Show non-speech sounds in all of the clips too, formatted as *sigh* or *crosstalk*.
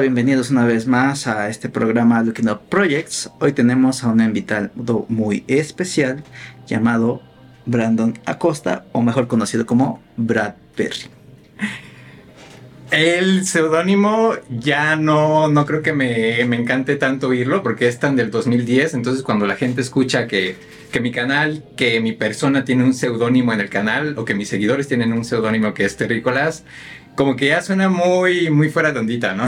Bienvenidos una vez más a este programa Looking Up Projects. Hoy tenemos a un invitado muy especial llamado Brandon Acosta, o mejor conocido como Brad Perry. El seudónimo ya no, no creo que me, me, encante tanto oírlo porque es tan del 2010, entonces cuando la gente escucha que, que mi canal, que mi persona tiene un seudónimo en el canal o que mis seguidores tienen un seudónimo que es Terrícolas, como que ya suena muy, muy fuera de ondita, ¿no?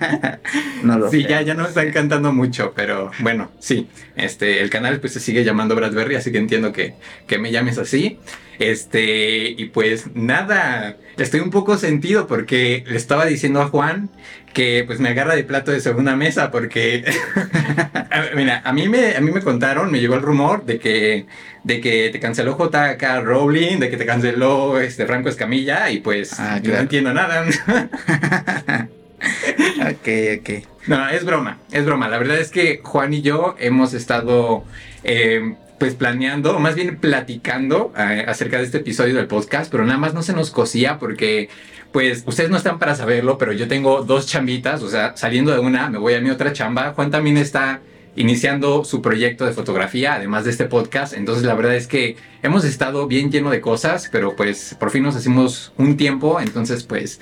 *laughs* no lo Sí, ya, ya no me está encantando mucho, pero bueno, sí. Este, el canal pues se sigue llamando Bradberry, así que entiendo que, que me llames así. Este, y pues nada, estoy un poco sentido porque le estaba diciendo a Juan que pues me agarra de plato de segunda mesa porque *laughs* mira, a mí me a mí me contaron, me llegó el rumor de que de que te canceló JK Rowling, de que te canceló este Franco Escamilla y pues Ah, yo no entiendo nada. *laughs* ok, ok. No, es broma, es broma. La verdad es que Juan y yo hemos estado eh, pues planeando, o más bien platicando eh, acerca de este episodio del podcast, pero nada más no se nos cosía porque pues ustedes no están para saberlo, pero yo tengo dos chambitas, o sea, saliendo de una me voy a mi otra chamba. Juan también está iniciando su proyecto de fotografía, además de este podcast. Entonces la verdad es que hemos estado bien lleno de cosas, pero pues por fin nos hacemos un tiempo, entonces pues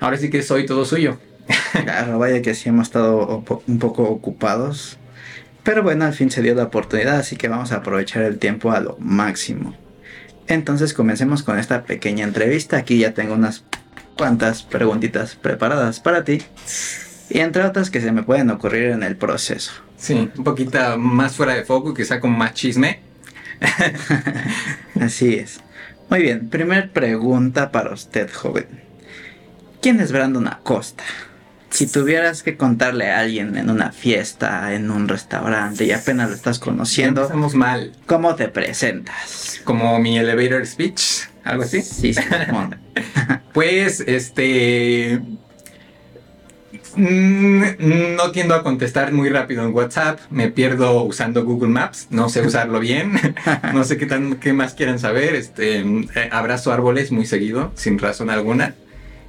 ahora sí que soy todo suyo. Claro, vaya que sí hemos estado un poco ocupados. Pero bueno, al fin se dio la oportunidad, así que vamos a aprovechar el tiempo a lo máximo. Entonces comencemos con esta pequeña entrevista. Aquí ya tengo unas cuantas preguntitas preparadas para ti. Y entre otras que se me pueden ocurrir en el proceso. Sí, un poquito más fuera de foco, quizá con más chisme. *laughs* Así es. Muy bien, primer pregunta para usted, joven. ¿Quién es Brandon Acosta? Si tuvieras que contarle a alguien en una fiesta, en un restaurante y apenas lo estás conociendo, Empezamos mal, ¿cómo te presentas? como mi elevator speech, algo así. Sí, Simón. *laughs* Pues, este... mm, No tiendo a contestar muy rápido en WhatsApp, me pierdo usando Google Maps, no sé usarlo bien, *laughs* no sé qué, tan, qué más quieran saber, este, eh, abrazo árboles muy seguido, sin razón alguna,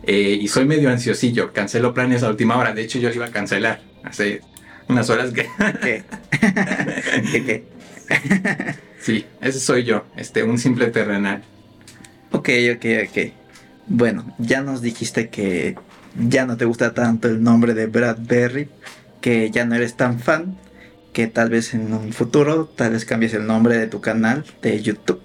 eh, y soy medio ansiosillo, cancelo planes a última hora, de hecho yo lo iba a cancelar hace unas horas que... *laughs* Sí, ese soy yo, este, un simple terrenal. Ok, ok, ok. Bueno, ya nos dijiste que ya no te gusta tanto el nombre de Brad Berry, que ya no eres tan fan, que tal vez en un futuro tal vez cambies el nombre de tu canal de YouTube.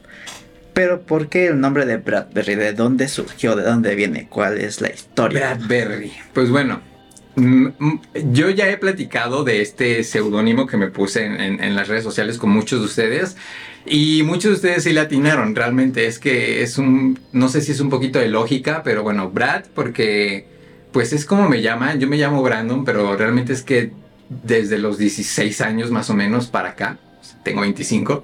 Pero ¿por qué el nombre de Bradbury? ¿De dónde surgió? ¿De dónde viene? ¿Cuál es la historia? Bradbury. Pues bueno, mm, mm, yo ya he platicado de este seudónimo que me puse en, en- las redes sociales con muchos de ustedes. Y muchos de ustedes sí le atinaron, realmente es que es un, no sé si es un poquito de lógica, pero bueno, Brad, porque pues es como me llaman, yo me llamo Brandon, pero realmente es que desde los 16 años más o menos para acá, tengo 25,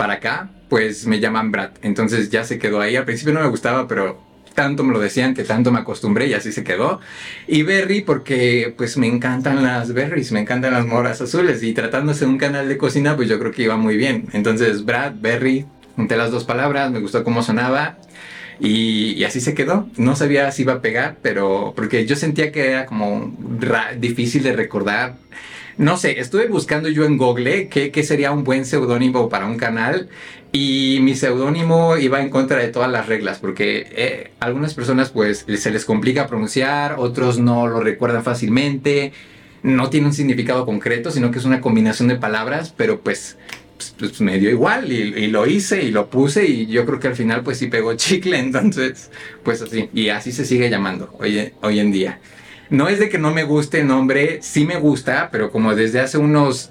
para acá, pues me llaman Brad. Entonces ya se quedó ahí. Al principio no me gustaba, pero tanto me lo decían que tanto me acostumbré y así se quedó. Y Berry porque pues me encantan las berries, me encantan las moras azules y tratándose de un canal de cocina pues yo creo que iba muy bien. Entonces Brad, Berry, junté las dos palabras, me gustó cómo sonaba. Y, así se quedó. No sabía si iba a pegar, pero porque yo sentía que era como difícil de recordar. No sé, estuve buscando yo en Google qué, qué sería un buen seudónimo para un canal y mi seudónimo iba en contra de todas las reglas porque eh, algunas personas pues se les complica pronunciar, otros no lo recuerdan fácilmente, no tiene un significado concreto, sino que es una combinación de palabras, pero pues, pues, me dio igual y, lo hice y lo puse y yo creo que al final pues sí pegó chicle, *laughs* entonces pues así, y así se sigue llamando hoy en día. No es de que no me guste el nombre, sí me gusta, pero como desde hace unos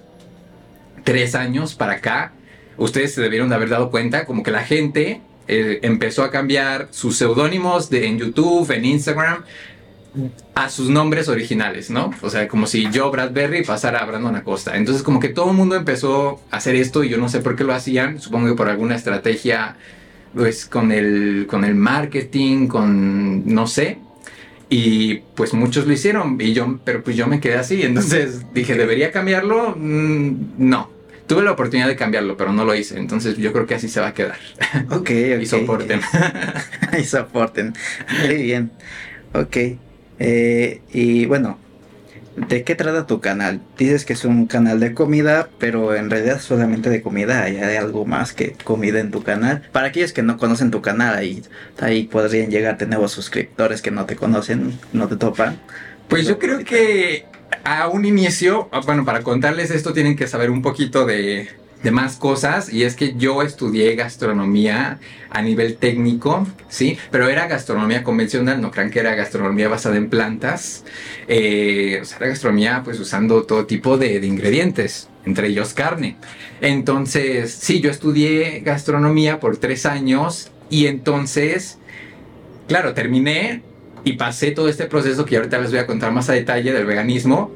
tres años para acá, ustedes se debieron de haber dado cuenta, como que la gente eh, empezó a cambiar sus seudónimos en YouTube, en Instagram, a sus nombres originales, ¿no? O sea, como si yo, Bradbury, pasara a Brandon Acosta. Entonces, como que todo el mundo empezó a hacer esto y yo no sé por qué lo hacían, supongo que por alguna estrategia, pues con el, con el marketing, con, no sé, y pues muchos lo hicieron, y yo, pero pues yo me quedé así. Entonces *laughs* dije, ¿debería cambiarlo? Mm, no. Tuve la oportunidad de cambiarlo, pero no lo hice. Entonces yo creo que así se va a quedar. Ok, *laughs* ok. Y soporten. *laughs* y soporten. Muy bien. Ok. Eh, y bueno, ¿de qué trata tu canal? Dices que es un canal de comida, pero en realidad solamente de comida. ¿Hay, algo más que comida en tu canal? Para aquellos que no conocen tu canal, ahí, ahí podrían llegarte nuevos suscriptores que no te conocen, no te topan. Pues yo creo que a un inicio, bueno, para contarles esto tienen que saber un poquito de, de más cosas y es que yo estudié gastronomía a nivel técnico, ¿sí? Pero era gastronomía convencional, no crean que era gastronomía basada en plantas, eh, o sea, era gastronomía pues usando todo tipo de, de, ingredientes, entre ellos carne. Entonces, sí, yo estudié gastronomía por tres años y entonces, claro, terminé y pasé todo este proceso que ahorita les voy a contar más a detalle del veganismo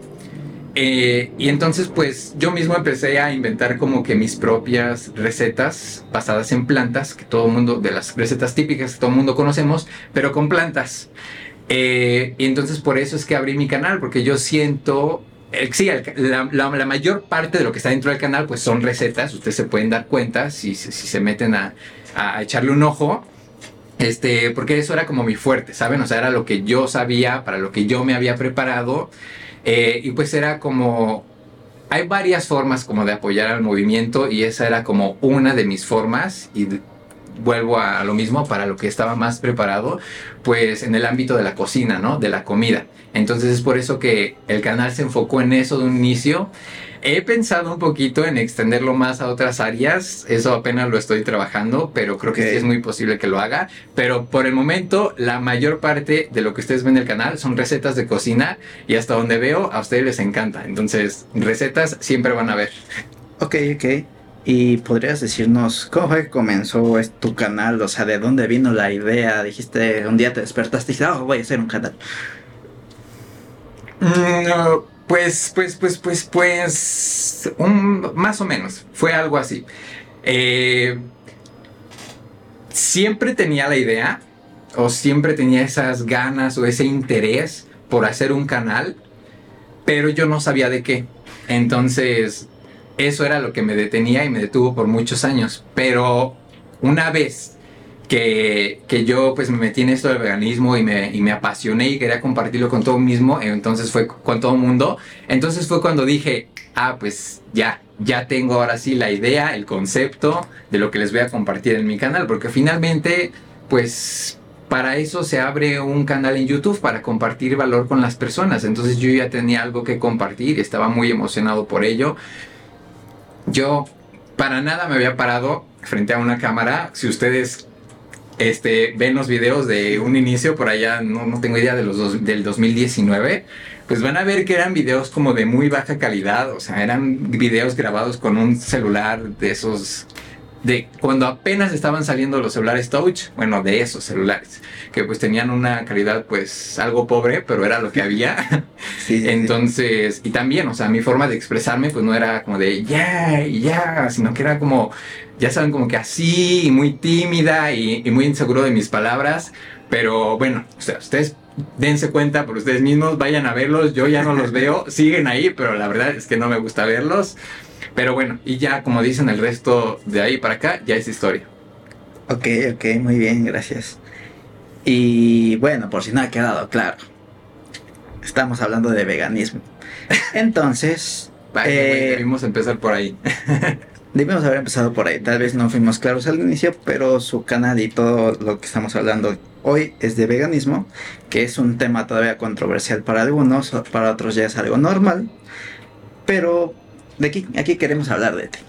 eh, y entonces pues yo mismo empecé a inventar como que mis propias recetas basadas en plantas, que todo mundo, de las recetas típicas que todo el mundo conocemos, pero con plantas. Eh, y entonces por eso es que abrí mi canal, porque yo siento, eh, sí, la, la, mayor parte de lo que está dentro del canal pues son recetas, ustedes se pueden dar cuenta si, si, se meten a, a echarle un ojo. Este, porque eso era como mi fuerte, ¿saben? O sea, era lo que yo sabía, para lo que yo me había preparado. Eh, y pues era como, hay varias formas como de apoyar al movimiento y esa era como una de mis formas y vuelvo a lo mismo para lo que estaba más preparado, pues en el ámbito de la cocina, ¿no? De la comida. Entonces es por eso que el canal se enfocó en eso de un inicio He pensado un poquito en extenderlo más a otras áreas, eso apenas lo estoy trabajando, pero creo que sí es muy posible que lo haga. Pero por el momento, la mayor parte de lo que ustedes ven en el canal son recetas de cocina y hasta donde veo a ustedes les encanta. Entonces, recetas siempre van a ver. Ok, ok. ¿Y podrías decirnos cómo fue que comenzó tu canal? O sea, ¿de dónde vino la idea? Dijiste, un día te despertaste y dijiste, oh, voy a hacer un canal. Mm, no pues, pues, pues, pues, pues, más o menos, fue algo así. Eh, siempre tenía la idea, o siempre tenía esas ganas o ese interés por hacer un canal, pero yo no sabía de qué. Entonces, eso era lo que me detenía y me detuvo por muchos años. Pero una vez que, que, yo pues me metí en esto del veganismo y me, y me apasioné y quería compartirlo con todo mismo, entonces fue con todo mundo, entonces fue cuando dije, ah, pues ya, ya tengo ahora sí la idea, el concepto de lo que les voy a compartir en mi canal, porque finalmente pues para eso se abre un canal en YouTube para compartir valor con las personas, entonces yo ya tenía algo que compartir, estaba muy emocionado por ello. Yo para nada me había parado frente a una cámara, si ustedes este, ven los videos de un inicio por allá, no, no tengo idea de los dos, del 2019, pues van a ver que eran videos como de muy baja calidad, o sea, eran videos grabados con un celular de esos de cuando apenas estaban saliendo los celulares touch, bueno, de esos celulares, que pues tenían una calidad pues algo pobre, pero era lo que había. *laughs* *laughs* Sí, Entonces, y también, o sea, mi forma de expresarme pues no era como de ya, ya, sino que era como, ya saben, como que así, y muy tímida y, y muy inseguro de mis palabras, pero bueno, o sea, ustedes dense cuenta por ustedes mismos, vayan a verlos, yo ya no los veo, *laughs* siguen ahí, pero la verdad es que no me gusta verlos. Pero bueno, y ya como dicen el resto de ahí para acá, ya es historia. Ok, ok, muy bien, gracias. Y bueno, por si no ha quedado claro, estamos hablando de veganismo. *laughs* Entonces... eh, debimos empezar por ahí. *laughs* debimos haber empezado por ahí. Tal vez no fuimos claros al inicio, pero su canal y todo lo que estamos hablando hoy es de veganismo, que es un tema todavía controversial para algunos, para otros ya es algo normal. Pero de aquí, aquí queremos hablar de ti.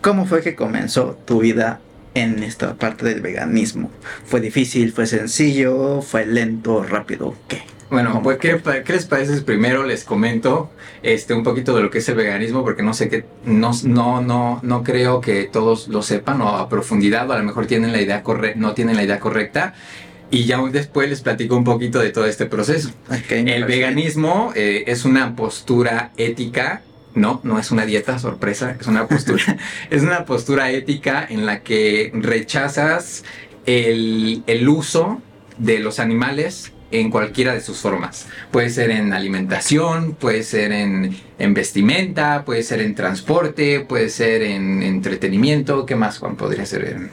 ¿Cómo fue que comenzó tu vida en esta parte del veganismo? ¿Fue difícil? ¿Fue sencillo? ¿Fue lento? ¿Rápido? ¿Qué? Bueno, pues ¿qué, ¿qué, les parece? Primero les comento este, un poquito de lo que es el veganismo, porque no sé que no, no, no, no creo que todos lo sepan o a profundidad, o a lo mejor tienen la idea no tienen la idea correcta. Y ya después les platico un poquito de todo este proceso. el veganismo eh, es una postura ética no, no es una dieta sorpresa, es una postura. *laughs* es una postura ética en la que rechazas el, uso de los animales en cualquiera de sus formas. Puede ser en alimentación, puede ser en, vestimenta, puede ser en transporte, puede ser en entretenimiento. ¿Qué más, Juan, podría ser?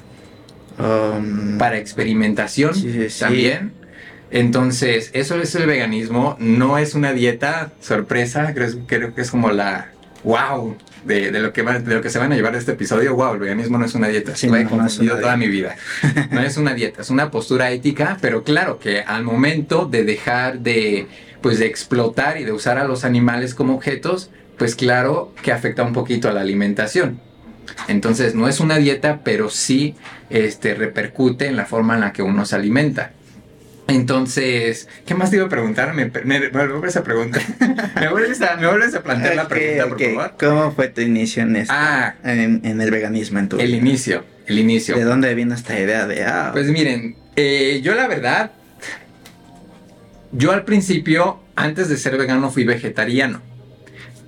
Um, para experimentación también. Entonces, eso es el veganismo, no es una dieta sorpresa, creo, creo que es como la wow de, de, lo que de lo que se van a llevar de este episodio. Wow, el veganismo no es una dieta, sí, he confundido toda mi vida. *laughs* No es una dieta, es una postura ética, pero claro que al momento de dejar de pues de explotar y de usar a los animales como objetos, pues claro que afecta un poquito a la alimentación. Entonces no es una dieta, pero sí este, repercute en la forma en la que uno se alimenta. Entonces, ¿qué más te iba a preguntar? Me, vuelves a preguntar. *laughs* me, vuelves a, me vuelves a plantear la pregunta, por favor. ¿Cómo fue tu inicio en esto? Ah, en, el veganismo en tu El inicio, el inicio. ¿De dónde viene esta idea de ah? Pues miren, eh, yo la verdad, yo al principio, antes de ser vegano, fui vegetariano.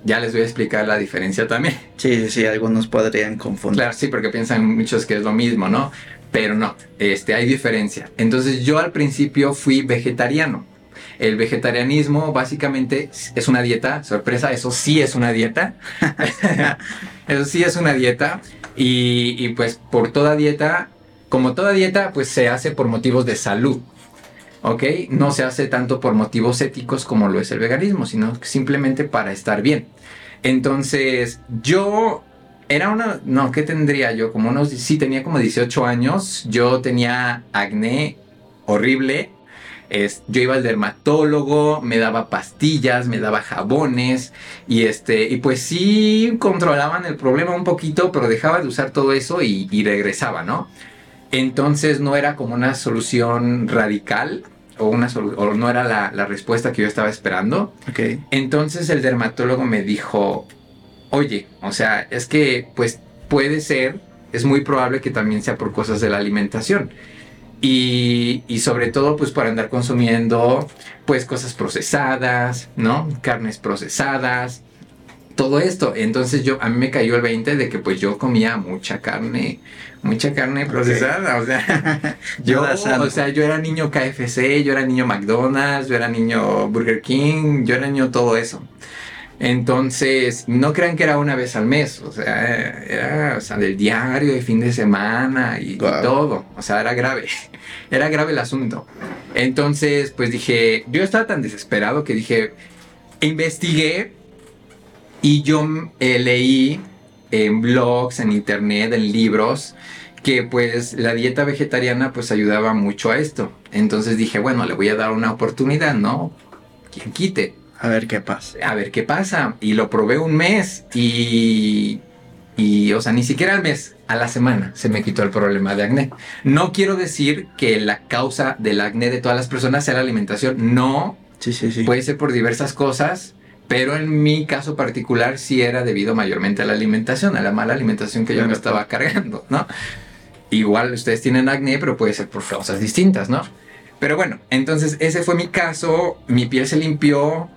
Ya les voy a explicar la diferencia también. Sí, sí, sí, algunos podrían confundir. Claro, sí, porque piensan muchos que es lo mismo, ¿no? Pero no, este, hay diferencia. Entonces yo al principio fui vegetariano. El vegetarianismo básicamente es una dieta, sorpresa, eso sí es una dieta. *laughs* eso sí es una dieta. Y, y, pues por toda dieta, como toda dieta, pues se hace por motivos de salud. ¿Ok? No se hace tanto por motivos éticos como lo es el veganismo, sino simplemente para estar bien. Entonces, yo era una, no, ¿qué tendría yo? Como unos, sí, tenía como 18 años, yo tenía acné horrible, es, yo iba al dermatólogo, me daba pastillas, me daba jabones y este y pues sí controlaban el problema un poquito, pero dejaba de usar todo eso y, regresaba, ¿no? Entonces no era como una solución radical o, una o no era la, la, respuesta que yo estaba esperando. Okay. Entonces el dermatólogo me dijo, oye, o sea, es que pues puede ser, es muy probable que también sea por cosas de la alimentación. Y, y, sobre todo pues para andar consumiendo pues cosas procesadas, ¿no? Carnes procesadas, todo esto. Entonces yo, a mí me cayó el 20 de que pues yo comía mucha carne, mucha carne procesada, o sea, *laughs* yo, o sea, yo era niño KFC, yo era niño McDonald's, yo era niño Burger King, yo era niño todo eso. Entonces, no crean que era una vez al mes, o sea, era o sea, del diario, de fin de semana y, todo, o sea, era grave, *laughs* era grave el asunto. Entonces, pues dije, yo estaba tan desesperado que dije, investigué y yo eh, leí en blogs, en internet, en libros, que pues la dieta vegetariana pues ayudaba mucho a esto. Entonces dije, bueno, le voy a dar una oportunidad, ¿no? Quien quite. A ver qué pasa. A ver qué pasa. Y lo probé un mes y, y, o sea, ni siquiera al mes, a la semana se me quitó el problema de acné. No quiero decir que la causa del acné de todas las personas sea la alimentación. No. Sí, sí, sí. Puede ser por diversas cosas. Pero en mi caso particular sí era debido mayormente a la alimentación, a la mala alimentación que yo me estaba cargando, ¿no? Igual ustedes tienen acné, pero puede ser por causas distintas, ¿no? Pero bueno, entonces ese fue mi caso, mi piel se limpió,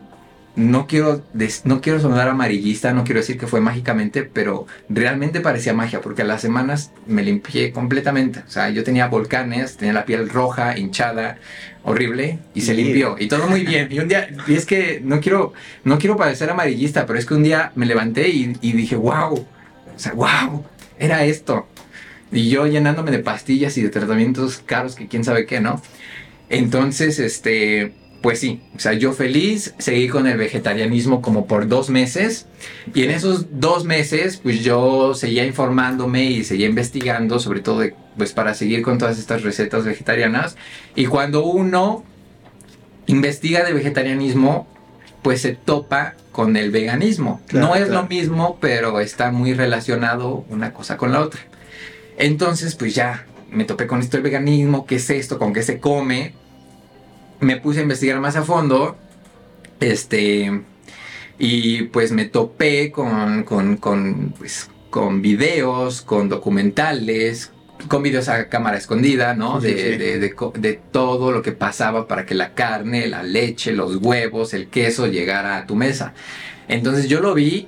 no quiero, no quiero sonar amarillista, no quiero decir que fue mágicamente, pero realmente parecía magia, porque a las semanas me limpié completamente. O sea, yo tenía volcanes, tenía la piel roja, hinchada, horrible, y se limpió. Y todo muy bien. Y un día, y es que no quiero, no quiero parecer amarillista, pero es que un día me levanté y, y dije, wow, o sea, wow, era esto. Y yo llenándome de pastillas y de tratamientos caros que quién sabe qué, ¿no? Entonces, este pues sí, o sea, yo feliz, seguí con el vegetarianismo como por dos meses y en esos dos meses pues yo seguía informándome y seguía investigando, sobre todo pues para seguir con todas estas recetas vegetarianas y cuando uno investiga de vegetarianismo pues se topa con el veganismo. no es lo mismo, pero está muy relacionado una cosa con la otra. Entonces pues ya me topé con esto del veganismo, qué es esto, con qué se come me puse a investigar más a fondo. Este. Y pues me topé con, con, con, pues, con videos, con documentales, con videos a cámara escondida, ¿no? de, De, de, todo lo que pasaba para que la carne, la leche, los huevos, el queso llegara a tu mesa. Entonces yo lo vi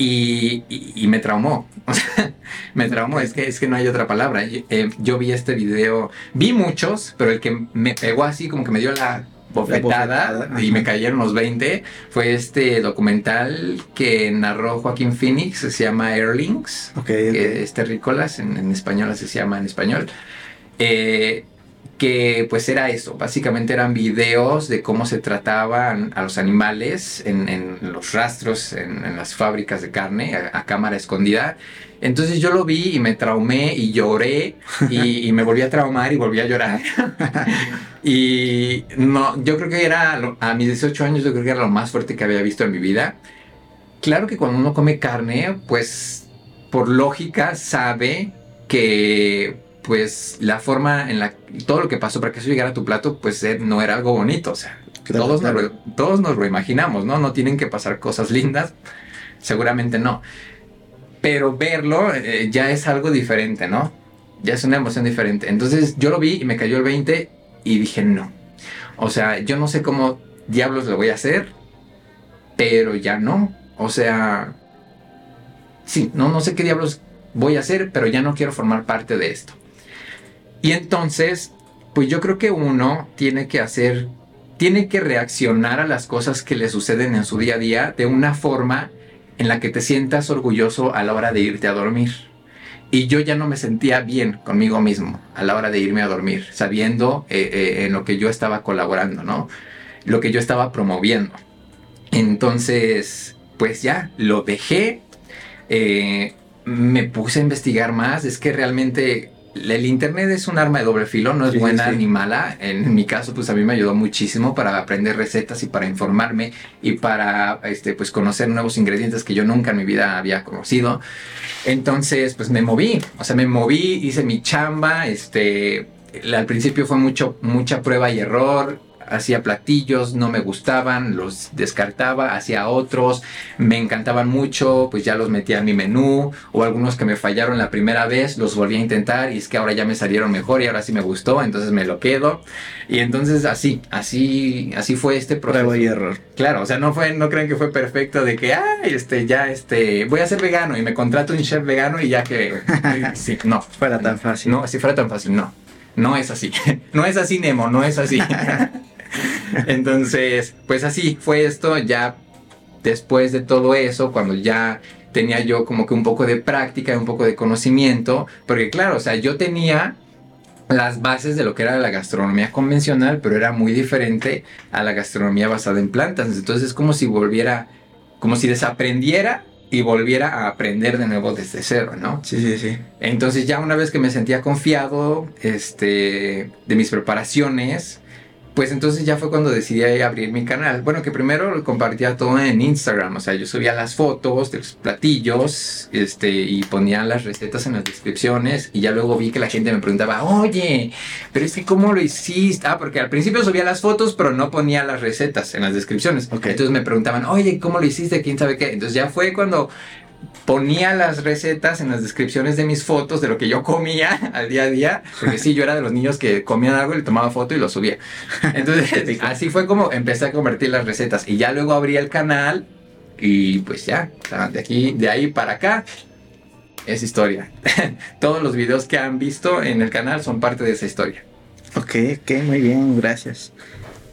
y, y, me traumó. *laughs* me traumó, es que, es que no hay otra palabra. Eh, yo vi este video, vi muchos, pero el que me pegó así, como que me dio la bofetada, y me cayeron los 20, fue este documental que narró Joaquín Phoenix, se llama Airlinks, okay, que es terrícolas, en, en, español así se llama en español. Eh, que pues era eso, básicamente eran videos de cómo se trataban a los animales en, los rastros, en, las fábricas de carne, a, cámara escondida. Entonces yo lo vi y me traumé y lloré y, me volví a traumar y volví a llorar. *laughs* y no, yo creo que era, a mis 18 años yo creo que era lo más fuerte que había visto en mi vida. Claro que cuando uno come carne, pues por lógica sabe que pues la forma en la todo lo que pasó para que eso llegara a tu plato, pues eh, no era algo bonito, o sea, todos, Nos, todos nos lo imaginamos, ¿no? No tienen que pasar cosas lindas, seguramente no. Pero verlo eh, ya es algo diferente, ¿no? Ya es una emoción diferente. Entonces yo lo vi y me cayó el 20 y dije, no. O sea, yo no sé cómo diablos lo voy a hacer, pero ya no. O sea, sí, no, no sé qué diablos voy a hacer, pero ya no quiero formar parte de esto. Y entonces, pues yo creo que uno tiene que hacer, tiene que reaccionar a las cosas que le suceden en su día a día de una forma en la que te sientas orgulloso a la hora de irte a dormir. Y yo ya no me sentía bien conmigo mismo a la hora de irme a dormir, sabiendo eh, eh, en lo que yo estaba colaborando, ¿no? Lo que yo estaba promoviendo. Entonces, pues ya, lo dejé. Eh, me puse a investigar más. Es que realmente el internet es un arma de doble filo, no es buena ni mala. En mi caso, pues a mí me ayudó muchísimo para aprender recetas y para informarme y para este, pues, conocer nuevos ingredientes que yo nunca en mi vida había conocido. Entonces, pues me moví, o sea, me moví, hice mi chamba, este, al principio fue mucho, mucha prueba y error, hacía platillos, no me gustaban, los descartaba, hacía otros, me encantaban mucho, pues ya los metía a mi menú, o algunos que me fallaron la primera vez, los volví a intentar y es que ahora ya me salieron mejor y ahora sí me gustó, entonces me lo quedo. Y entonces así, así, así fue este proceso. y error. Claro, o sea, no fue, no creen que fue perfecto de que, ah, este, ya, este, voy a ser vegano y me contrato un chef vegano y ya que, *laughs* sí, no. Fuera tan fácil. No, si fuera tan fácil, no. No es así. *laughs* No es así, Nemo, no es así. *laughs* Entonces, pues así fue esto ya después de todo eso, cuando ya tenía yo como que un poco de práctica, un poco de conocimiento, porque claro, o sea, yo tenía las bases de lo que era la gastronomía convencional, pero era muy diferente a la gastronomía basada en plantas. Entonces es como si volviera, como si desaprendiera y volviera a aprender de nuevo desde cero, ¿no? Sí, sí, sí. Entonces ya una vez que me sentía confiado este, de mis preparaciones, pues entonces ya fue cuando decidí abrir mi canal. Bueno, que primero compartía todo en Instagram, o sea, yo subía las fotos de los platillos, este, y ponía las recetas en las descripciones, y ya luego vi que la gente me preguntaba, oye, pero es que cómo lo hiciste, ah, porque al principio subía las fotos, pero no ponía las recetas en las descripciones. Okay. Entonces me preguntaban, oye, ¿cómo lo hiciste? ¿Quién sabe qué? Entonces ya fue cuando ponía las recetas en las descripciones de mis fotos de lo que yo comía *laughs* al día a día, porque sí, yo era de los niños que comían algo y le tomaba foto y lo subía. Entonces, *laughs* así fue como empecé a convertir las recetas y ya luego abrí el canal y pues ya, de aquí, de ahí para acá es historia. *laughs* Todos los videos que han visto en el canal son parte de esa historia. Ok, ok, muy bien, gracias.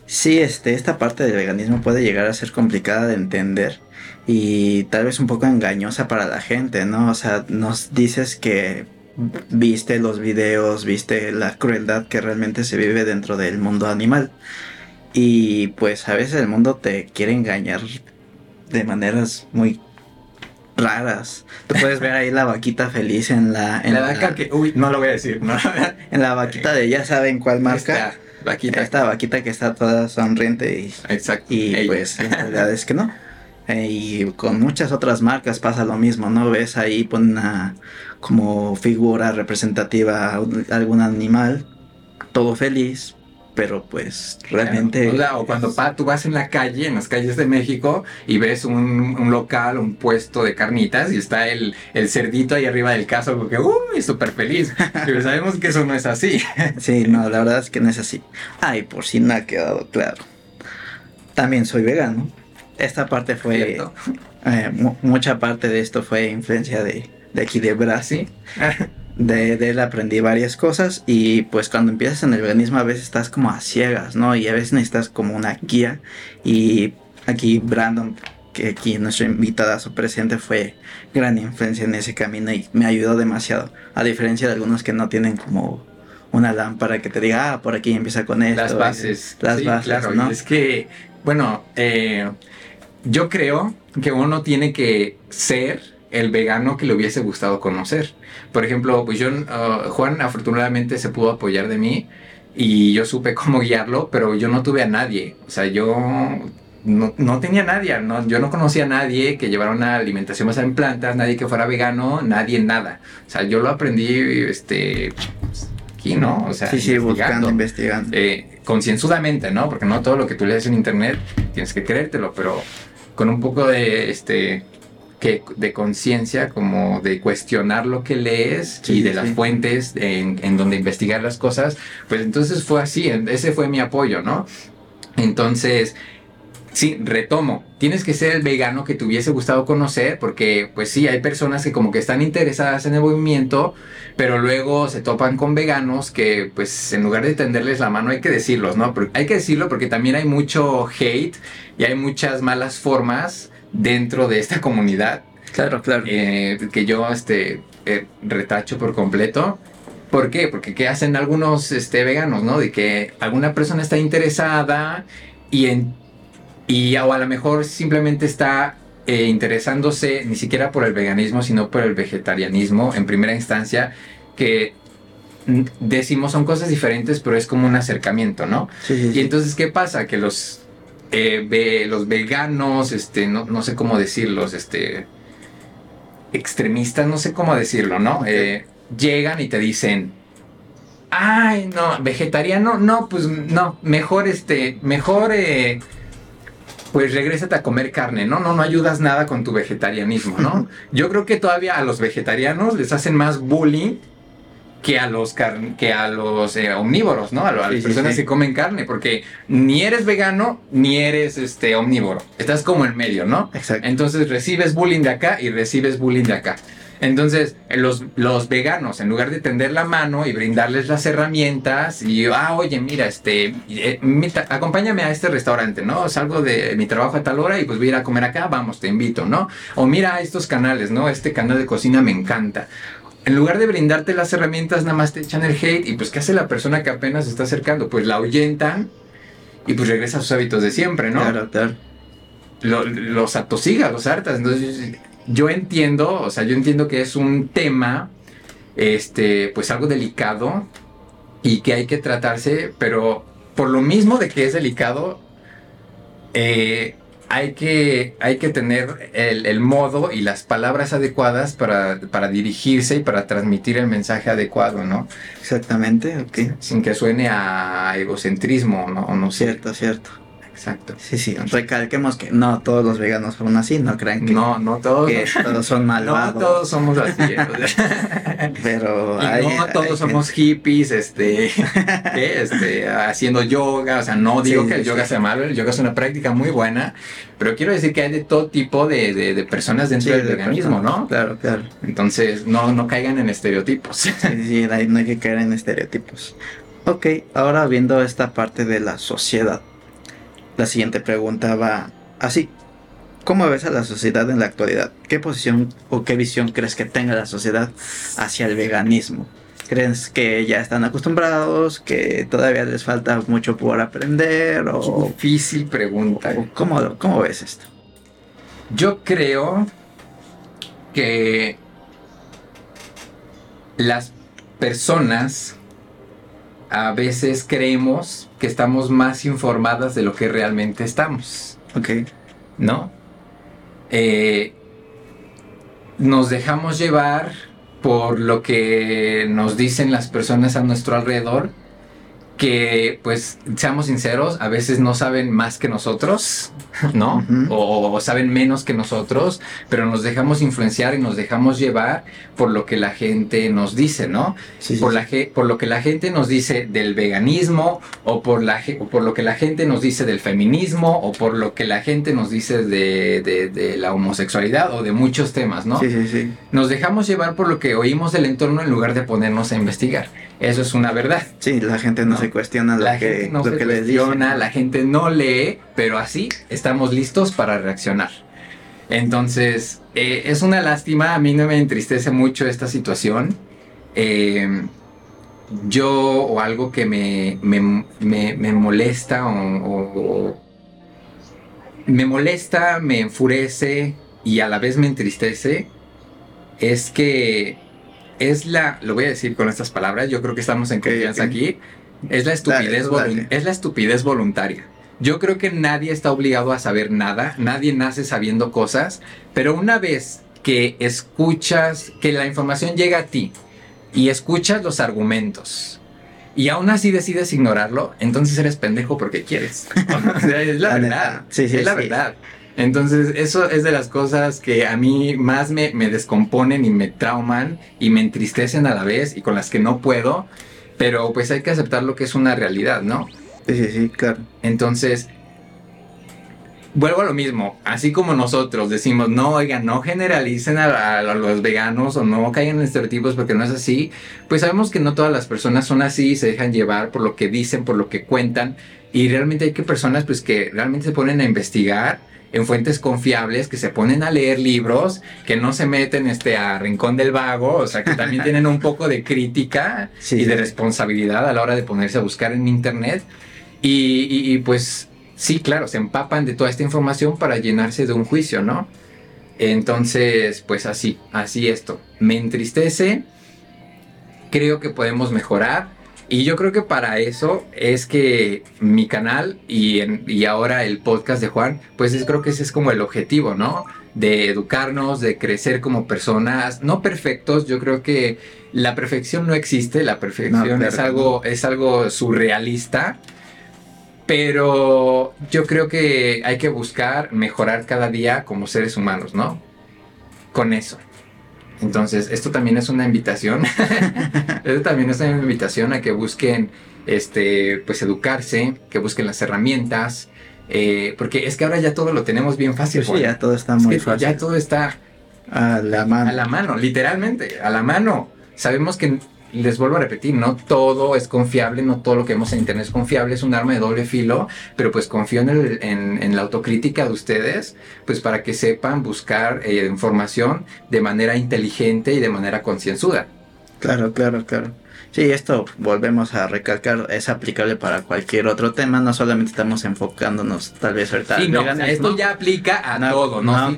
Sí, este, esta parte del veganismo puede llegar a ser complicada de entender y tal vez un poco engañosa para la gente, ¿no? O sea, nos dices que viste los videos, viste la crueldad que realmente se vive dentro del mundo animal. Y pues a veces el mundo te quiere engañar de maneras muy raras. Tú puedes ver ahí la vaquita feliz en la... En la vaca que... Uy, no lo voy a decir. No. *laughs* en la vaquita de ya saben cuál marca. Esta vaquita. Esta vaquita que está toda sonriente y... Exacto. Y pues la verdad es que no. Eh, y con muchas otras marcas pasa lo mismo, ¿no? Ves ahí pone una como figura representativa algún animal, todo feliz, pero pues realmente... o, cuando tú vas en la calle, en las calles de México, y ves un, local, un puesto de carnitas, y está el, el cerdito ahí arriba del caso, porque, uy, súper feliz. *laughs* Pero sabemos que eso no es así. *laughs* sí, no, la verdad es que no es así. Ay, por si no ha quedado claro. También soy vegano esta parte fue, eh, mucha parte de esto fue influencia de, de aquí de Brasil. *laughs* De, él aprendí varias cosas y pues cuando empiezas en el veganismo a veces estás como a ciegas, ¿no? Y a veces necesitas como una guía y aquí Brandon, que aquí nuestro invitado su presente fue gran influencia en ese camino y me ayudó demasiado, a diferencia de algunos que no tienen como una lámpara que te diga, ah, por aquí empieza con esto. Las bases. Las bases, claro. ¿no? Es que, bueno, eh, yo creo que uno tiene que ser el vegano que le hubiese gustado conocer. Por ejemplo, pues yo, uh, Juan afortunadamente se pudo apoyar de mí y yo supe cómo guiarlo, pero yo no tuve a nadie. O sea, yo no, no tenía nadie, no, yo no conocía a nadie que llevara una alimentación basada en plantas, nadie que fuera vegano, nadie nada. O sea, yo lo aprendí, este, aquí, ¿no? O sea, sí, sí, buscando, investigando. Eh, concienzudamente, ¿no? Porque no todo lo que tú lees en internet tienes que creértelo, pero con un poco de, este, que de conciencia, como de cuestionar lo que lees Sí, y de sí, las fuentes en, en donde investigar las cosas, pues entonces fue así, ese fue mi apoyo, ¿no? Entonces, sí, retomo, tienes que ser el vegano que te hubiese gustado conocer, porque pues sí, hay personas que como que están interesadas en el movimiento, pero luego se topan con veganos que pues en lugar de tenderles la mano hay que decirlos, ¿no? Pero hay que decirlo porque también hay mucho hate y hay muchas malas formas dentro de esta comunidad Claro, claro. eh, que yo este, eh, retacho por completo. ¿Por qué? Porque ¿qué hacen algunos este, veganos, no? De que alguna persona está interesada y, en, y o a lo mejor simplemente está eh, interesándose ni siquiera por el veganismo, sino por el vegetarianismo en primera instancia, que decimos son cosas diferentes, pero es como un acercamiento, ¿no? Sí, sí, Y entonces, ¿qué pasa? Que los, eh, ve- los veganos, este, no, no sé cómo decirlos, este, extremistas, no sé cómo decirlo, ¿no? Eh, llegan y te dicen, ay, no, vegetariano, no, pues no, mejor, este, mejor, eh, pues regrésate a comer carne, ¿no? No, no ayudas nada con tu vegetarianismo, ¿no? *laughs* Yo creo que todavía a los vegetarianos les hacen más bullying que a los que a los eh, omnívoros, ¿no? A, a Sí, las personas sí. que comen carne, porque ni eres vegano ni eres este omnívoro. Estás como en medio, ¿no? Exacto. Entonces recibes bullying de acá y recibes bullying de acá. Entonces, los, los veganos, en lugar de tender la mano y brindarles las herramientas, y ah, oye, mira, este, eh, acompáñame a este restaurante, ¿no? Salgo de mi trabajo a tal hora y pues voy a ir a comer acá, vamos, te invito, ¿no? O mira estos canales, ¿no? Este canal de cocina me encanta. En lugar de brindarte las herramientas, nada más te echan el hate. Y pues, ¿qué hace la persona que apenas se está acercando? Pues la ahuyentan y pues regresa a sus hábitos de siempre, ¿no? Claro, claro. lo- los atosiga, los hartas. Entonces, yo entiendo, o sea, yo entiendo que es un tema, este, pues algo delicado y que hay que tratarse, pero por lo mismo de que es delicado, eh, hay que, hay que tener el, el modo y las palabras adecuadas para, para dirigirse y para transmitir el mensaje adecuado, ¿no? Exactamente, ok. Sin que suene a egocentrismo, ¿no? No sé. Cierto, cierto. Exacto. Sí, sí. Recalquemos que no todos los veganos son así, no crean que, No, no todos. que todos son *laughs* No malvados. todos somos así. ¿eh? *laughs* Pero Y hay, no hay todos somos hippies, este, *laughs* ¿qué? este, haciendo yoga. O sea, no digo Sí, que el sí, yoga sí. sea malo, el yoga es una práctica muy buena, pero quiero decir que hay de todo tipo de, de- de personas dentro del de veganismo, personas. ¿no? Claro, claro. Entonces, no, no caigan en estereotipos. Sí, sí, no hay que caer en estereotipos. Ok, ahora viendo esta parte de la sociedad, la siguiente pregunta va así. ¿Cómo ves a la sociedad en la actualidad? ¿Qué posición o qué visión crees que tenga la sociedad hacia el veganismo? ¿Crees que ya están acostumbrados? ¿Que todavía les falta mucho por aprender? ¿O, Difícil pregunta. o cómo, cómo ves esto? Yo creo que las personas a veces creemos que estamos más informadas de lo que realmente estamos, Ok, ¿no? Eh, nos dejamos llevar por lo que nos dicen las personas a nuestro alrededor, que pues seamos sinceros, a veces no saben más que nosotros, ¿no? O, o saben menos que nosotros, pero nos dejamos influenciar y nos dejamos llevar por lo que la gente nos dice, ¿no? sí, por, sí. la, por lo que la gente nos dice del veganismo o por, la, o por lo que la gente nos dice del feminismo o por lo que la gente nos dice de, de- de la homosexualidad o de muchos temas, ¿no? Sí, sí, sí. Nos dejamos llevar por lo que oímos del entorno en lugar de ponernos a investigar. Eso es una verdad. Sí, la gente no, No. se cuestiona lo La que, gente no lo que les cuestiona, dicen. la gente no lee, pero así estamos listos para reaccionar. Entonces, eh, es una lástima, a mí no me entristece mucho esta situación. Eh, yo o algo que me, me, me, me molesta o, o, me molesta, me enfurece y a la vez me entristece es que es la, lo voy a decir con estas palabras, yo creo que estamos en confianza aquí, es la estupidez, es la estupidez voluntaria. Yo creo que nadie está obligado a saber nada, nadie nace sabiendo cosas, pero una vez que escuchas, que la información llega a ti y escuchas los argumentos y aún así decides ignorarlo, entonces eres pendejo porque quieres. *laughs* es la, verdad. Sí, sí, es la verdad. Entonces, eso es de las cosas que a mí más me, me, descomponen y me trauman y me entristecen a la vez y con las que no puedo. Pero pues hay que aceptar lo que es una realidad, ¿no? Sí, sí, sí, claro. Entonces, vuelvo a lo mismo. Así como nosotros decimos, no, oigan, no generalicen a, los veganos o no caigan en estereotipos porque no es así, pues sabemos que no todas las personas son así, se dejan llevar por lo que dicen, por lo que cuentan. Y realmente hay que personas pues que realmente se ponen a investigar en fuentes confiables, que se ponen a leer libros, que no se meten este, a rincón del vago, o sea, que también tienen un poco de crítica *laughs* y de responsabilidad a la hora de ponerse a buscar en internet. Y, pues sí, claro, se empapan de toda esta información para llenarse de un juicio, ¿no? Entonces, pues así, así esto. Me entristece, creo que podemos mejorar. Y yo creo que para eso es que mi canal y, y ahora el podcast de Juan, pues es, creo que ese es como el objetivo, ¿no? De educarnos, de crecer como personas, no perfectos, yo creo que la perfección no existe, la perfección es, algo, es algo surrealista pero yo creo que hay que buscar mejorar cada día como seres humanos, ¿no? Con eso. Entonces, esto también es una invitación. *laughs* esto también es una invitación a que busquen, este, pues, educarse, que busquen las herramientas. Eh, porque es que ahora ya todo lo tenemos bien fácil. Pues sí, ya todo está muy fácil. Ya todo está a la mano. A la mano, literalmente, a la mano. Sabemos que les vuelvo a repetir, no todo es confiable, no todo lo que vemos en internet es confiable, es un arma de doble filo, pero pues confío en, la autocrítica de ustedes, pues para que sepan buscar eh, información de manera inteligente y de manera concienzuda. Claro, claro, claro. Sí, esto volvemos a recalcar, es aplicable para cualquier otro tema, no solamente estamos enfocándonos tal vez ahorita sí, no, esto ya aplica a todo, no, no, al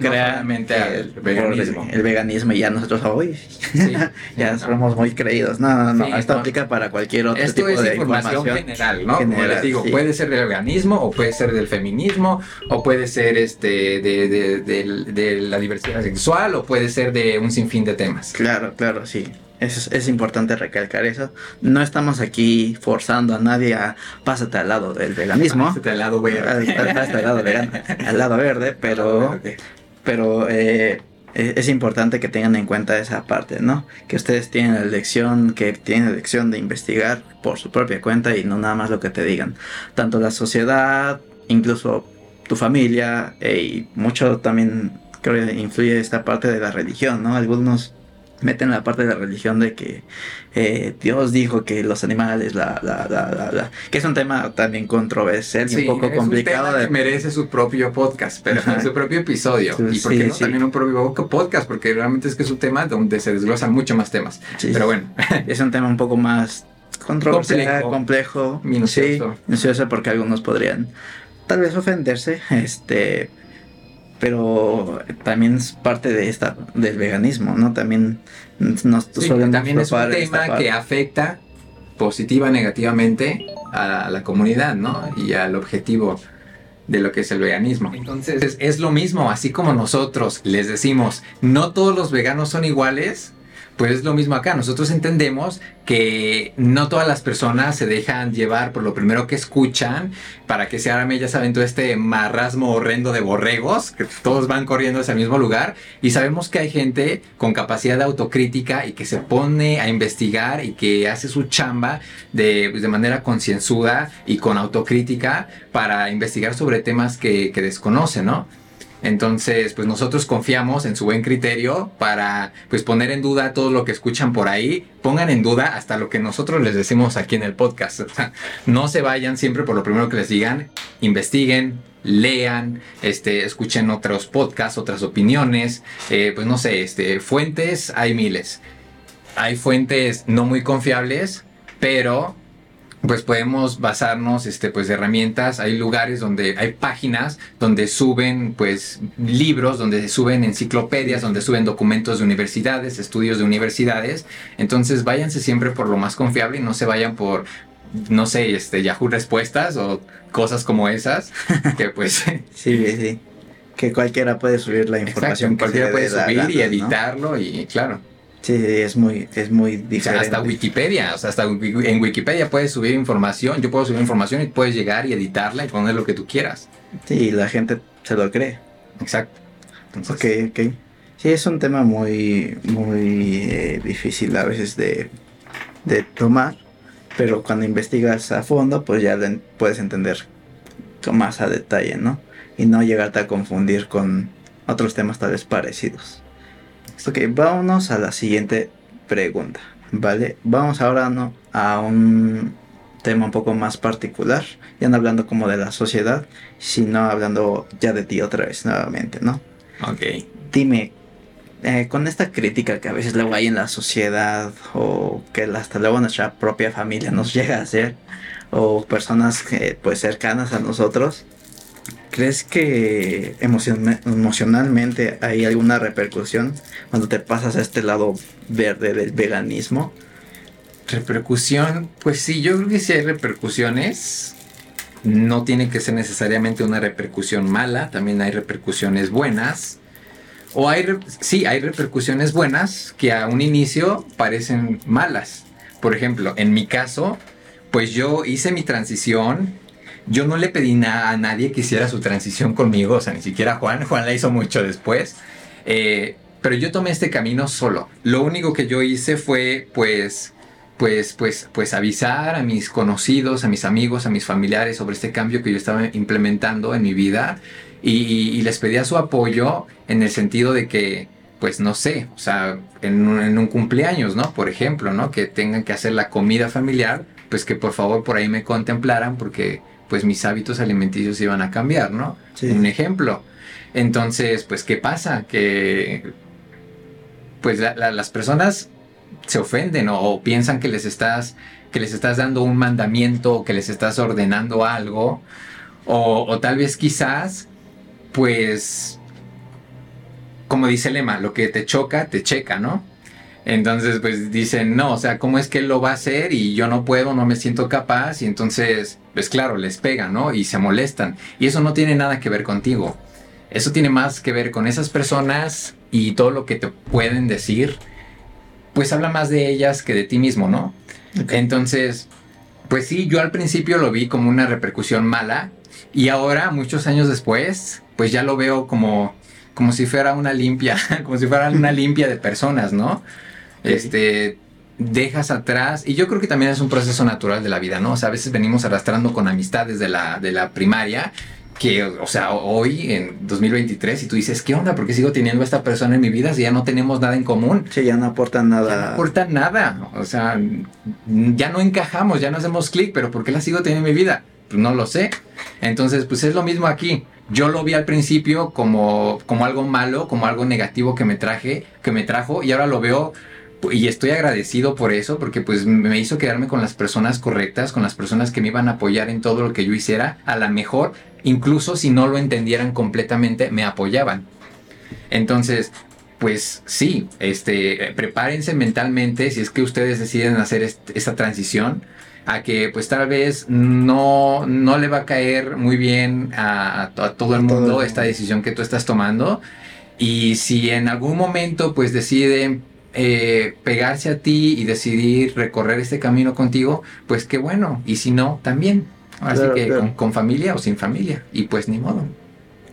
veganismo. El, veganismo y ya nosotros hoy *laughs* ya somos muy creídos. No, no, no, esto aplica para cualquier otro esto tipo es de información, general, ¿no? Como les digo, puede ser del veganismo o puede ser del feminismo o puede ser este de, de, de la diversidad sexual o puede ser de un sinfín de temas. Claro, claro, sí. Es, es, importante recalcar eso. No estamos aquí forzando a nadie a pásate al lado del veganismo. Pásate al lado verde. Pásate al lado, al lado verde, pero, pero eh, es importante que tengan en cuenta esa parte, ¿no? Que ustedes tienen la elección, que tienen la elección de investigar por su propia cuenta y no nada más lo que te digan. Tanto la sociedad, incluso tu familia, e, y mucho también creo que influye esta parte de la religión, ¿no? Algunos meten la parte de la religión de que eh, Dios dijo que los animales, la, la, la, la, que es un tema también controversial y un poco complicado. de... merece su propio podcast, pero su propio episodio. y porque no también un propio podcast, porque realmente es que es un tema donde se desglosan mucho más temas. pero bueno. *laughs* es un tema un poco más controversial, complejo, complejo minucioso. minucioso porque algunos podrían tal vez ofenderse, este pero también es parte de esta del veganismo, ¿no? También nos sí, también es un tema que afecta positiva negativamente a la comunidad, ¿no? Y al objetivo de lo que es el veganismo. Entonces es lo mismo, así como nosotros les decimos, no todos los veganos son iguales, pues es lo mismo acá. Nosotros entendemos que no todas las personas se dejan llevar por lo primero que escuchan para que se arme, ya saben, todo este marrasmo horrendo de borregos, que todos van corriendo hacia el mismo lugar. Y sabemos que hay gente con capacidad de autocrítica y que se pone a investigar y que hace su chamba de, pues, de manera concienzuda y con autocrítica para investigar sobre temas que, que desconoce, ¿no? Entonces, pues nosotros confiamos en su buen criterio para pues poner en duda todo lo que escuchan por ahí, pongan en duda hasta lo que nosotros les decimos aquí en el podcast. *laughs* no se vayan siempre por lo primero que les digan, investiguen, lean, este, escuchen otros podcasts, otras opiniones, eh, pues no sé, este, fuentes hay miles. Hay fuentes no muy confiables, pero pues podemos basarnos este pues de herramientas. Hay lugares donde hay páginas donde suben pues libros donde suben enciclopedias donde suben documentos de universidades estudios de universidades. Entonces váyanse siempre por lo más confiable y no se vayan por no sé este Yahoo respuestas o cosas como esas *laughs* que pues sí sí. Que cualquiera puede subir la información cualquiera puede subir y editarlo y claro Sí, es muy, es muy diferente. hasta Wikipedia, o sea, hasta en Wikipedia puedes subir información, yo puedo subir información y puedes llegar y editarla y poner lo que tú quieras. Sí, la gente se lo cree. Exacto. Ok, ok. Sí, es un tema muy, muy eh, difícil a veces de, de tomar, pero cuando investigas a fondo, pues ya puedes entender más a detalle, ¿no? Y no llegarte a confundir con otros temas tal vez parecidos. Ok, vámonos a la siguiente pregunta, ¿vale? Vamos ahora ¿no? a un tema un poco más particular, ya no hablando como de la sociedad, sino hablando ya de ti otra vez nuevamente, ¿no? Ok. Dime, eh, con esta crítica que a veces luego hay en la sociedad o que hasta luego nuestra propia familia nos llega a hacer o personas que, pues cercanas a nosotros, ¿Crees que emocionalmente hay alguna repercusión cuando te pasas a este lado verde del veganismo? Repercusión, pues sí, yo creo que sí hay repercusiones. No tiene que ser necesariamente una repercusión mala, también hay repercusiones buenas. O hay, sí, hay repercusiones buenas que a un inicio parecen malas. Por ejemplo, en mi caso, pues yo hice mi transición yo no le pedí nada a nadie que hiciera su transición conmigo, o sea, ni siquiera Juan. Juan la hizo mucho después. Eh, pero yo tomé este camino solo. Lo único que yo hice fue, pues, pues, pues, pues avisar a mis conocidos, a mis amigos, a mis familiares sobre este cambio que yo estaba implementando en mi vida y, les pedía su apoyo en el sentido de que, pues no sé, o sea, en un, en un, cumpleaños, ¿no? Por ejemplo, ¿no? Que tengan que hacer la comida familiar, pues que por favor por ahí me contemplaran porque pues mis hábitos alimenticios iban a cambiar, ¿no? Un ejemplo. Entonces, pues, ¿qué pasa? Que, pues, las personas se ofenden o, piensan que les estás, que les estás dando un mandamiento o que les estás ordenando algo. O, o tal vez quizás, pues, como dice el lema, lo que te choca, te checa, ¿no? Entonces, pues dicen, no, o sea, ¿cómo es que él lo va a hacer y yo no puedo, no me siento capaz? Y entonces, pues claro, les pega, ¿no? Y se molestan. Y eso no tiene nada que ver contigo. Eso tiene más que ver con esas personas y todo lo que te pueden decir. Pues habla más de ellas que de ti mismo, ¿no? Entonces, pues sí, yo al principio lo vi como una repercusión mala. Y ahora, muchos años después, pues ya lo veo como, como si fuera una limpia, *laughs* como si fuera una *laughs* limpia de personas, ¿no? Este, dejas atrás, y yo creo que también es un proceso natural de la vida, ¿no? O sea, a veces venimos arrastrando con amistades de la, de la primaria, que, o sea, hoy en 2023, y tú dices, ¿qué onda? ¿Por qué sigo teniendo a esta persona en mi vida si ya no tenemos nada en común? Sí, ya no aportan nada. Ya no aportan nada. O sea, ya no encajamos, ya no hacemos clic, pero ¿por qué la sigo teniendo en mi vida? Pues no lo sé. Entonces, pues es lo mismo aquí. Yo lo vi al principio como, como algo malo, como algo negativo que me traje, que me trajo, y ahora lo veo y estoy agradecido por eso, porque pues me hizo quedarme con las personas correctas, con las personas que me iban a apoyar en todo lo que yo hiciera, a la mejor, incluso si no lo entendieran completamente, me apoyaban. Entonces, pues sí, este, prepárense mentalmente si es que ustedes deciden hacer esta transición a que pues tal vez no, no le va a caer muy bien a, todo el mundo esta decisión que tú estás tomando. Y si en algún momento pues deciden eh, pegarse a ti y decidir recorrer este camino contigo, pues qué bueno. Y si no, también. Así que Con, familia o sin familia. Y pues ni modo.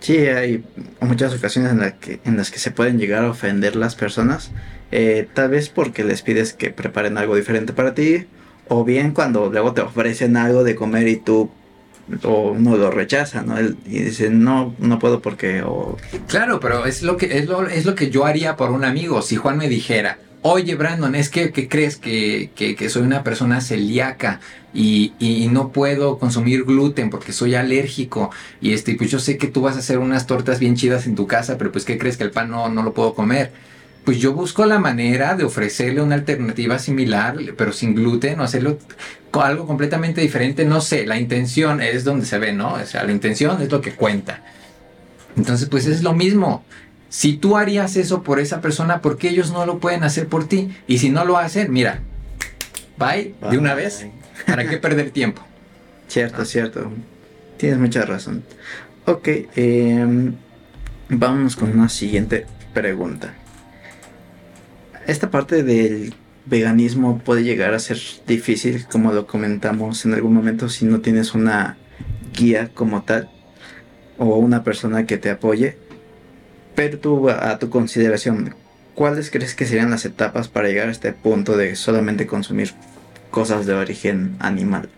Sí, hay muchas ocasiones en, que, en las que se pueden llegar a ofender las personas. Eh, tal vez porque les pides que preparen algo diferente para ti. O bien cuando luego te ofrecen algo de comer y tú o uno lo rechaza, ¿no? y dice, no, no puedo porque... Claro, pero es lo, que, es, lo, es lo que yo haría por un amigo. Si Juan me dijera, oye Brandon, es que, crees que, que, soy una persona celíaca y, y, no puedo consumir gluten porque soy alérgico y este, pues yo sé que tú vas a hacer unas tortas bien chidas en tu casa, pero pues ¿qué crees que el pan no, no lo puedo comer? Pues yo busco la manera de ofrecerle una alternativa similar, pero sin gluten, o hacerlo algo completamente diferente, no sé, la intención es donde se ve, ¿no? O sea, la intención es lo que cuenta. Entonces, pues es lo mismo. Si tú harías eso por esa persona, ¿por qué ellos no lo pueden hacer por ti? Y si no lo hacen, mira, bye, de una vez. ¿Para qué perder tiempo? Cierto, cierto. Tienes mucha razón. Ok, eh, vamos con una siguiente pregunta esta parte del veganismo puede llegar a ser difícil, como lo comentamos en algún momento, si no tienes una guía como tal o una persona que te apoye. Pero tú, a tu consideración, ¿cuáles crees que serían las etapas para llegar a este punto de solamente consumir cosas de origen animal?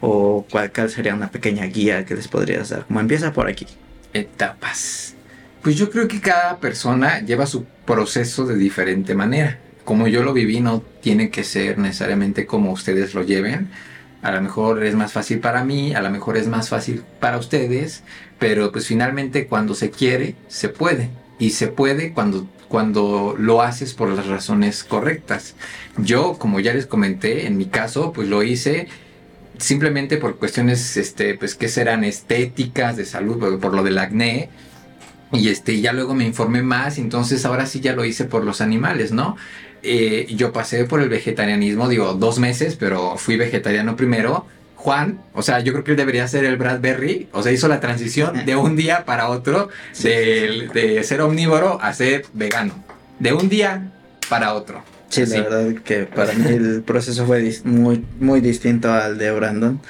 ¿O cuál, sería una pequeña guía que les podrías dar? Como empieza por aquí. Etapas. Pues yo creo que cada persona lleva su proceso de diferente manera. Como yo lo viví, no tiene que ser necesariamente como ustedes lo lleven. A lo mejor es más fácil para mí, a lo mejor es más fácil para ustedes, pero pues finalmente cuando se quiere, se puede. Y se puede cuando, cuando lo haces por las razones correctas. Yo, como ya les comenté, en mi caso, pues lo hice simplemente por cuestiones, este, pues que serán estéticas, de salud, por, por lo del acné y este, ya luego me informé más, entonces ahora sí ya lo hice por los animales, ¿no? Eh, yo pasé por el vegetarianismo, digo, dos meses, pero fui vegetariano primero. Juan, o sea, yo creo que él debería ser el Bradbury, o sea, hizo la transición de un día para otro, de, de ser omnívoro a ser vegano, de un día para otro. Sí, la verdad que para mí el proceso fue muy, muy distinto al de Brandon,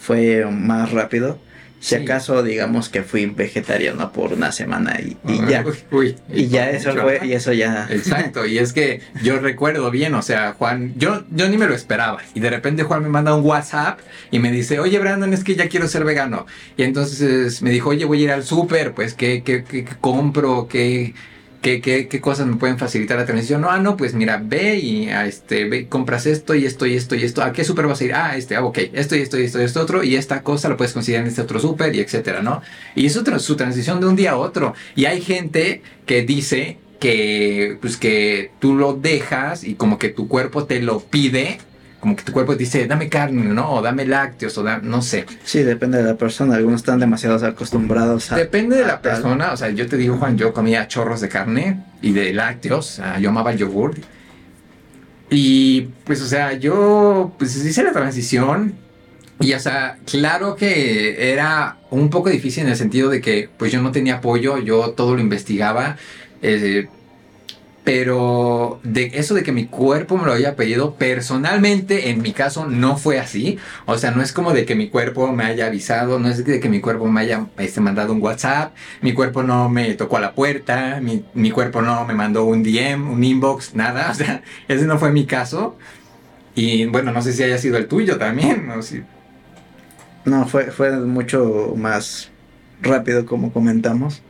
fue más rápido si acaso digamos que fui vegetariano por una semana y, ya. *laughs* y ya eso fue, y eso ya. Exacto, y es que yo recuerdo bien, o sea, Juan, yo, yo ni me lo esperaba. Y de repente Juan me manda un WhatsApp y me dice, oye Brandon, es que ya quiero ser vegano. Y entonces me dijo, oye, voy a ir al súper, pues, ¿qué, qué, qué, qué compro? ¿Qué, ¿Qué, qué, cosas me pueden facilitar la transición? No, ah, no, pues mira, ve y a este, ve, compras esto y esto y esto y esto. ¿A qué súper vas a ir? Ah, este, ah, ok, esto y esto y esto y esto otro. Y esta cosa la puedes conseguir en este otro súper y etcétera, ¿no? Y es su transición de un día a otro. Y hay gente que dice que, pues que tú lo dejas y como que tu cuerpo te lo pide como que tu cuerpo dice, dame carne, ¿no? O dame lácteos, o no sé. Sí, depende de la persona. Algunos están demasiado acostumbrados a. Depende de la persona. O sea, yo te digo, Juan, yo comía chorros de carne y de lácteos. yo amaba el yogur. Y pues, o sea, yo pues hice la transición. Y, o sea, claro que era un poco difícil en el sentido de que, pues yo no tenía apoyo, yo todo lo investigaba. Eh, pero de eso de que mi cuerpo me lo haya pedido, personalmente en mi caso no fue así. O sea, no es como de que mi cuerpo me haya avisado, no es de que mi cuerpo me haya este, mandado un WhatsApp, mi cuerpo no me tocó a la puerta, mi, mi, cuerpo no me mandó un DM, un inbox, nada. O sea, *laughs* ese no fue mi caso. Y bueno, no sé si haya sido el tuyo también. ¿no? no, fue, fue mucho más rápido como comentamos.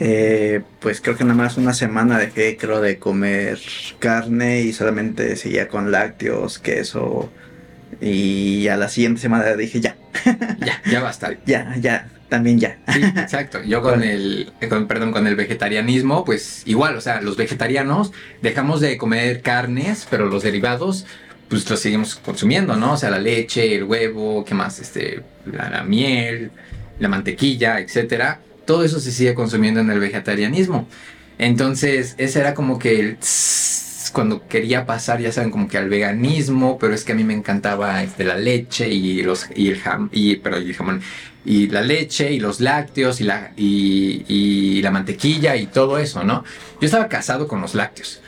Eh, pues creo que nada más una semana dejé, creo, de comer carne y solamente seguía con lácteos, queso. Y a la siguiente semana dije ya. ya, ya basta. *laughs* Ya, ya, también ya. Sí, exacto. Yo con el, perdón, con el vegetarianismo, pues igual, o sea, los vegetarianos dejamos de comer carnes, pero los derivados, pues los seguimos consumiendo, ¿no? O sea, la leche, el huevo, ¿qué más? Este, la, la miel, la mantequilla, etcétera todo eso se sigue consumiendo en el vegetarianismo. Entonces, ese era como que el cuando quería pasar, ya saben, como que al veganismo, pero es que a mí me encantaba este, la leche y los y el jam, y pero el jamón y la leche y los lácteos y la y, y, la mantequilla y todo eso, ¿no? Yo estaba casado con los lácteos.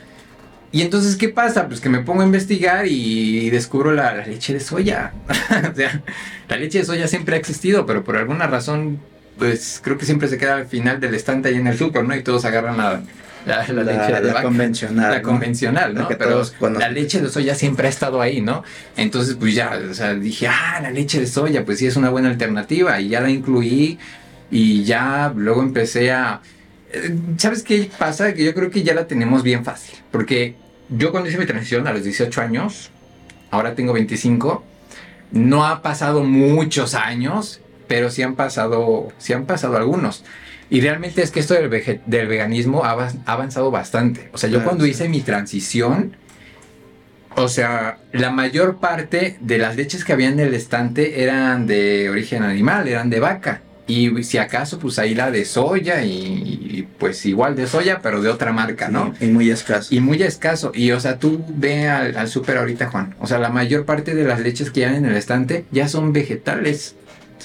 Y entonces, ¿qué pasa? Pues que me pongo a investigar y descubro la, la leche de soya. *laughs* o sea, la leche de soya siempre ha existido, pero por alguna razón pues creo que siempre se queda al final del estante ahí en el súper, ¿no? Y todos agarran la, la, leche de la convencional. La convencional, ¿no? Pero la leche de soya siempre ha estado ahí, ¿no? Entonces, pues ya, o sea, dije, ah, la leche de soya, pues sí es una buena alternativa. Y ya la incluí y ya luego empecé a... Eh, ¿Sabes qué pasa? Que yo creo que ya la tenemos bien fácil. Porque yo cuando hice mi transición a los 18 años, ahora tengo 25, no ha pasado muchos años pero sí han pasado, sí han pasado algunos. Y realmente es que esto del, del veganismo ha, avanzado bastante. O sea, yo cuando hice mi transición, o sea, la mayor parte de las leches que había en el estante eran de origen animal, eran de vaca. Y si acaso, pues ahí la de soya y, pues igual de soya, pero de otra marca, ¿no? y muy escaso. Y muy escaso. Y o sea, tú ve al, al súper ahorita, Juan. O sea, la mayor parte de las leches que hay en el estante ya son vegetales.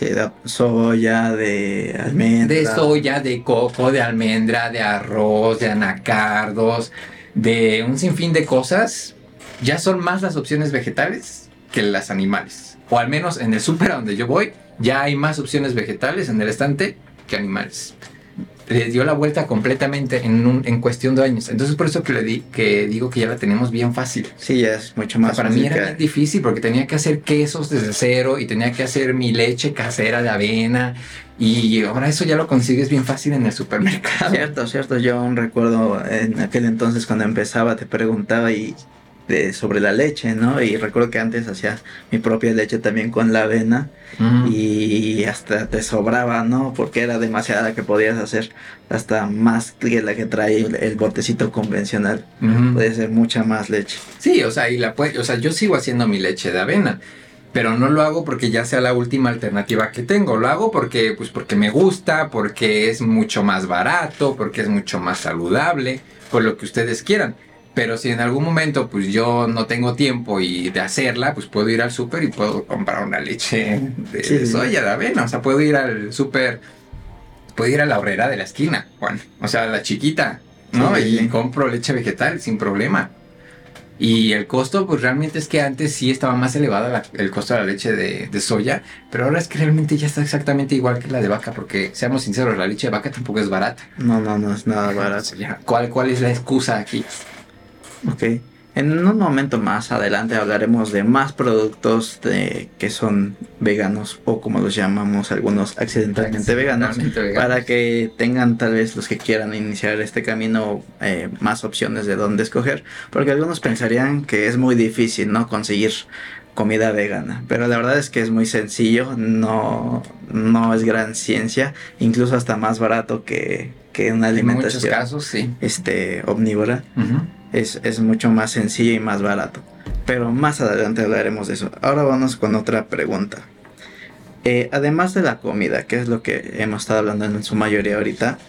De soya, de almendra. De soya, de coco, de almendra, de arroz, de anacardos, de un sinfín de cosas. Ya son más las opciones vegetales que las animales. O al menos en el súper donde yo voy, ya hay más opciones vegetales en el estante que animales. Le dio la vuelta completamente en, un, en cuestión de años. Entonces por eso que le di, que digo que ya la tenemos bien fácil. Sí, ya es mucho más para mí era difícil porque tenía que hacer quesos desde cero y tenía que hacer mi leche casera de avena. Y ahora eso ya lo consigues bien fácil en el supermercado. Cierto, cierto. Yo aún recuerdo en aquel entonces cuando empezaba te preguntaba y sobre la leche, ¿no? Y recuerdo que antes hacía mi propia leche también con la avena y hasta te sobraba, ¿no? Porque era demasiada que podías hacer hasta más que la que trae el, botecito convencional. Puede ser mucha más leche. Sí, o sea, y la o sea, yo sigo haciendo mi leche de avena. Pero no lo hago porque ya sea la última alternativa que tengo. Lo hago porque, pues porque me gusta, porque es mucho más barato, porque es mucho más saludable, por lo que ustedes quieran. Pero si en algún momento pues yo no tengo tiempo y de hacerla, pues puedo ir al súper y puedo comprar una leche de, soya, de avena. O sea, puedo ir al súper, puedo ir a la horrera de la esquina, Juan. O sea, la chiquita, ¿no? y compro leche vegetal sin problema. Y el costo, pues realmente es que antes sí estaba más elevado el costo de la leche de, de, soya, pero ahora es que realmente ya está exactamente igual que la de vaca, porque seamos sinceros, la leche de vaca tampoco es barata. No, no, no es nada barato. ¿Cuál, cuál es la excusa aquí? Ok. En un momento más adelante hablaremos de más productos de, que son veganos o como los llamamos algunos accidentalmente, veganos, para que tengan tal vez los que quieran iniciar este camino eh, más opciones de dónde escoger, porque algunos pensarían que es muy difícil no conseguir comida vegana, pero la verdad es que es muy sencillo, no, no es gran ciencia, incluso hasta más barato que, que una alimentación en muchos casos, sí. este, omnívora es, mucho más sencillo y más barato. Pero más adelante hablaremos de eso. Ahora vamos con otra pregunta. Eh, además de la comida, que es lo que hemos estado hablando en su mayoría ahorita,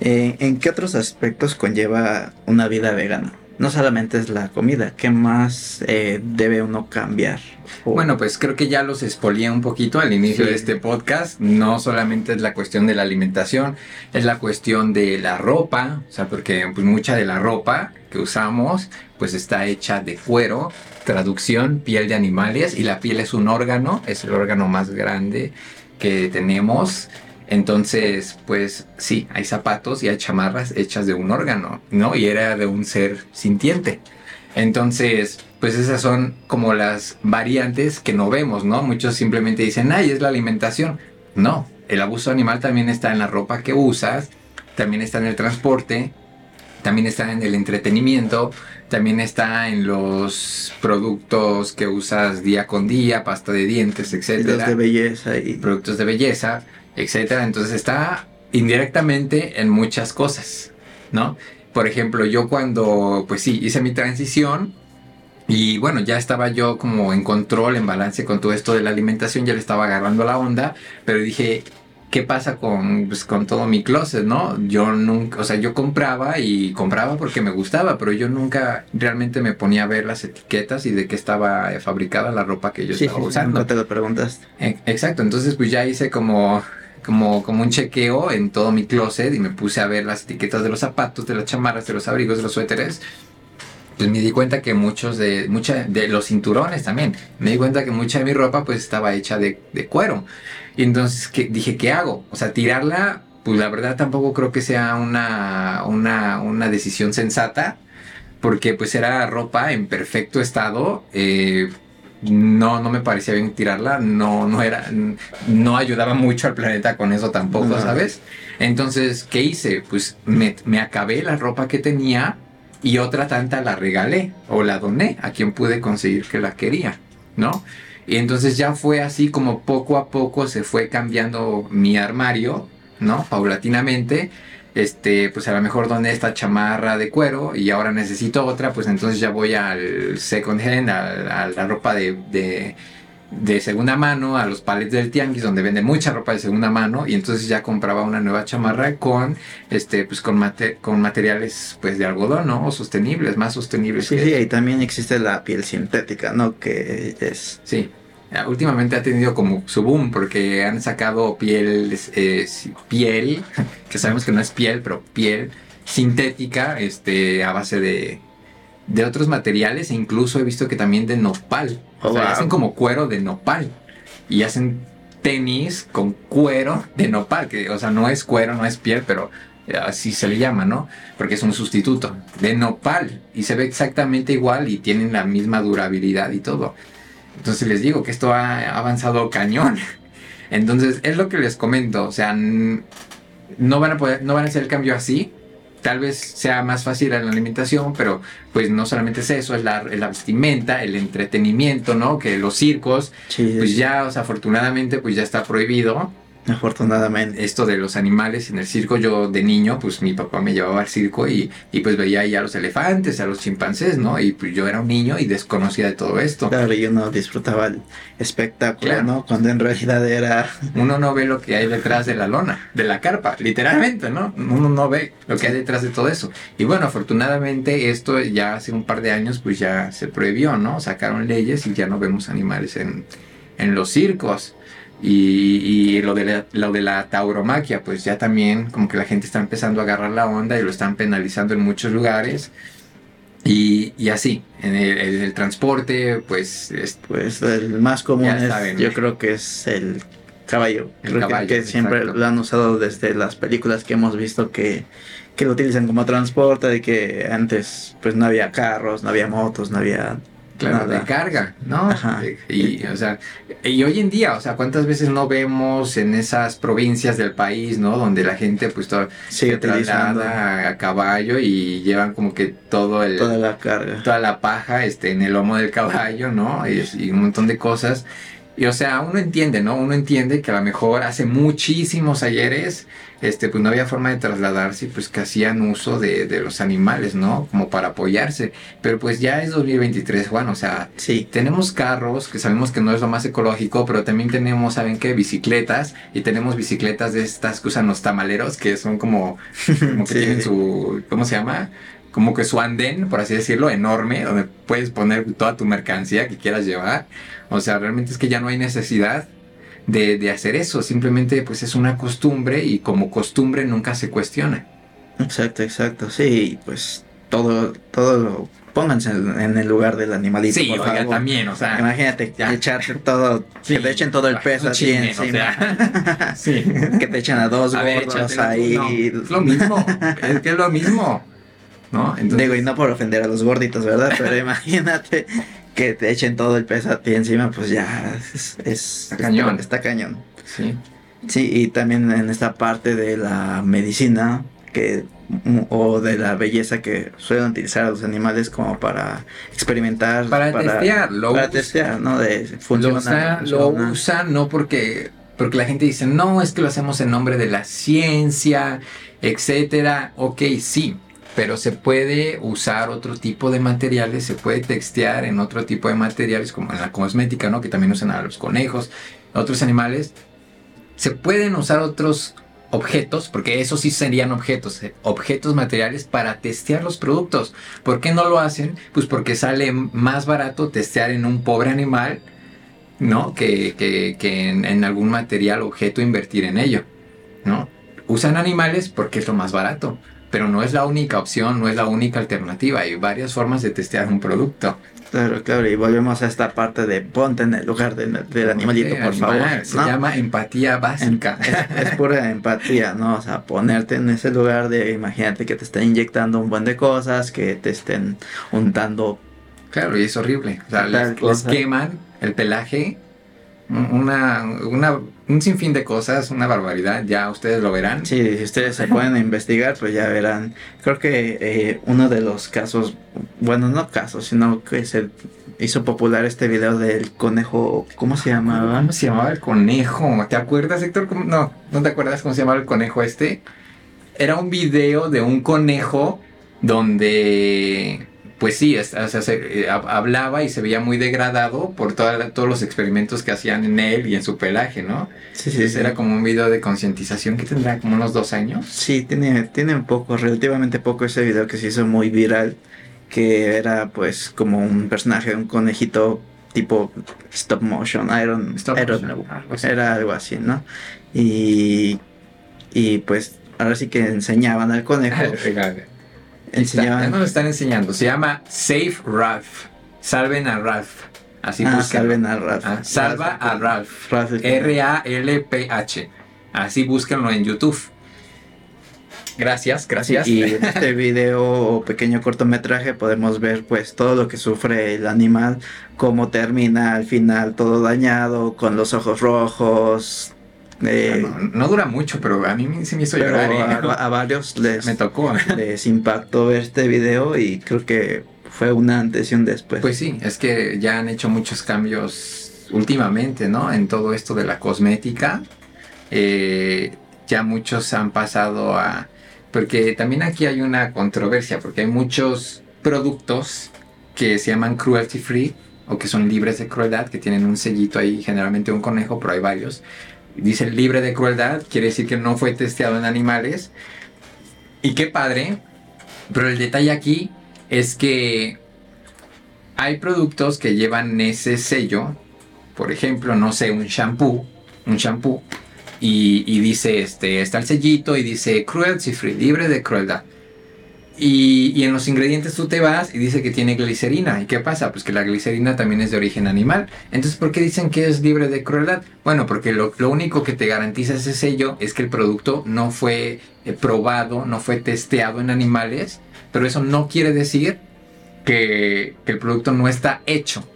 eh, ¿en qué otros aspectos conlleva una vida vegana? No solamente es la comida, ¿qué más eh, debe uno cambiar? Bueno, pues creo que ya los expolié un poquito al inicio de este podcast. No solamente es la cuestión de la alimentación, es la cuestión de la ropa, o sea, porque pues, mucha de la ropa que usamos pues está hecha de cuero, traducción, piel de animales, y la piel es un órgano, es el órgano más grande que tenemos entonces, pues sí, hay zapatos y hay chamarras hechas de un órgano, ¿no? Y era de un ser sintiente. Entonces, pues esas son como las variantes que no vemos, ¿no? Muchos simplemente dicen, ay, es la alimentación. No, el abuso animal también está en la ropa que usas, también está en el transporte, también está en el entretenimiento, también está en los productos que usas día con día, pasta de dientes, etc. Productos de belleza y productos de belleza etcétera. Entonces está indirectamente en muchas cosas, ¿no? Por ejemplo, yo cuando, pues sí, hice mi transición y bueno, ya estaba yo como en control, en balance con todo esto de la alimentación, ya le estaba agarrando la onda, pero dije, ¿qué pasa con, pues, con todo mi closet, no? Yo nunca, o sea, yo compraba y compraba porque me gustaba, pero yo nunca realmente me ponía a ver las etiquetas y de qué estaba fabricada la ropa que yo estaba usando. No te lo preguntaste. E, exacto, entonces pues ya hice como como, como un chequeo en todo mi closet y me puse a ver las etiquetas de los zapatos, de las chamarras, de los abrigos, de los suéteres. Pues me di cuenta que muchos de, mucha, de los cinturones también, me di cuenta que mucha de mi ropa pues estaba hecha de, cuero. Y entonces ¿qué, dije, ¿qué hago? O sea, tirarla, pues la verdad tampoco creo que sea una, una, una decisión sensata, porque pues era ropa en perfecto estado. Eh, no, no me parecía bien tirarla, no, no era, no ayudaba mucho al planeta con eso tampoco, ¿sabes? Entonces, ¿qué hice? Pues me, me, acabé la ropa que tenía y otra tanta la regalé o la doné a quien pude conseguir que la quería, ¿no? Y entonces ya fue así como poco a poco se fue cambiando mi armario ¿no? Paulatinamente, este, pues a lo mejor doné esta chamarra de cuero y ahora necesito otra, pues entonces ya voy al second hand, a, la ropa de, de, segunda mano, a los palets del tianguis donde venden mucha ropa de segunda mano y entonces ya compraba una nueva chamarra con, este, pues con, con materiales pues de algodón, ¿no? O sostenibles, más sostenibles. Sí, sí, y también existe la piel sintética, ¿no? Que es... Sí. Ah, últimamente ha tenido como su boom porque han sacado piel, eh, piel, *laughs* que sabemos que no es piel, pero piel sintética, este, a base de, de otros materiales e incluso he visto que también de nopal. o sea, oh, hacen como cuero de nopal y hacen tenis con cuero de nopal, que o sea, no es cuero, no es piel, pero así se le llama, ¿no? Porque es un sustituto de nopal y se ve exactamente igual y tienen la misma durabilidad y todo. Entonces les digo que esto ha avanzado cañón. *laughs* Entonces es lo que les comento, o sea, no van a poder, no van a hacer el cambio así. Tal vez sea más fácil en la alimentación, pero pues no solamente es eso, es la, vestimenta, el entretenimiento, ¿no? Que los circos, pues ya, o sea, afortunadamente, pues ya está prohibido Afortunadamente. Esto de los animales en el circo, yo de niño, pues mi papá me llevaba al circo y, y pues veía ahí a los elefantes, a los chimpancés, ¿no? Y pues yo era un niño y desconocía de todo esto. Claro, yo no disfrutaba el espectáculo, ¿no? Cuando en realidad era... Uno no ve lo que hay detrás de la lona, de la carpa, literalmente, ¿no? Uno no ve lo que hay detrás de todo eso. Y bueno, afortunadamente esto ya hace un par de años pues ya se prohibió, ¿no? Sacaron leyes y ya no vemos animales en, en los circos. Y, lo, de la, lo de la tauromaquia, pues ya también como que la gente está empezando a agarrar la onda y lo están penalizando en muchos lugares. Y, y así, en el, transporte, pues... pues el más común es, yo creo que es el caballo. creo que, siempre lo han usado desde las películas que hemos visto que, que lo utilizan como transporte, de que antes pues no había carros, no había motos, no había Claro, de carga, ¿no? Y, o sea, y hoy en día, o sea, ¿cuántas veces no vemos en esas provincias del país, ¿no? Donde la gente pues todo, se traslada a, caballo y llevan como que todo el... Toda la carga. Toda la paja este, en el lomo del caballo, ¿no? Y, y un montón de cosas. Y o sea, uno entiende, ¿no? Uno entiende que a lo mejor hace muchísimos ayeres este, pues no había forma de trasladarse, pues que hacían uso de, de, los animales, ¿no? Como para apoyarse. Pero pues ya es 2023, Juan, o sea, sí. tenemos carros que sabemos que no es lo más ecológico, pero también tenemos, ¿saben qué? Bicicletas, y tenemos bicicletas de estas que usan los tamaleros, que son como, *laughs* como que tienen su, ¿cómo se llama? Como que su andén, por así decirlo, enorme, donde puedes poner toda tu mercancía que quieras llevar. O sea, realmente es que ya no hay necesidad de, hacer eso, simplemente pues es una costumbre y como costumbre nunca se cuestiona. Exacto, exacto, sí, pues todo, todo pónganse en el lugar del animalito. Sí, por también, o sea. Imagínate ya. todo, que te echen todo el peso así encima. *laughs* sí. que te echen a dos gordos ahí. es lo mismo, es que es lo mismo. ¿No? Digo, y no por ofender a los gorditos, ¿verdad? Pero *laughs* imagínate que te echen todo el peso a ti encima, pues ya es, está cañón. Está cañón. Sí. Sí, y también en esta parte de la medicina que o de la belleza que suelen utilizar a los animales como para experimentar para, testear lo para testear no de funciona lo, usan no porque porque la gente dice no es que lo hacemos en nombre de la ciencia etcétera ok sí pero se puede usar otro tipo de materiales, se puede textear en otro tipo de materiales, como en la cosmética, ¿no? Que también usan a los conejos, otros animales. Se pueden usar otros objetos, porque esos sí serían objetos, eh, objetos materiales para testear los productos. ¿Por qué no lo hacen? Pues porque sale más barato testear en un pobre animal, ¿no? Que, que, en, en, algún material, objeto, invertir en ello, ¿no? Usan animales porque es lo más barato pero no es la única opción, no es la única alternativa. Hay varias formas de testear un producto. Claro, claro, y volvemos a esta parte de ponte en el lugar del animalito, por favor. Se llama empatía básica. *laughs* Es, pura empatía, ¿no? O sea, ponerte en ese lugar de, imagínate que te estén inyectando un buen de cosas, que te estén untando. Claro, y es horrible. O sea, les queman el pelaje una, una, un sinfín de cosas, una barbaridad, ya ustedes lo verán. Sí, si ustedes se pueden investigar, pues ya verán. Creo que eh, uno de los casos, bueno, no casos, sino que se hizo popular este video del conejo, ¿cómo se llamaba? ¿Cómo se llamaba el conejo? ¿Te acuerdas, Héctor? No, ¿no te acuerdas cómo se llamaba el conejo este? Era un video de un conejo donde pues sí, o sea, se, eh, hablaba y se veía muy degradado por todos los experimentos que hacían en él y en su pelaje, ¿no? Sí, sí. Era como un video de concientización que tendrá como unos dos años. Sí, tiene, tiene un poco, relativamente poco ese video que se hizo muy viral, que era pues como un personaje, un conejito tipo stop motion, Iron, stop motion, era algo así, ¿no? Y, y pues ahora sí que enseñaban al conejo. *laughs* Enseñaban. nos están enseñando. Se llama Save Ralph. Salven a Ralph. Así ah, Salven a Ralph. Ah, salva a Ralph. R-A-L-P-H. Así búsquenlo en YouTube. Gracias, gracias. Y en *laughs* este video o pequeño cortometraje podemos ver pues todo lo que sufre el animal, cómo termina al final todo dañado, con los ojos rojos, eh, no, dura mucho, pero a mí se me hizo llorar. ¿eh? A, varios *laughs* les, me tocó. *laughs* les impactó ver este video y creo que fue una antes y un después. Pues sí, es que ya han hecho muchos cambios últimamente, ¿no? En todo esto de la cosmética. Eh, ya muchos han pasado a... Porque también aquí hay una controversia, porque hay muchos productos que se llaman cruelty free o que son libres de crueldad, que tienen un sellito ahí, generalmente un conejo, pero hay varios dice libre de crueldad, quiere decir que no fue testeado en animales. Y qué padre, pero el detalle aquí es que hay productos que llevan ese sello, por ejemplo, no sé, un shampoo, un shampoo, y, dice, este, está el sellito y dice cruelty free, libre de crueldad. Y, en los ingredientes tú te vas y dice que tiene glicerina. ¿Y qué pasa? Pues que la glicerina también es de origen animal. Entonces, ¿por qué dicen que es libre de crueldad? Bueno, porque lo, único que te garantiza ese sello es que el producto no fue eh, probado, no fue testeado en animales. Pero eso no quiere decir que, que el producto no está hecho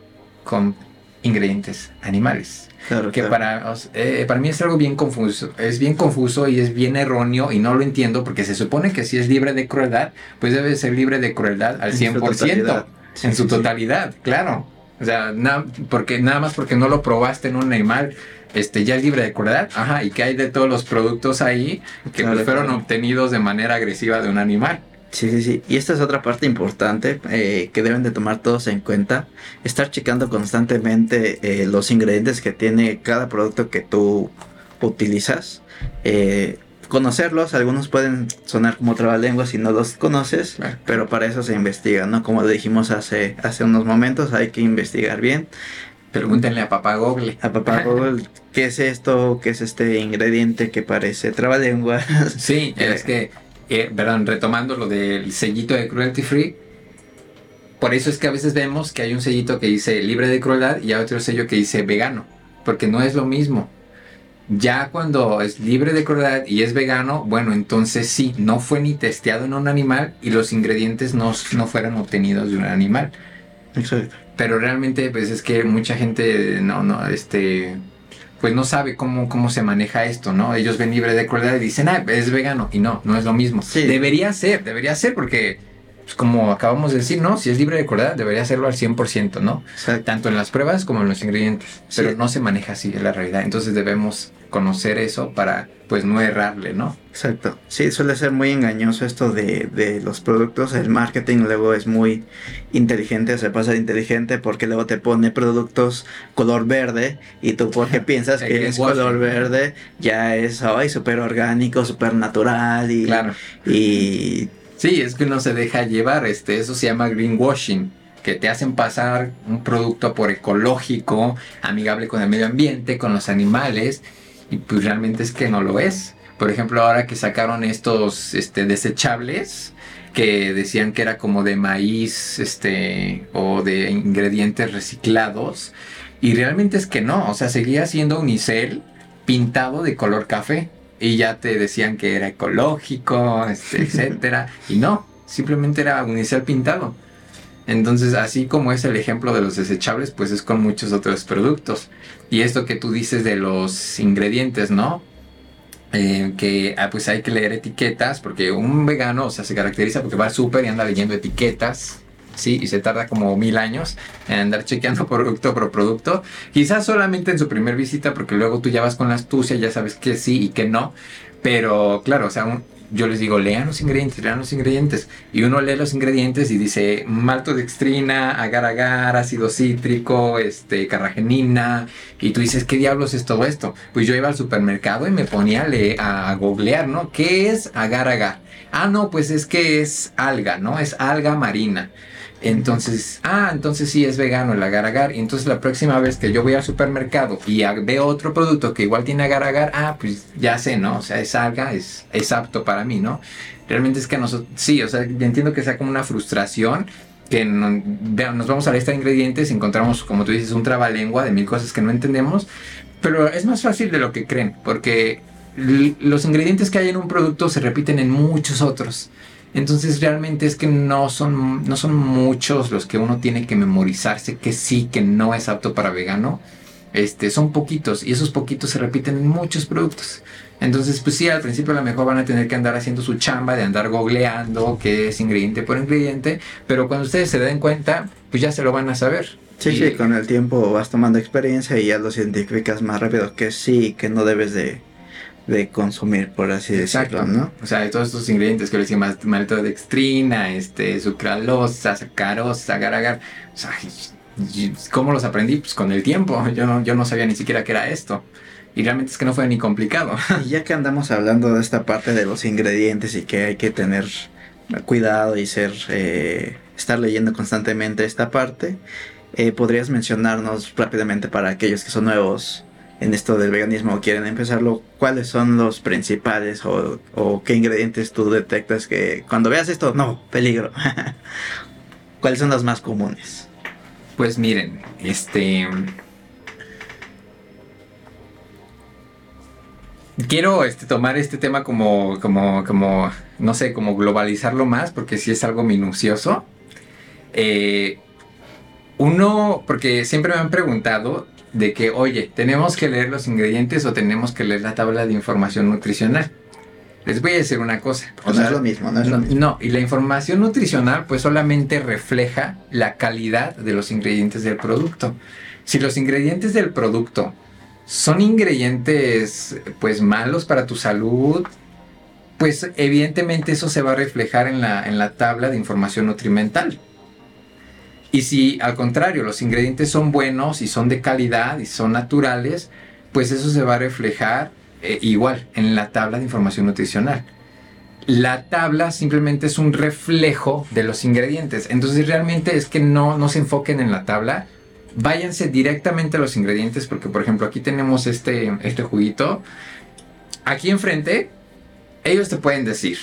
con ingredientes animales que Para, eh, para mí es algo bien confuso, es bien confuso y es bien erróneo y no lo entiendo porque se supone que si es libre de crueldad, pues debe ser libre de crueldad al 100%, en su totalidad, claro. O sea, porque, nada más porque no lo probaste en un animal, este, ya es libre de crueldad, ajá, y que hay de todos los productos ahí que pues fueron obtenidos de manera agresiva de un animal. Sí, sí, sí. Y esta es otra parte importante eh, que deben de tomar todos en cuenta. Estar checando constantemente eh, los ingredientes que tiene cada producto que tú utilizas. Eh, conocerlos, algunos pueden sonar como trabalenguas si no los conoces, pero para eso se investiga, ¿no? Como dijimos hace, hace unos momentos, hay que investigar bien. Pregúntenle a papá Google. A papá *laughs* Google, ¿qué es esto? ¿Qué es este ingrediente que parece trabalenguas? Sí, *laughs* es que eh, perdón, retomando lo del sellito de cruelty free, por eso es que a veces vemos que hay un sellito que dice libre de crueldad y hay otro sello que dice vegano, porque no es lo mismo. Ya cuando es libre de crueldad y es vegano, bueno, entonces sí, no fue ni testeado en un animal y los ingredientes no, no fueron obtenidos de un animal. Exacto. Pero realmente, pues es que mucha gente no, no, este, pues no sabe cómo, cómo se maneja esto, ¿no? Ellos ven libre de crueldad y dicen, ah, es vegano. Y no, no es lo mismo. Debería ser, debería ser porque, pues como acabamos de decir, ¿no? Si es libre de crueldad, debería hacerlo al 100%, ¿no? Tanto en las pruebas como en los ingredientes. Pero no se maneja así en la realidad. Entonces debemos conocer eso para pues no errarle, ¿no? Exacto. Sí, suele ser muy engañoso esto de, de, los productos. El marketing luego es muy inteligente, se pasa de inteligente porque luego te pone productos color verde y tú porque *laughs* piensas que es color verde ya es ay súper orgánico, súper natural y, claro. y... Sí, es que uno se deja llevar, este, eso se llama greenwashing que te hacen pasar un producto por ecológico, amigable con el medio ambiente, con los animales, y pues realmente es que no lo es. Por ejemplo, ahora que sacaron estos este, desechables que decían que era como de maíz este, o de ingredientes reciclados, y realmente es que no, o sea, seguía siendo unicel pintado de color café y ya te decían que era ecológico, este, *laughs* etcétera, y no, simplemente era unicel pintado. Entonces, así como es el ejemplo de los desechables, pues es con muchos otros productos. Y esto que tú dices de los ingredientes, ¿no? Eh, que ah, pues hay que leer etiquetas, porque un vegano, o sea, se caracteriza porque va súper y anda leyendo etiquetas ¿sí? Y se tarda como mil años en andar chequeando *laughs* producto por producto. Quizás solamente en su primer visita, porque luego tú ya vas con la astucia, ya sabes que sí y que no. Pero claro, o sea, yo les digo, lean los ingredientes, lean los ingredientes. Y uno lee los ingredientes y dice maltodextrina, agar-agar, ácido cítrico, este, carragenina. Y tú dices, ¿qué diablos es todo esto? Pues yo iba al supermercado y me ponía a, leer, a googlear, ¿no? ¿Qué es agar-agar? Ah, no, pues es que es alga, ¿no? Es alga marina. Entonces, ah, entonces sí es vegano el agar-agar. Y entonces la próxima vez que yo voy al supermercado y veo otro producto que igual tiene agar-agar, ah, pues ya sé, ¿no? O sea, es alga, es, es apto para mí, ¿no? Realmente es que nosotros, sí, o sea, entiendo que sea como una frustración que nos vamos a la lista de ingredientes encontramos, como tú dices, un trabalengua de mil cosas que no entendemos, pero es más fácil de lo que creen, porque los ingredientes que hay en un producto se repiten en muchos otros. Entonces realmente es que no son, no son muchos los que uno tiene que memorizarse que sí, que no es apto para vegano. Este, son poquitos y esos poquitos se repiten en muchos productos. Entonces, pues sí, al principio a lo mejor van a tener que andar haciendo su chamba de andar googleando qué es ingrediente por ingrediente, pero cuando ustedes se den cuenta, pues ya se lo van a saber. Sí, sí, con el tiempo vas tomando experiencia y ya lo identificas más rápido que sí, que no debes de, de consumir, por así decirlo, ¿no? O sea, todos estos ingredientes que le decía maltodextrina, este, sucralosa, sacarosa, agar, agar. O sea, ¿cómo los aprendí? Pues con el tiempo. Yo no, yo no sabía ni siquiera qué era esto. Y realmente es que no fue ni complicado. *laughs* Y ya que andamos hablando de esta parte de los ingredientes y que hay que tener cuidado y ser, eh, estar leyendo constantemente esta parte, eh, ¿podrías mencionarnos rápidamente para aquellos que son nuevos en esto del veganismo o quieren empezarlo, ¿cuáles son los principales o, qué ingredientes tú detectas que cuando veas esto, no, peligro? *laughs* ¿Cuáles son los más comunes? Pues miren, este... Quiero este, tomar este tema como, como, como, no sé, como globalizarlo más, porque sí es algo minucioso. Eh, uno, porque siempre me han preguntado de que, oye, tenemos que leer los ingredientes o tenemos que leer la tabla de información nutricional. Les voy a decir una cosa. O no es lo mismo, no es lo mismo. No, y la información nutricional pues solamente refleja la calidad de los ingredientes del producto. Si los ingredientes del producto son ingredientes pues malos para tu salud, pues evidentemente eso se va a reflejar en la, en la tabla de información nutrimental. Y si al contrario los ingredientes son buenos y son de calidad y son naturales, pues eso se va a reflejar eh, igual en la tabla de información nutricional. La tabla simplemente es un reflejo de los ingredientes. Entonces realmente es que no, se enfoquen en la tabla. Váyanse directamente a los ingredientes porque por ejemplo aquí tenemos este, este juguito. Aquí enfrente ellos te pueden decir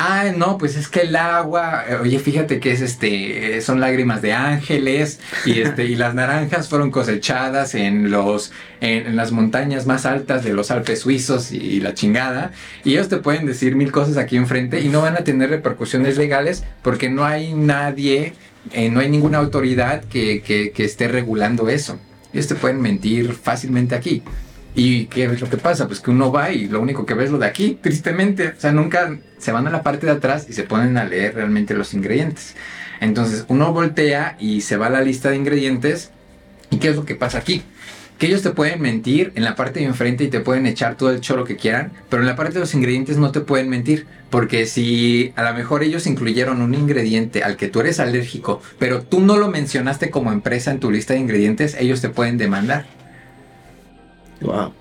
Ah, no, pues es que el agua, eh, oye, fíjate que es este, son lágrimas de ángeles y este, y las naranjas fueron cosechadas en los, en, las montañas más altas de los Alpes suizos y, la chingada. Y ellos te pueden decir mil cosas aquí enfrente y no van a tener repercusiones legales porque no hay nadie, eh, no hay ninguna autoridad que, que, que esté regulando eso. Ellos te pueden mentir fácilmente aquí. ¿Y qué es lo que pasa? Pues que uno va y lo único que ve es lo de aquí, tristemente. O sea, nunca se van a la parte de atrás y se ponen a leer realmente los ingredientes. Entonces uno voltea y se va a la lista de ingredientes. ¿Y qué es lo que pasa aquí? Que ellos te pueden mentir en la parte de enfrente y te pueden echar todo el choro que quieran, pero en la parte de los ingredientes no te pueden mentir, porque si a lo mejor ellos incluyeron un ingrediente al que tú eres alérgico, pero tú no lo mencionaste como empresa en tu lista de ingredientes, ellos te pueden demandar. Wow.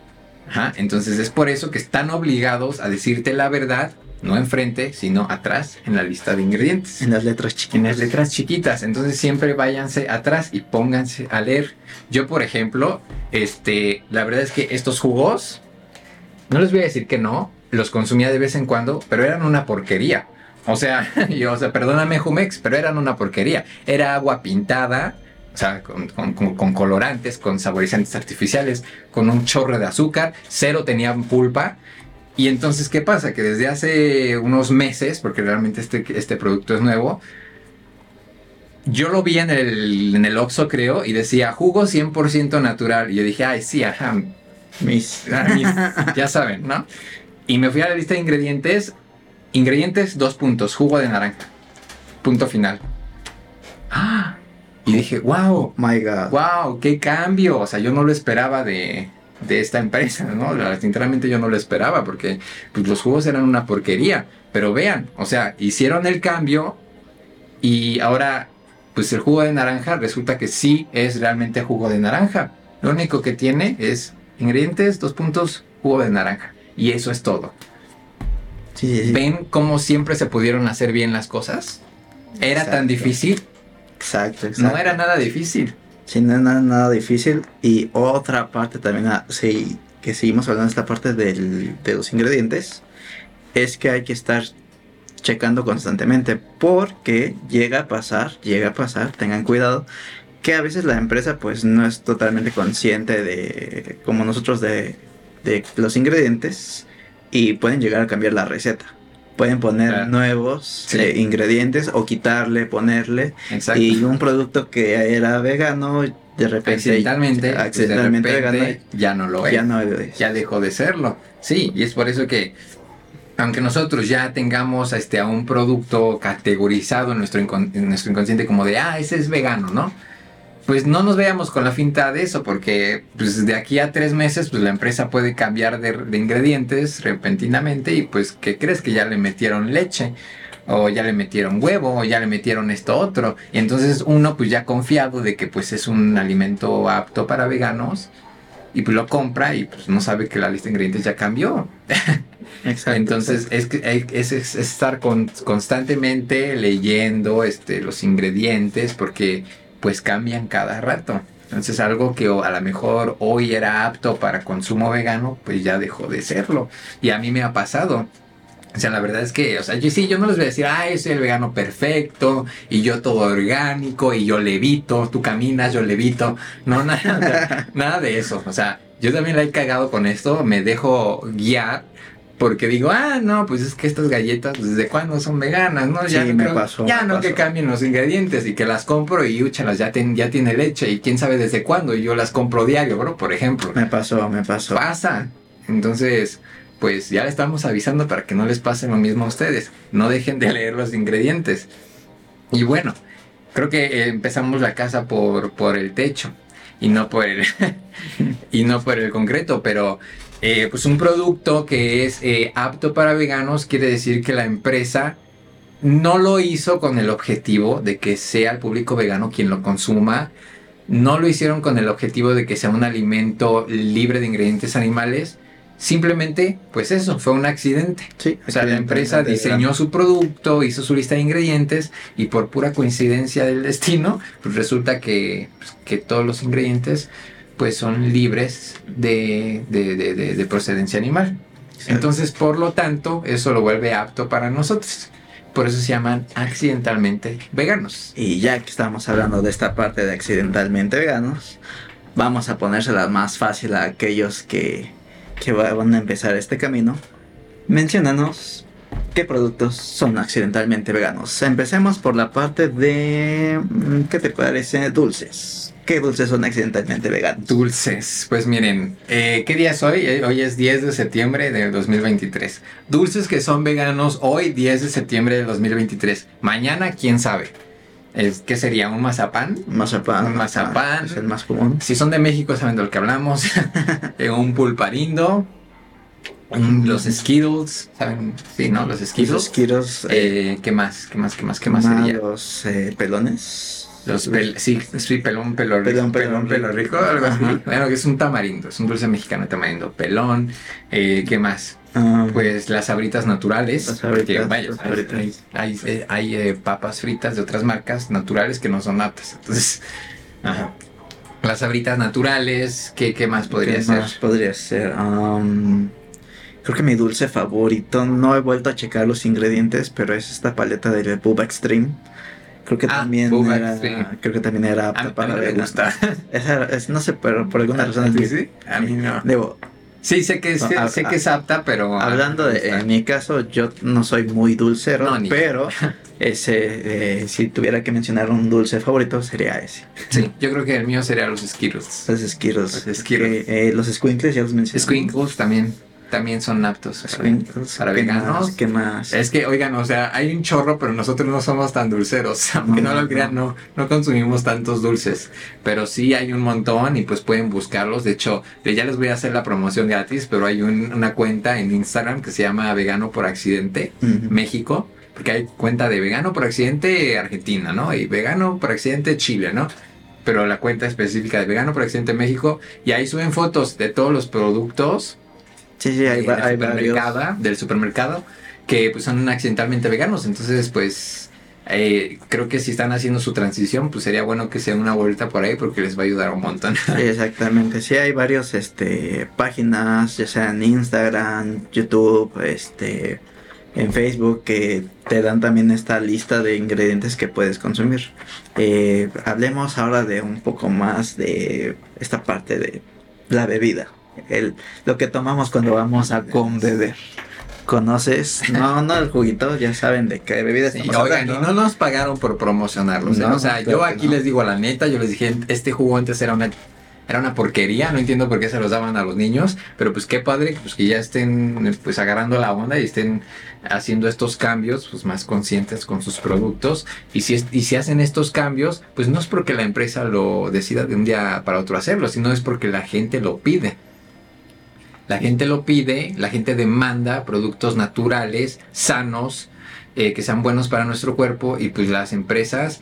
Ajá, entonces es por eso que están obligados a decirte la verdad, no enfrente, sino atrás en la lista de ingredientes. En las letras chiquitas. En las letras chiquitas. Entonces siempre váyanse atrás y pónganse a leer. Yo, por ejemplo, este, la verdad es que estos jugos, no les voy a decir que no, los consumía de vez en cuando, pero eran una porquería. O sea, *laughs* yo, o sea, perdóname, Jumex, pero eran una porquería. Era agua pintada o sea, con, colorantes, con saborizantes artificiales, con un chorro de azúcar, cero tenían pulpa. Y entonces, ¿qué pasa? Que desde hace unos meses, porque realmente este, este producto es nuevo, yo lo vi en el, en el Oxxo, creo, y decía jugo 100% natural. Y yo dije, ay, sí, ajá, mis, ah, *laughs* ya saben, ¿no? Y me fui a la lista de ingredientes. Ingredientes, dos puntos, jugo de naranja. Punto final ¡Ah! Y dije, wow, My God. wow, qué cambio. O sea, yo no lo esperaba de, de esta empresa, ¿no? Sinceramente yo no lo esperaba porque pues, los jugos eran una porquería. Pero vean, o sea, hicieron el cambio y ahora, pues el jugo de naranja resulta que sí es realmente jugo de naranja. Lo único que tiene es ingredientes, dos puntos, jugo de naranja. Y eso es todo. Sí. ¿Ven cómo siempre se pudieron hacer bien las cosas? ¿Era tan difícil? Exacto, exacto. No era nada difícil. Sí, no es nada, nada difícil. Y otra parte también, sí, que seguimos hablando de esta parte del- de los ingredientes, es que hay que estar checando constantemente porque llega a pasar, llega a pasar, tengan cuidado, que a veces la empresa pues no es totalmente consciente de, como nosotros, de, de los ingredientes y pueden llegar a cambiar la receta. Pueden poner Claro. nuevos Sí. eh, ingredientes o quitarle, ponerle Exacto. y un producto que era vegano, de repente accidentalmente, pues, de repente, vegano, ya no lo es. ya no es. ya dejó de serlo. Sí, y es por eso que aunque nosotros ya tengamos este, a un producto categorizado en nuestro, en nuestro inconsciente como de, ah, ese es vegano, ¿no? Pues no nos veamos con la finta de eso, porque pues, de aquí a tres meses pues, la empresa puede cambiar de, de ingredientes repentinamente y pues, ¿qué crees? Que ya le metieron leche, o ya le metieron huevo, o ya le metieron esto otro. Y entonces uno pues ya confiado de que pues es un alimento apto para veganos, y pues lo compra y pues no sabe que la lista de ingredientes ya cambió. Exacto, *laughs* Entonces es, es, es estar con- constantemente leyendo este, los ingredientes porque pues cambian cada rato. Entonces algo que a lo mejor hoy era apto para consumo vegano pues ya dejó de serlo. Y a mí me ha pasado. O sea, la verdad es que, o sea, yo sí, yo no les voy a decir, ah, soy el vegano perfecto, y yo todo orgánico, y yo levito, tú caminas, yo levito. No, *laughs* nada, nada de eso. O sea, yo también la he cagado con esto, me dejo guiar, porque digo, ah, no, pues es que estas galletas, pues, ¿desde cuándo son veganas? No, ya Sí, no, me creo- pasó, ya me no que cambien los ingredientes y que las compro y úchalas, ya, ten- ya tiene leche, y quién sabe desde cuándo, y yo las compro diario, bro, por ejemplo Me pasó, me pasó. pasa. Entonces, pues ya le estamos avisando para que no les pase lo mismo a ustedes. No dejen de leer los ingredientes. Y bueno, creo que eh, empezamos la casa por, por el techo y no por el, *laughs* y no por el concreto, pero eh, pues un producto que es eh, apto para veganos quiere decir que la empresa no lo hizo con el objetivo de que sea el público vegano quien lo consuma. No lo hicieron con el objetivo de que sea un alimento libre de ingredientes animales. Simplemente, pues eso, fue un accidente. Sí, O sea, la empresa diseñó su producto, hizo su lista de ingredientes y por pura coincidencia del destino, pues resulta que, pues, que todos los ingredientes pues son libres de, de- de- de- de procedencia animal. Exacto. Entonces, por lo tanto, eso lo vuelve apto para nosotros. Por eso se llaman accidentalmente veganos. Y ya que estamos hablando de esta parte de accidentalmente veganos, vamos a ponérsela más fácil a aquellos que, que va- van a empezar este camino. Menciónanos qué productos son accidentalmente veganos. Empecemos por la parte de... mm, ¿Qué te parece? Dulces. ¿Qué dulces son accidentalmente veganos? Dulces. Pues miren, eh, ¿qué día es hoy? Eh, Hoy es 10 de septiembre del 2023. Dulces que son veganos hoy, 10 de septiembre del 2023. Mañana, quién sabe. Es, ¿Qué sería? ¿Un mazapán? Mazapán. Un mazapán. Es el más común. Si son de México, saben de lo que hablamos. *laughs* Eh, un pulparindo. los Skittles. ¿Saben? Sí, ¿no? Los Skittles. Los Skittles. eh, ¿Qué más? ¿Qué más? ¿Qué más? ¿Qué más sería? Los pelones. Los pel- sí, sí, pelón, pelo rico. Pelón, Pelón, pelón pelo rico. algo así. Bueno, que es un tamarindo, es un dulce mexicano de tamarindo. Pelón, eh, ¿qué más? Ah, Pues las sabritas naturales. Las Sabritas, que, vaya, las hay, Sabritas. hay, eh, hay, eh, papas fritas de otras marcas naturales que no son aptas. Entonces, ajá. Las sabritas naturales, ¿qué, qué más podría ¿Qué ser? más podría ser? Creo que mi dulce favorito, no he vuelto a checar los ingredientes, pero es esta paleta de Bubba Extreme. Creo que Ah, también era, creo que también era A, apta a mí para me veganos. gusta. *laughs* Esa- es- no sé, pero por alguna razón. ¿Sí, sí? A mí no. Debo, Sí, sé que es, No, a- sé a- que es apta, pero... a mí hablando de, en mi caso, yo no soy muy dulcero, No, pero *laughs* ese, eh, si tuviera que mencionar un dulce favorito, sería ese. Sí, yo creo que el mío sería los Skittles. Los Skittles. Los. Que, eh, los Squinkles ya los mencioné. Squinkles también. También son aptos para, Squinkles, para ¿qué veganos. más? ¿Qué más? Es que, oigan, o sea, hay un chorro, pero nosotros no somos tan dulceros. *laughs* Aunque no, No, lo crean, no. no, no consumimos tantos dulces. Pero sí hay un montón y pues pueden buscarlos. De hecho, ya les voy a hacer la promoción gratis, pero hay un- una cuenta en Instagram que se llama Vegano por Accidente. México. Porque hay cuenta de vegano por accidente Argentina, ¿no? Y vegano por accidente Chile, ¿no? Pero la cuenta específica de vegano por accidente México. Y ahí suben fotos de todos los productos Sí, sí, hay, eh, del, hay varios. supermercado, del supermercado que pues son accidentalmente veganos. Entonces, pues eh, creo que si están haciendo su transición, pues sería bueno que se den una vuelta por ahí porque les va a ayudar un montón. Sí, exactamente. Sí, hay varios este páginas, ya sea en Instagram, YouTube, este en Facebook que te dan también esta lista de ingredientes que puedes consumir. Eh, hablemos ahora de un poco más de esta parte de la bebida, el lo que tomamos cuando vamos a con beber. ¿Conoces? No, no el juguito, ya saben de qué bebida Sí, estamos oigan, y no nos pagaron por promocionarlos. ¿eh? O sea, yo aquí no. les digo la neta, yo les dije, este jugo antes era una era una porquería, no entiendo por qué se los daban a los niños, pero pues qué padre pues que ya estén pues agarrando la onda y estén haciendo estos cambios pues más conscientes con sus productos y si es- y si hacen estos cambios, pues no es porque la empresa lo decida de un día para otro hacerlo, sino es porque la gente lo pide. La gente lo pide, la gente demanda productos naturales, sanos, eh, que sean buenos para nuestro cuerpo y pues las empresas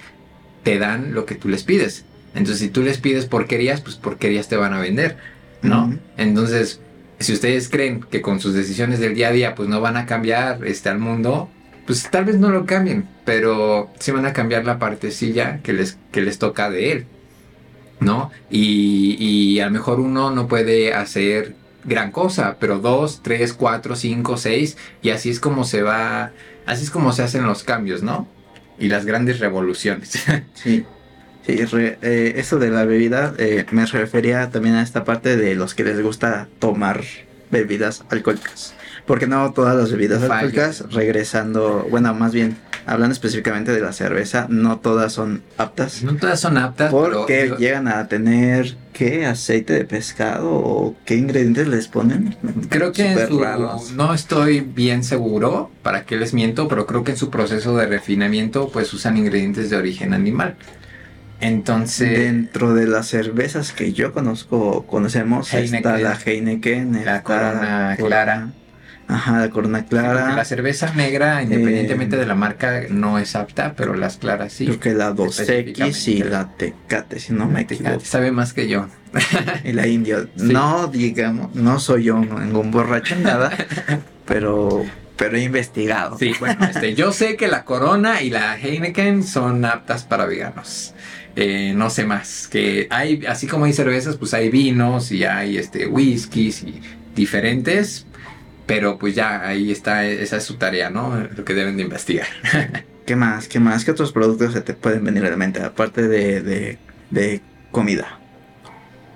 te dan lo que tú les pides. Entonces si tú les pides porquerías, pues porquerías te van a vender, ¿no? Entonces, si ustedes creen que con sus decisiones del día a día pues no van a cambiar este al mundo, pues tal vez no lo cambien, pero sí van a cambiar la partecilla que les, que les toca de él, ¿no? Y, y a lo mejor uno no puede hacer gran cosa, pero dos, tres, cuatro, cinco, seis, y así es como se va, así es como se hacen los cambios, ¿no? Y las grandes revoluciones. *laughs* Sí, sí re- eh, eso de la bebida eh, me refería también a esta parte de los que les gusta tomar bebidas alcohólicas. Porque no todas las bebidas alcohólicas, regresando, bueno, más bien, hablando específicamente de la cerveza, no todas son aptas. no todas son aptas, Porque pero llegan a tener, ¿qué? ¿Aceite de pescado? ¿O qué ingredientes les ponen? Creo que en su, raros. no estoy bien seguro, para qué les miento, pero creo que en su proceso de refinamiento pues usan ingredientes de origen animal. Entonces, Dentro de las cervezas que yo conozco conocemos está Heineken. la Heineken, La está Corona Clara. Ajá, la Corona Clara. la cerveza negra, independientemente Eh, de la marca, no es apta, pero las claras sí. Creo que la 2X y la Tecate, si no me equivoco. Sabe más que yo. Y la Indio. *laughs* Sí. No, digamos, no soy yo ningún borracho en nada, *laughs* pero, pero he investigado. Sí, bueno, este, yo sé que la Corona y la Heineken son aptas para veganos. Eh, no sé más. Que hay, así como hay cervezas, pues hay vinos y hay este whiskies y diferentes. Pero pues ya ahí está, esa es su tarea, ¿no? Lo que deben de investigar. *laughs* ¿Qué más? ¿Qué más? ¿Qué otros productos se te pueden venir a la mente? Aparte de, de, de comida.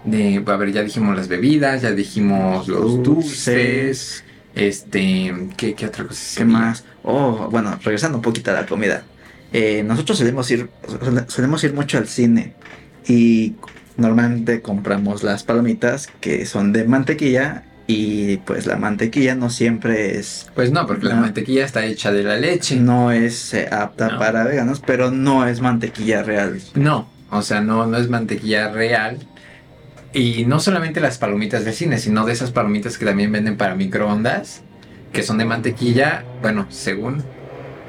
De, a ver, ya dijimos las bebidas, ya dijimos los dulces. Este, ¿qué, qué otra cosa? ¿Qué más? Oh, bueno, regresando un poquito a la comida. Eh, nosotros solemos ir, sole- solemos ir mucho al cine y normalmente compramos las palomitas que son de mantequilla y pues la mantequilla no siempre es Pues no, porque la mantequilla está hecha de la leche. no es eh, apta No. para veganos, pero no es mantequilla real. No, o sea, no, no es mantequilla real. Y no solamente las palomitas del cine, sino de esas palomitas que también venden para microondas, que son de mantequilla, bueno, según.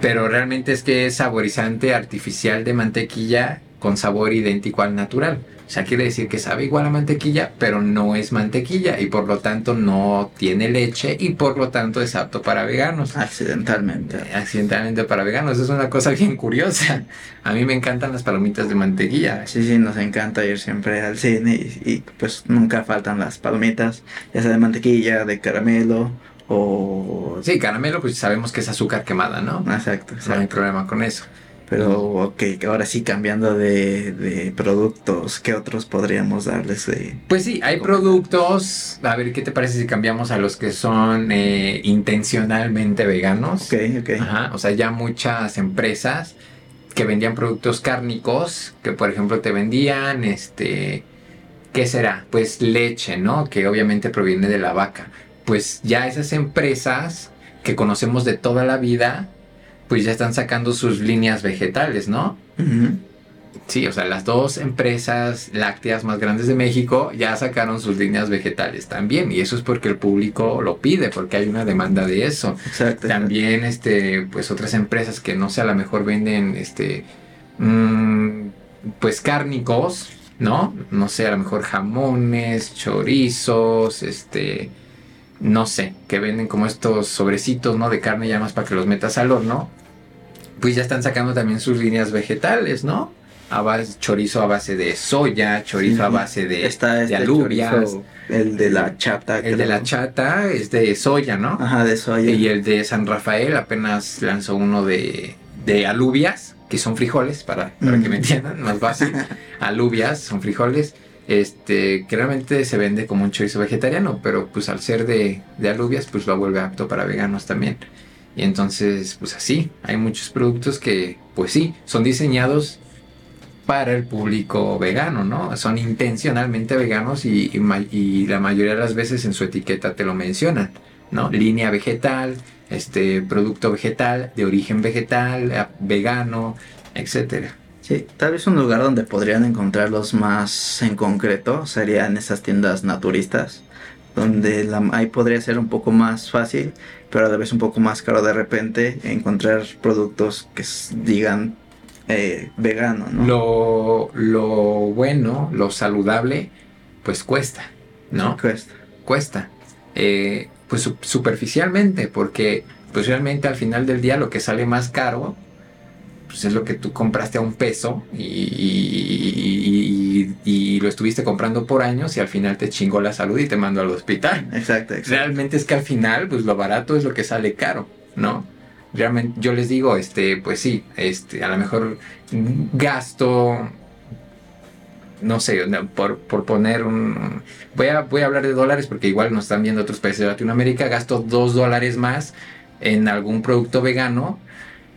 Pero realmente es que es saborizante artificial de mantequilla con sabor idéntico al natural. O sea, quiere decir que sabe igual a mantequilla, pero no es mantequilla y por lo tanto no tiene leche y por lo tanto es apto para veganos Accidentalmente. accidentalmente para veganos. Es una cosa bien curiosa. A mí me encantan las palomitas de mantequilla. Sí, sí, nos encanta ir siempre al cine y, y, pues nunca faltan las palomitas, ya sea de mantequilla, de caramelo o... Sí, caramelo, pues sabemos que es azúcar quemada, ¿no? Exacto, No hay exacto. problema con eso. Pero, ok, ahora sí cambiando de, de productos, ¿qué otros podríamos darles de... Pues sí, hay productos. A ver, ¿qué te parece si cambiamos a los que son eh, intencionalmente veganos? Ok, ok. Ajá, o sea, ya muchas empresas que vendían productos cárnicos, que por ejemplo te vendían, este, ¿qué será? Pues leche, ¿no? Que obviamente proviene de la vaca. pues ya esas empresas que conocemos de toda la vida, pues ya están sacando sus líneas vegetales, ¿no? Sí, o sea, las dos empresas lácteas más grandes de México ya sacaron sus líneas vegetales también. Y eso es porque el público lo pide, porque hay una demanda de eso. Exacto. También, este, pues otras empresas que no sé, a lo mejor venden, este, mm, pues cárnicos, ¿no? No sé, a lo mejor jamones, chorizos, este, no sé, que venden como estos sobrecitos, ¿no? De carne ya más para que los metas al horno. Pues ya están sacando también sus líneas vegetales, ¿no? a base, chorizo a base de soya, chorizo a base de, Está este de alubias. chorizo, el de la chata. El de la chata es de soya, ¿no? Ajá, de soya. Y el de San Rafael apenas lanzó uno de, de alubias, que son frijoles, para, para que me Mm. entiendan, más fácil. *laughs* alubias son frijoles. Este, que realmente se vende como un chorizo vegetariano, pero pues al ser de, de alubias, pues lo vuelve apto para veganos también. Y entonces, pues así, hay muchos productos que, pues sí, son diseñados para el público vegano, ¿no? Son intencionalmente veganos y, y y la mayoría de las veces en su etiqueta te lo mencionan, ¿no? Línea vegetal, este producto vegetal, de origen vegetal, vegano, etcétera. Sí, tal vez un lugar donde podrían encontrarlos más en concreto sería en esas tiendas naturistas, donde la- ahí podría ser un poco más fácil, pero a la vez un poco más caro de repente encontrar productos que digan eh, vegano, ¿no? Lo, lo bueno, lo saludable, pues cuesta, ¿no? Cuesta. cuesta. Eh, pues su- superficialmente, porque pues realmente al final del día lo que sale más caro, pues es lo que tú compraste a un peso y, y- y- y lo estuviste comprando por años y al final te chingó la salud y te mandó al hospital. Exacto, exacto. Realmente es que al final, pues lo barato es lo que sale caro, ¿no? Realmente, yo les digo, este, pues sí, este, a lo mejor gasto, no sé, por, por poner un, voy a, voy a hablar de dólares porque igual nos están viendo otros países de Latinoamérica, gasto dos dólares más en algún producto vegano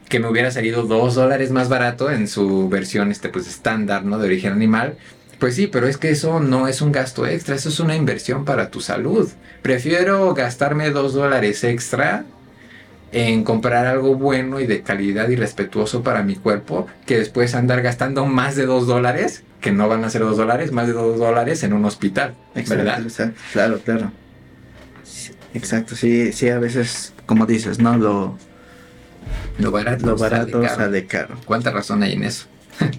que me hubiera salido dos dólares más barato en su versión, este, pues estándar, ¿no? De origen animal. Pues sí, pero es que eso no es un gasto extra, eso es una inversión para tu salud. Prefiero gastarme dos dólares extra en comprar algo bueno y de calidad y respetuoso para mi cuerpo que después andar gastando más de dos dólares, que no van a ser dos dólares, más de dos dólares en un hospital, Exacto, ¿verdad? exacto. Claro, claro. Exacto, sí, sí, a veces, como dices, ¿no? Lo, Lo barato, lo sale barato caro. sale caro. ¿Cuánta razón hay en eso? *laughs*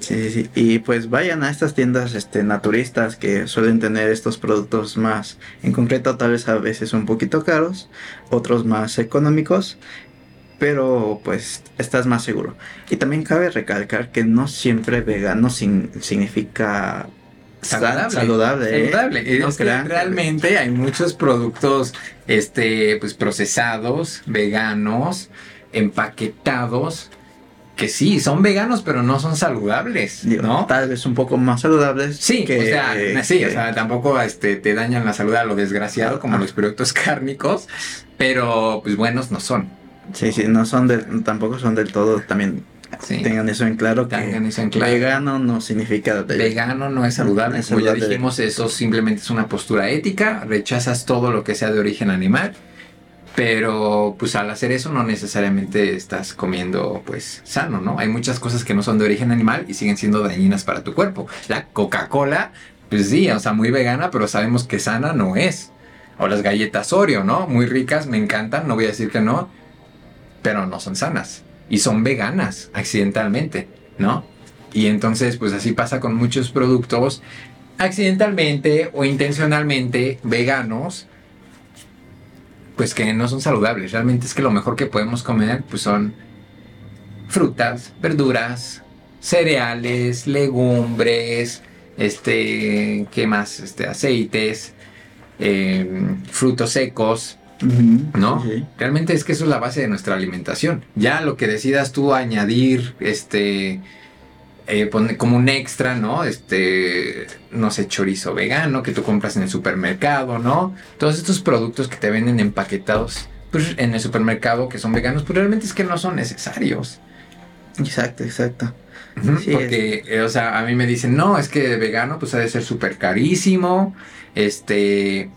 Sí, sí, sí. Y pues vayan a estas tiendas este, naturistas que suelen tener estos productos más, en concreto tal vez a veces un poquito caros, otros más económicos, pero pues estás más seguro. Y también cabe recalcar que no siempre vegano sin- significa sa- saludable. ¿eh? Saludable. No Es que crean. realmente hay muchos productos este, pues, procesados, veganos, empaquetados, que sí, son veganos, pero no son saludables, Digo, ¿no? Tal vez un poco más saludables. Sí, que- o sea, sí, que- o sea, tampoco este, te dañan la salud a lo desgraciado como Ah. los productos cárnicos, pero pues buenos no son. sí, sí, no son del, tampoco son del todo, también Sí. tengan eso en claro que Tengan eso en claro. vegano no significa Vegano no es saludable, No es como ya saludable. dijimos, eso simplemente es una postura ética, rechazas todo lo que sea de origen animal, pero pues al hacer eso no necesariamente estás comiendo pues sano, ¿no? Hay muchas cosas que no son de origen animal y siguen siendo dañinas para tu cuerpo. La Coca-Cola, pues sí, o sea, muy vegana, pero sabemos que sana no es. O las galletas Oreo, ¿no? Muy ricas, me encantan, no voy a decir que no, pero no son sanas. Y son veganas, accidentalmente, ¿no? Y entonces, pues así pasa con muchos productos accidentalmente o intencionalmente veganos, pues que no son saludables. Realmente es que lo mejor que podemos comer, pues son frutas, verduras, cereales, legumbres, este, ¿qué más? Este, aceites, em, frutos secos, ¿no? Realmente es que eso es la base de nuestra alimentación. Ya lo que decidas tú añadir, este, eh, pone- como un extra, ¿no? Este, no sé, chorizo vegano que tú compras en el supermercado, ¿no? Todos estos productos que te venden empaquetados pues, en el supermercado que son veganos, pues realmente es que no son necesarios. Exacto, exacto. Sí, Porque, eh, o sea, a mí me dicen, no, es que vegano pues ha de ser súper carísimo, este,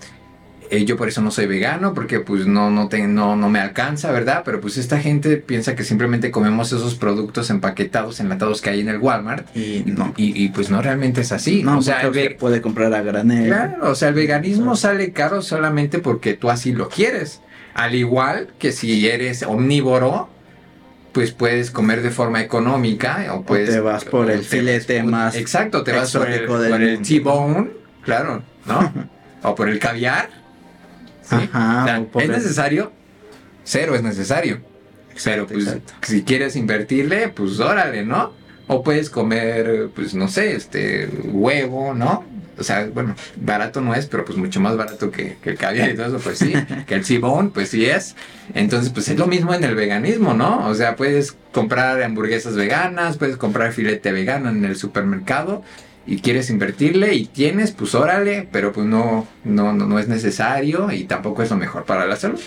eh, yo por eso no soy vegano, porque pues no, no, te, no, no me alcanza, ¿verdad? Pero pues esta gente piensa que simplemente comemos esos productos empaquetados, enlatados que hay en el Walmart. Y no. Y, y, pues no realmente es así. No, o sea, que puede comprar a granel. Claro, o sea, el veganismo sale caro solamente porque tú así lo quieres. Al igual que si eres omnívoro, pues puedes comer de forma económica o puedes... O te vas por el filete más... Exacto, te vas por el, por el T-bone, claro, ¿no? *laughs* o por el caviar. ¿Sí? Ajá, O sea, ¿Es necesario? Cero es necesario. Pero pues exacto. si quieres invertirle, pues órale, ¿no? O puedes comer, pues no sé, este huevo, ¿no? O sea, bueno, barato no es, pero pues mucho más barato que, que el caviar y todo eso, pues sí. *laughs* que el cibón, pues sí es. Entonces, pues es lo mismo en el veganismo, ¿no? O sea, puedes comprar hamburguesas veganas, puedes comprar filete vegano en el supermercado y quieres invertirle y tienes, pues órale, pero pues no, no, no, no es necesario y tampoco es lo mejor para la salud,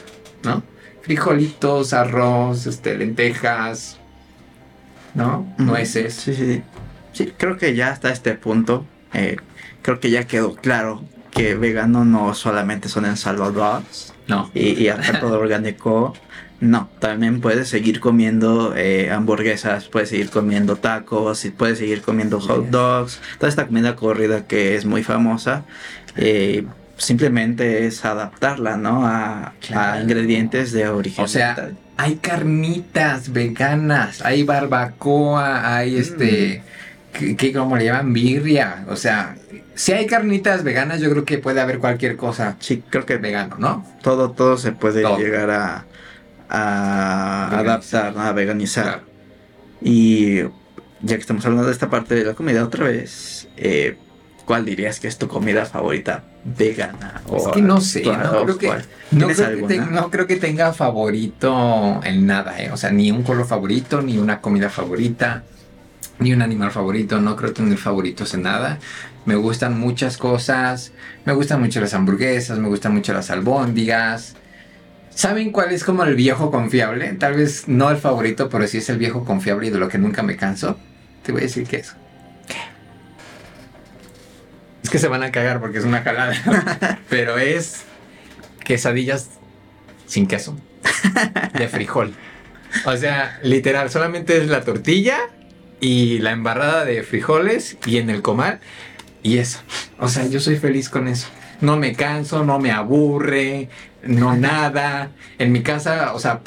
¿no? Frijolitos, arroz, este, lentejas, ¿no? Nueces. Sí, sí, sí. Sí, creo que ya hasta este punto, eh, creo que ya quedó claro que vegano no solamente son ensaladas No. y, y hasta todo orgánico. No, también puedes seguir comiendo eh, hamburguesas, puedes seguir comiendo tacos, puedes seguir comiendo hot dogs, toda esta comida corrida que es muy famosa. eh, simplemente es adaptarla, ¿no? A, ingredientes de origen. O sea, vegetal. Hay carnitas veganas, hay barbacoa, hay este, ¿qué, qué- cómo le llaman? Birria. O sea, si hay carnitas veganas, yo creo que puede haber cualquier cosa sí, creo que vegano, ¿no? todo, todo se puede Todo. llegar a, a Veganizar. adaptar, a veganizar. Claro. Y ya que estamos hablando de esta parte de la comida otra vez, eh, ¿cuál dirías que es tu comida favorita vegana? Es O que no sé, no creo que, cuál? no ¿Tienes creo que, alguna? te- no creo que tenga favorito en nada, ¿eh? O sea, ni un color favorito, ni una comida favorita, ni un animal favorito. No creo tener favoritos en nada. Me gustan muchas cosas. Me gustan mucho las hamburguesas, me gustan mucho las albóndigas. ¿Saben cuál es como el viejo confiable? Tal vez no el favorito, pero sí es el viejo confiable y de lo que nunca me canso. Te voy a decir que es. Es que se van a cagar porque es una jalada. *laughs* Pero es quesadillas sin queso. De frijol. O sea, literal, solamente es la tortilla y la embarrada de frijoles y en el comal y eso. O sea, yo soy feliz con eso. No me canso, no me aburre, no nada. En mi casa, o sea,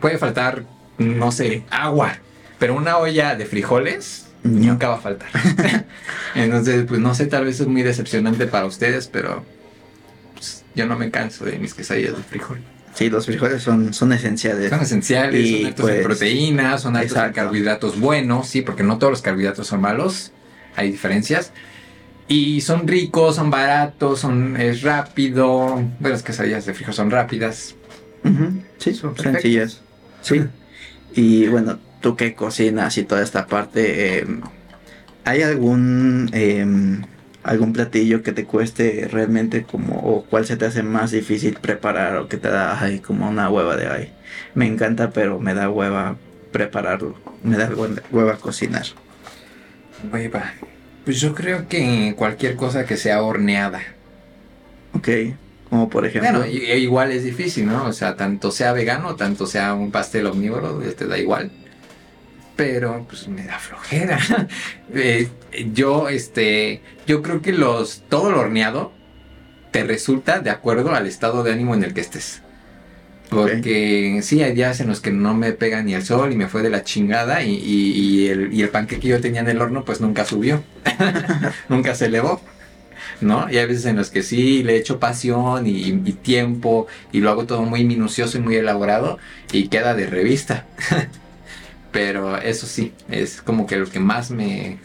puede faltar, no sé, agua. Pero una olla de frijoles No. nunca va a faltar. *laughs* Entonces, pues no sé, tal vez es muy decepcionante para ustedes, pero pues, yo no me canso de mis quesadillas de frijol. Sí, los frijoles son, son esenciales. Son esenciales, Y, son altos en pues, proteínas, son altos en exacto. carbohidratos buenos, sí, porque no todos los carbohidratos son malos, hay diferencias. Y son ricos, son baratos, son es rápido. Bueno, las quesadillas de frijol son rápidas. Sí, son sencillas. Sí. Y bueno, tú que cocinas y toda esta parte, eh, ¿hay algún eh, algún platillo que te cueste realmente como o cuál se te hace más difícil preparar o que te da ay, como una hueva de ay? Me encanta, pero me da hueva prepararlo, me da hue- hueva cocinar. Hueva. Pues yo creo que cualquier cosa que sea horneada. Ok, como por ejemplo. Bueno, i- igual es difícil, ¿no? O sea, tanto sea vegano, tanto sea un pastel omnívoro, te da igual. Pero, pues, me da flojera. *laughs* Eh, yo, este, yo creo que los, todo lo horneado te resulta de acuerdo al estado de ánimo en el que estés. Porque sí, hay días en los que no me pega ni el sol y me fue de la chingada y, y- y el, y el panque que yo tenía en el horno pues nunca subió, *laughs* *laughs* nunca se elevó. ¿no? Y hay veces en los que sí le echo pasión y, y tiempo y lo hago todo muy minucioso y muy elaborado y queda de revista. *laughs* Pero eso sí, es como que lo que más me...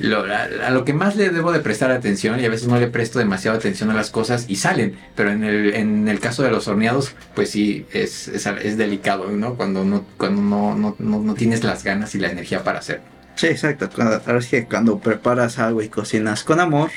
Lo, a, a lo que más le debo de prestar atención y a veces no le presto demasiada atención a las cosas y salen. Pero en el, en el caso de los horneados, pues sí, es, es, delicado, ¿no? Cuando, no, cuando no, no, no, no tienes las ganas y la energía para hacerlo. Sí, exacto. Cuando, ahora cuando preparas algo y cocinas con amor,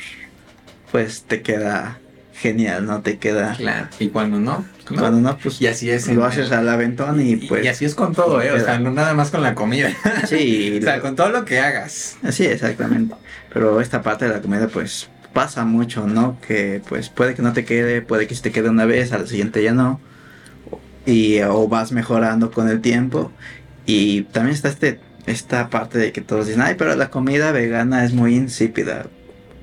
pues te queda genial, ¿no? Te queda. Claro. Y cuando no, no. Cuando no, pues Y así es. lo en- haces al aventón y pues. y así es con todo, ¿eh? O sea, no nada más con la comida. Sí, *laughs* o sea, con todo lo que hagas. sí, exactamente. Pero esta parte de la comida, pues pasa mucho, ¿no? Que pues puede que no te quede, puede que se te quede una vez, al siguiente ya no. Y o vas mejorando con el tiempo. Y también está este esta parte de que todos dicen, ay, pero la comida vegana es muy insípida.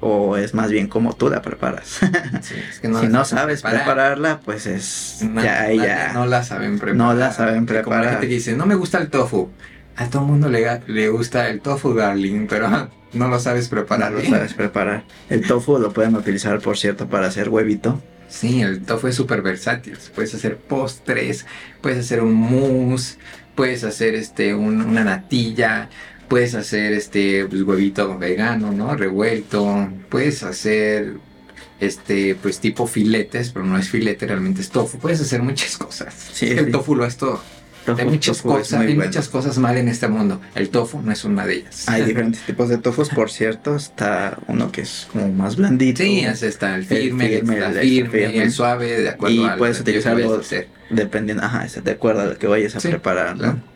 O es más bien como tú la preparas. *laughs* si no sabes prepararla, pues es. ya, ya. No la saben preparar. No la saben preparar. Como la gente dice, no me gusta el tofu. A todo mundo le, le gusta el tofu, darling, pero *laughs* no lo sabes preparar. No lo sabes preparar. El tofu lo pueden utilizar, por cierto, para hacer huevito. Sí, el tofu es súper versátil. Puedes hacer postres, puedes hacer un mousse, puedes hacer este una natilla, puedes hacer este pues, huevito vegano, ¿no? Revuelto, puedes hacer este pues tipo filetes, pero no es filete, realmente es tofu. Puedes hacer muchas cosas. Sí, el tofu lo es todo. hay muchas cosas, hay muchas cosas mal en este mundo. El tofu no es una de ellas. Hay diferentes *laughs* tipos de tofus, por cierto. Está uno que es como más blandito. Sí, está el firme, el, firme, el, suave, de acuerdo y puedes utilizarlo dependiendo, ajá, de acuerdo a lo que vayas a preparar, ¿no?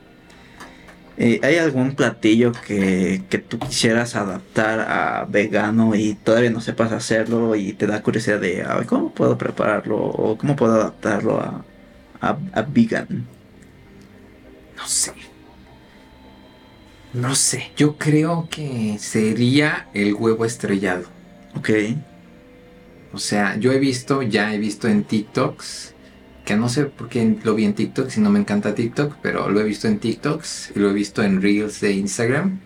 Eh, ¿Hay algún platillo que, que, tú quisieras adaptar a vegano y todavía no sepas hacerlo y te da curiosidad de cómo puedo prepararlo o cómo puedo adaptarlo a, a, a vegan? No sé. No sé. Yo creo que sería el huevo estrellado. Ok. O sea, yo he visto, ya he visto en TikToks que no sé por qué lo vi en TikTok, si no me encanta TikTok, pero lo he visto en TikToks y lo he visto en Reels de Instagram,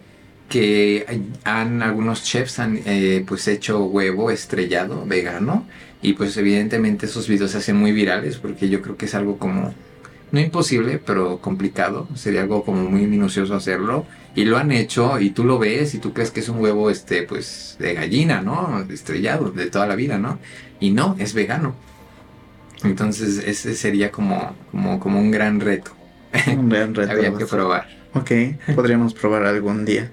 que han algunos chefs han eh, pues hecho huevo estrellado vegano y pues evidentemente esos videos se hacen muy virales porque yo creo que es algo como no imposible, pero complicado, sería algo como muy minucioso hacerlo y lo han hecho y tú lo ves y tú crees que es un huevo este pues de gallina, ¿no? Estrellado de toda la vida, ¿no? Y no, es vegano. Entonces ese sería como, como, como un gran reto. Un gran *laughs* reto. Había que probar. Ok, podríamos probar algún día.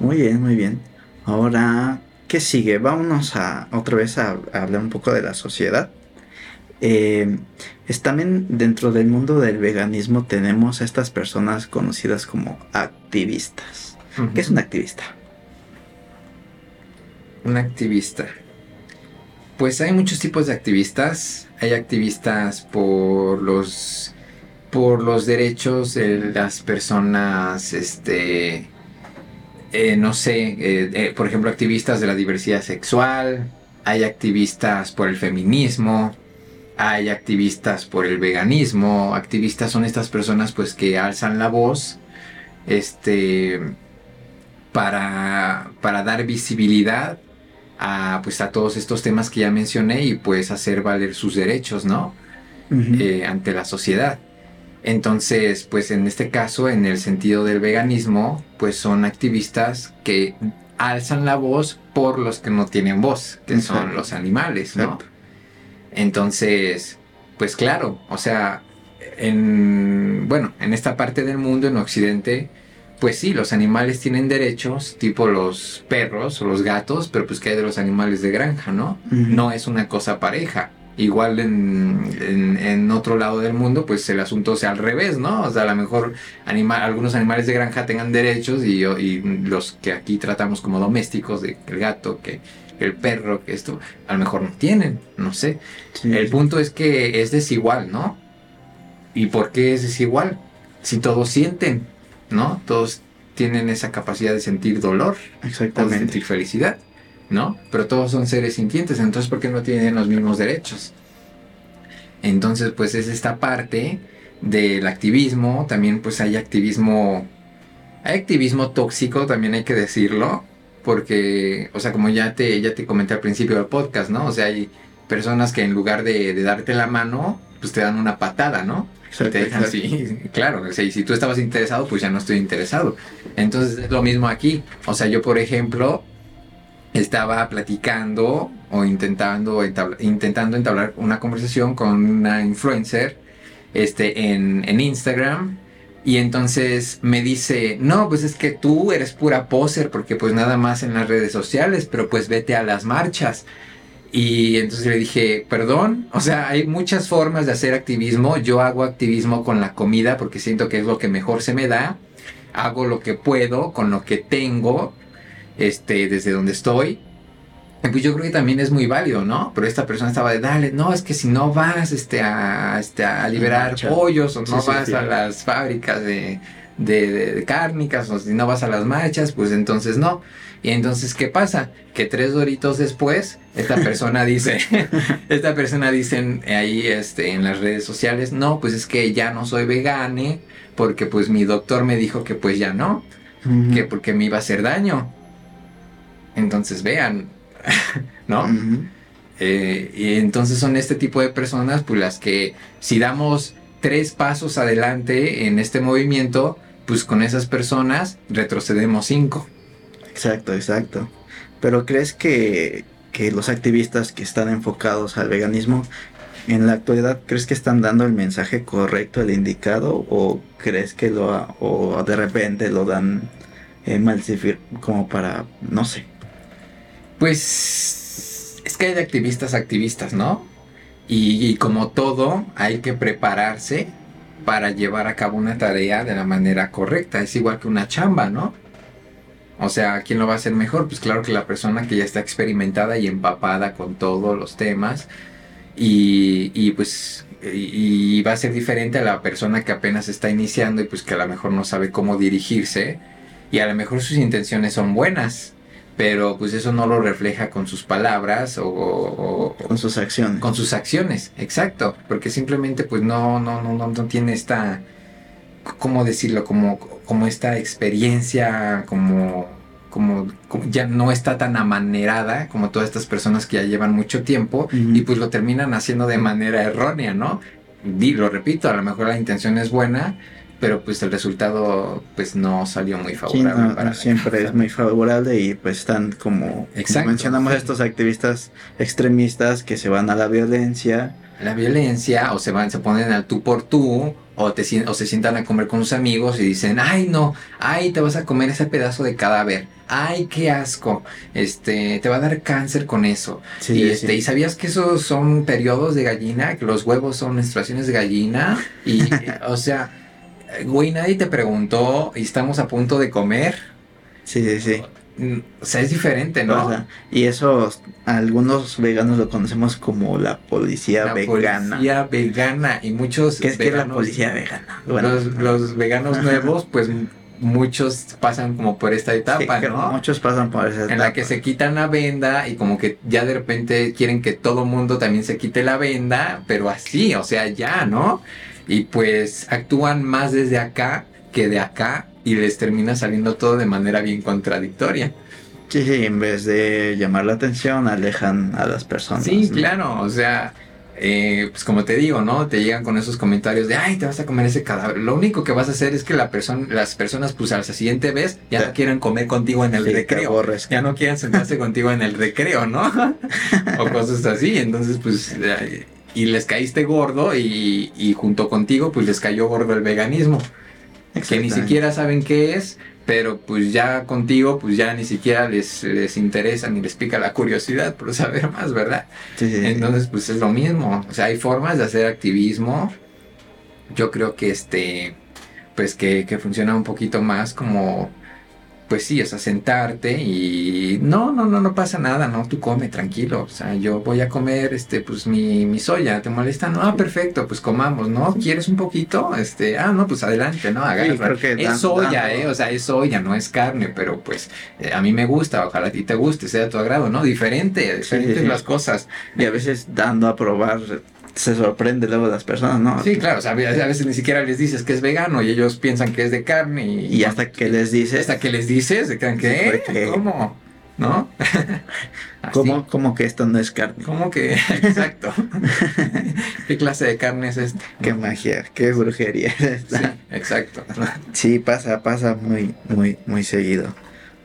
Muy bien, muy bien. Ahora, ¿qué sigue? Vámonos a otra vez a, hablar un poco de la sociedad. Eh, es también dentro del mundo del veganismo tenemos a estas personas conocidas como activistas. ¿Qué es un activista? Un activista. Pues hay muchos tipos de activistas. Hay activistas por los por los derechos de las personas, este, eh, no sé, eh, eh, por ejemplo, activistas de la diversidad sexual. Hay activistas por el feminismo. Hay activistas por el veganismo. Activistas son estas personas, pues, que alzan la voz, este, para para dar visibilidad a, pues, a todos estos temas que ya mencioné y pues hacer valer sus derechos, ¿no? Eh, ante la sociedad. Entonces, pues en este caso, en el sentido del veganismo, pues son activistas que alzan la voz por los que no tienen voz, que son los animales, ¿no? Entonces, pues claro, o sea, en, bueno, en esta parte del mundo, en Occidente, pues sí, los animales tienen derechos, tipo los perros o los gatos, pero pues que hay de los animales de granja, ¿no? No es una cosa pareja. Igual en, otro lado del mundo, pues el asunto sea al revés, ¿no? O sea, a lo mejor algunos animales de granja tengan derechos y, los que aquí tratamos como domésticos, de el gato, que el perro, que esto, a lo mejor no tienen, no sé. El punto es que es desigual, ¿no? ¿Y por qué es desigual? Si todos sienten, ¿no? Todos tienen esa capacidad de sentir dolor, Exactamente. de sentir felicidad, ¿no? Pero todos son seres sintientes, entonces ¿por qué no tienen los mismos derechos? Entonces, pues es esta parte del activismo, también pues hay activismo, hay activismo tóxico, también hay que decirlo, porque, o sea, como ya te, ya te comenté al principio del podcast, ¿no? O sea, hay personas que en lugar de, de darte la mano, pues te dan una patada, ¿no? Sí, *laughs* claro, si tú estabas interesado, pues ya no estoy interesado. Entonces es lo mismo aquí. O sea, yo por ejemplo estaba platicando o intentando, intentando entablar una conversación con una influencer este, en, en Instagram. Y entonces me dice, no, pues es que tú eres pura poser porque pues nada más en las redes sociales, pero pues vete a las marchas. Y entonces le dije, perdón, o sea, hay muchas formas de hacer activismo. Yo hago activismo con la comida porque siento que es lo que mejor se me da. Hago lo que puedo con lo que tengo, este, desde donde estoy. pues yo creo que también es muy válido, ¿no? Pero esta persona estaba de, dale, no, es que si no vas este, a, este, a liberar pollos o no vas a las fábricas de, de, cárnicas o si no vas a las marchas, pues entonces no. Y entonces, ¿qué pasa? Que tres doritos después, esta persona dice, *laughs* esta persona dice ahí este, en las redes sociales, no, pues es que ya no soy vegane, porque pues mi doctor me dijo que pues ya no, que porque me iba a hacer daño. Entonces vean, *laughs* ¿no? Eh, y entonces son este tipo de personas, pues las que si damos tres pasos adelante en este movimiento, pues con esas personas retrocedemos cinco. Exacto, exacto. Pero ¿crees que, que los activistas que están enfocados al veganismo en la actualidad, ¿crees que están dando el mensaje correcto, el indicado? ¿O crees que lo, o de repente lo dan eh, mal como para, no sé? Pues es que hay activistas, activistas, ¿no? Y, como todo, hay que prepararse para llevar a cabo una tarea de la manera correcta. Es igual que una chamba, ¿no? O sea, ¿quién lo va a hacer mejor? Pues claro que la persona que ya está experimentada y empapada con todos los temas. Y, y pues y, va a ser diferente a la persona que apenas está iniciando y pues que a lo mejor no sabe cómo dirigirse. Y a lo mejor sus intenciones son buenas pero pues eso no lo refleja con sus palabras o, con sus acciones. Con sus acciones, exacto, porque simplemente pues no, no, no, no, tiene esta, ¿cómo decirlo? Como, como esta experiencia, como, como, ya no está tan amanerada como todas estas personas que ya llevan mucho tiempo y pues lo terminan haciendo de manera errónea, ¿no? Y lo repito, a lo mejor la intención es buena, pero pues el resultado pues no salió muy favorable. para siempre es muy favorable y pues están como, mencionamos estos activistas extremistas que se van a la violencia. La violencia o se van, se ponen al tú por tú o, te, o se sientan a comer con sus amigos y dicen, ay no, ay te vas a comer ese pedazo de cadáver, ay qué asco, este, te va a dar cáncer con eso. y este, y sabías que esos son periodos de gallina, que los huevos son menstruaciones de gallina y, *laughs* o sea, güey, nadie te preguntó y estamos a punto de comer. Sí, sí, sí. O sea, es diferente, ¿no? y eso, algunos veganos lo conocemos como la policía la vegana. Policía vegana y muchos. ¿Qué es que la policía vegana? los, los, veganos *laughs* nuevos, pues muchos pasan como por esta etapa, ¿no? Muchos pasan por esa etapa. En la que se quitan la venda y como que ya de repente quieren que todo mundo también se quite la venda, pero así, o sea, ya, ¿no? y pues actúan más desde acá que de acá y les termina saliendo todo de manera bien contradictoria. Sí, sí, en vez de llamar la atención, alejan a las personas. Sí, claro, o sea, eh, pues como te digo, ¿no? Te llegan con esos comentarios de, ay, te vas a comer ese cadáver. Lo único que vas a hacer es que la persona, las personas, pues a la siguiente vez, ya no quieren comer contigo en el recreo. Ya no quieren sentarse *laughs* contigo en el recreo, ¿no? *laughs* o cosas así. Entonces, pues y les caíste gordo y, junto contigo pues les cayó gordo el veganismo. Que ni siquiera saben qué es, pero pues ya contigo pues ya ni siquiera les, les interesa ni les pica la curiosidad por saber más, ¿verdad? Entonces pues es lo mismo, o sea, hay formas de hacer activismo. Yo creo que este, pues que, que funciona un poquito más como pues sí, o sea, sentarte y no, no, no, no pasa nada, no, tú come tranquilo, o sea, yo voy a comer, este, pues mi, mi soya, ¿te molesta? No, ah, perfecto, pues comamos, ¿no? ¿Quieres un poquito? Este, ah, no, pues adelante, ¿no? Agarra. es soya, ¿eh? O sea, es soya, no es carne, pero pues eh, a mí me gusta, ojalá a ti te guste, sea de tu agrado, ¿no? Diferente, diferentes las cosas. Y a veces dando a probar se sorprende luego las personas, ¿no? Sí, claro, o sea, a veces ni siquiera les dices que es vegano y ellos piensan que es de carne y, hasta que les dices... Hasta que les dices, se que, ¿cómo? ¿No? *laughs* ¿Cómo, ¿Cómo, que esto no es carne? ¿Cómo que? *laughs* Exacto. *laughs* ¿Qué clase de carne es esta? Qué magia, qué brujería es esta. Sí, exacto. Sí, pasa, pasa muy, muy, muy seguido.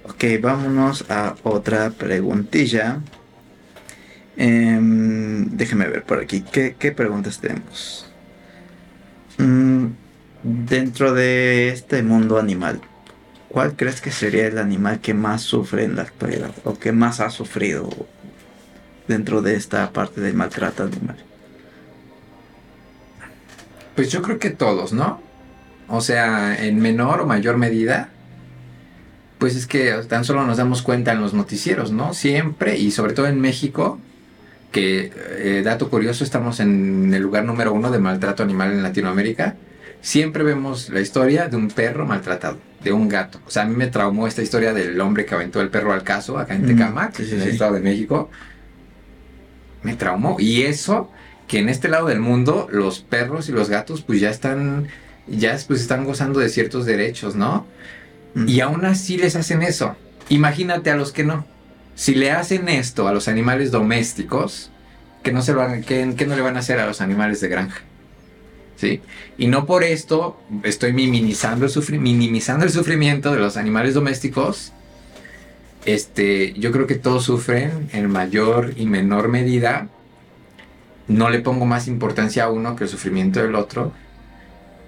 Ok, vámonos a otra preguntilla. Eh, déjeme ver por aquí. ¿Qué, preguntas tenemos? Mm, dentro de este mundo animal, ¿cuál crees que sería el animal que más sufre en la actualidad? ¿O que más ha sufrido dentro de esta parte del maltrato animal? Pues yo creo que todos, ¿no? O sea, en menor o mayor medida Pues es que tan solo nos damos cuenta en los noticieros, ¿no? Siempre, y sobre todo en México, que, eh, dato curioso, estamos en el lugar número uno de maltrato animal en Latinoamérica. Siempre vemos la historia de un perro maltratado, de un gato. O sea, a mí me traumó esta historia del hombre que aventó el perro al caso acá en Mm, Tecamac, sí, sí, en el sí. Estado de México. Me traumó. Y eso, que en este lado del mundo, los perros y los gatos, pues ya están, ya pues están gozando de ciertos derechos, ¿no? Mm. Y aún así les hacen eso. Imagínate a los que no. Si le hacen esto a los animales domésticos, que no, se lo hagan, ¿qué, qué no le van a hacer a los animales de granja? ¿Sí? Y no por esto estoy minimizando el, minimizando el sufrimiento de los animales domésticos. Este, yo creo que todos sufren en mayor y menor medida. No le pongo más importancia a uno que el sufrimiento del otro,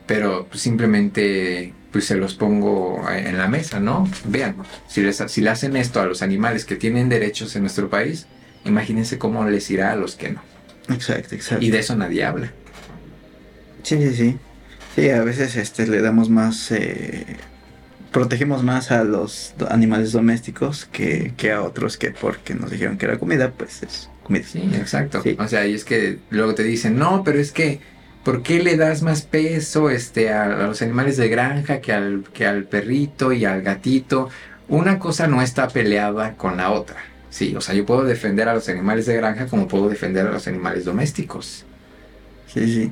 pero simplemente pues se los pongo en la mesa, ¿no? Vean, si, les, si le hacen esto a los animales que tienen derechos en nuestro país, imagínense cómo les irá a los que no. Exacto, exacto. Y de eso nadie habla. Sí, sí, sí. Sí, a veces este, le damos más... eh, protegemos más a los animales domésticos que, que a otros que porque nos dijeron que era comida, pues es comida. Sí, exacto. Sí. O sea, y es que luego te dicen, no, pero es que, ¿por qué le das más peso este, a, los animales de granja que al, que al perrito y al gatito? Una cosa no está peleada con la otra. Sí, o sea, yo puedo defender a los animales de granja como puedo defender a los animales domésticos. Sí, sí.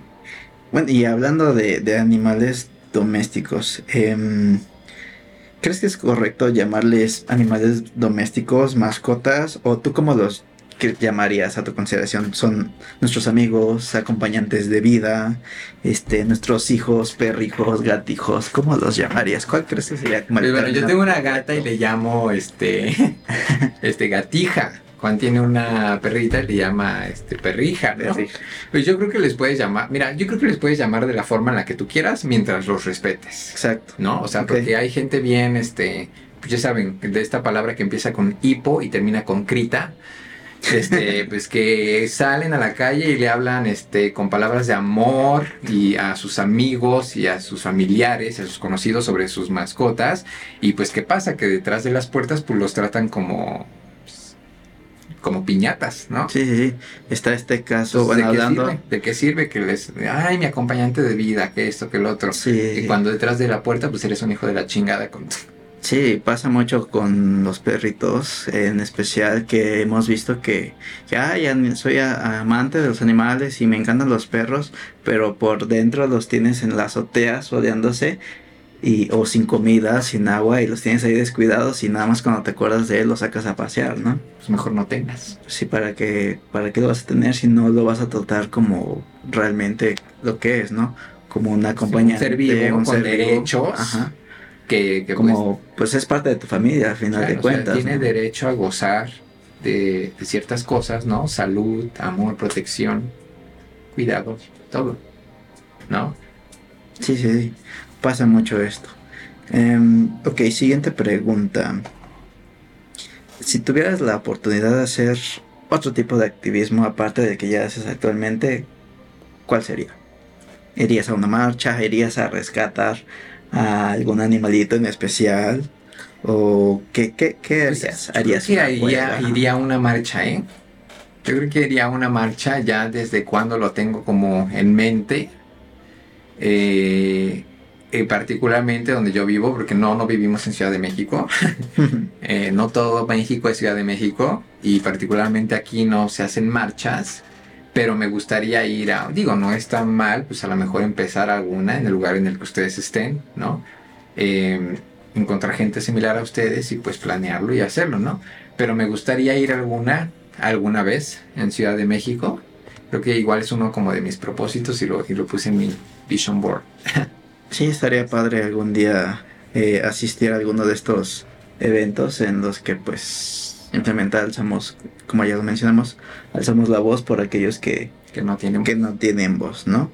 Bueno, y hablando de, de animales domésticos, em, ¿crees que es correcto llamarles animales domésticos, mascotas? ¿O tú cómo los que llamarías a tu consideración? ¿Son nuestros amigos, acompañantes de vida, este, nuestros hijos, perrijos, gatijos? ¿Cómo los llamarías? ¿Cuál crees que sería como el Pues bueno, yo tengo una gata y le llamo este, *laughs* este gatija. Juan tiene una perrita y le llama este perrija, ¿no? Perrija. Pues yo creo que les puedes llamar, mira, yo creo que les puedes llamar de la forma en la que tú quieras mientras los respetes, Exacto. ¿no? O sea, porque hay gente bien, este, pues ya saben, de esta palabra que empieza con hipo y termina con crita, este, *laughs* pues que salen a la calle y le hablan, este, con palabras de amor y a sus amigos y a sus familiares, a sus conocidos sobre sus mascotas, y pues qué pasa que detrás de las puertas pues los tratan como, pues, como piñatas, ¿no? Sí, sí, sí. Está este caso, Entonces, bueno, ¿de, qué sirve? ¿De qué sirve que les... Ay, mi acompañante de vida, que esto, que el otro. Sí. Y cuando detrás de la puerta, pues eres un hijo de la chingada con... Sí, pasa mucho con los perritos, en especial que hemos visto que ya, soy a- amante de los animales y me encantan los perros, pero por dentro los tienes en la azotea rodeándose y o sin comida, sin agua y los tienes ahí descuidados y nada más cuando te acuerdas de él los sacas a pasear, ¿no? Pues mejor no tengas. Sí, para que para qué lo vas a tener si no lo vas a tratar como realmente lo que es, ¿no? Como un acompañante, ser vivo, un con ser vivo. derechos. Ajá. Que, que Como pues es parte de tu familia al pues, final claro, de o sea, cuentas. tiene ¿no? derecho a gozar de, de ciertas cosas, ¿no? Salud, amor, protección, cuidado, todo. ¿No? Sí, sí, sí. Pasa mucho esto. Em, ok, siguiente pregunta. Si tuvieras la oportunidad de hacer otro tipo de activismo aparte del que ya haces actualmente, ¿cuál sería? ¿Irías a una marcha? ¿Irías a rescatar a algún animalito en especial? ¿O qué, qué, qué Pues, harías? yo ¿Harías creo que iría, iría a una marcha, ¿eh? Yo creo que iría a una marcha ya desde cuando lo tengo como en mente. Eh, eh, particularmente donde yo vivo, porque no, no vivimos en Ciudad de México. *laughs* Eh, no todo México es Ciudad de México y particularmente aquí no se hacen marchas, pero me gustaría ir a, digo, no es tan mal, pues a lo mejor empezar alguna en el lugar en el que ustedes estén, ¿no? Eh, encontrar gente similar a ustedes y pues planearlo y hacerlo, ¿no? Pero me gustaría ir alguna, alguna vez en Ciudad de México. Creo que igual es uno como de mis propósitos y lo, y lo puse en mi vision board. *laughs* Sí, estaría padre algún día eh, asistir a alguno de estos eventos en los que pues simplemente alzamos, como ya lo mencionamos, alzamos la voz por aquellos que, Que no tienen... que no tienen voz, ¿no?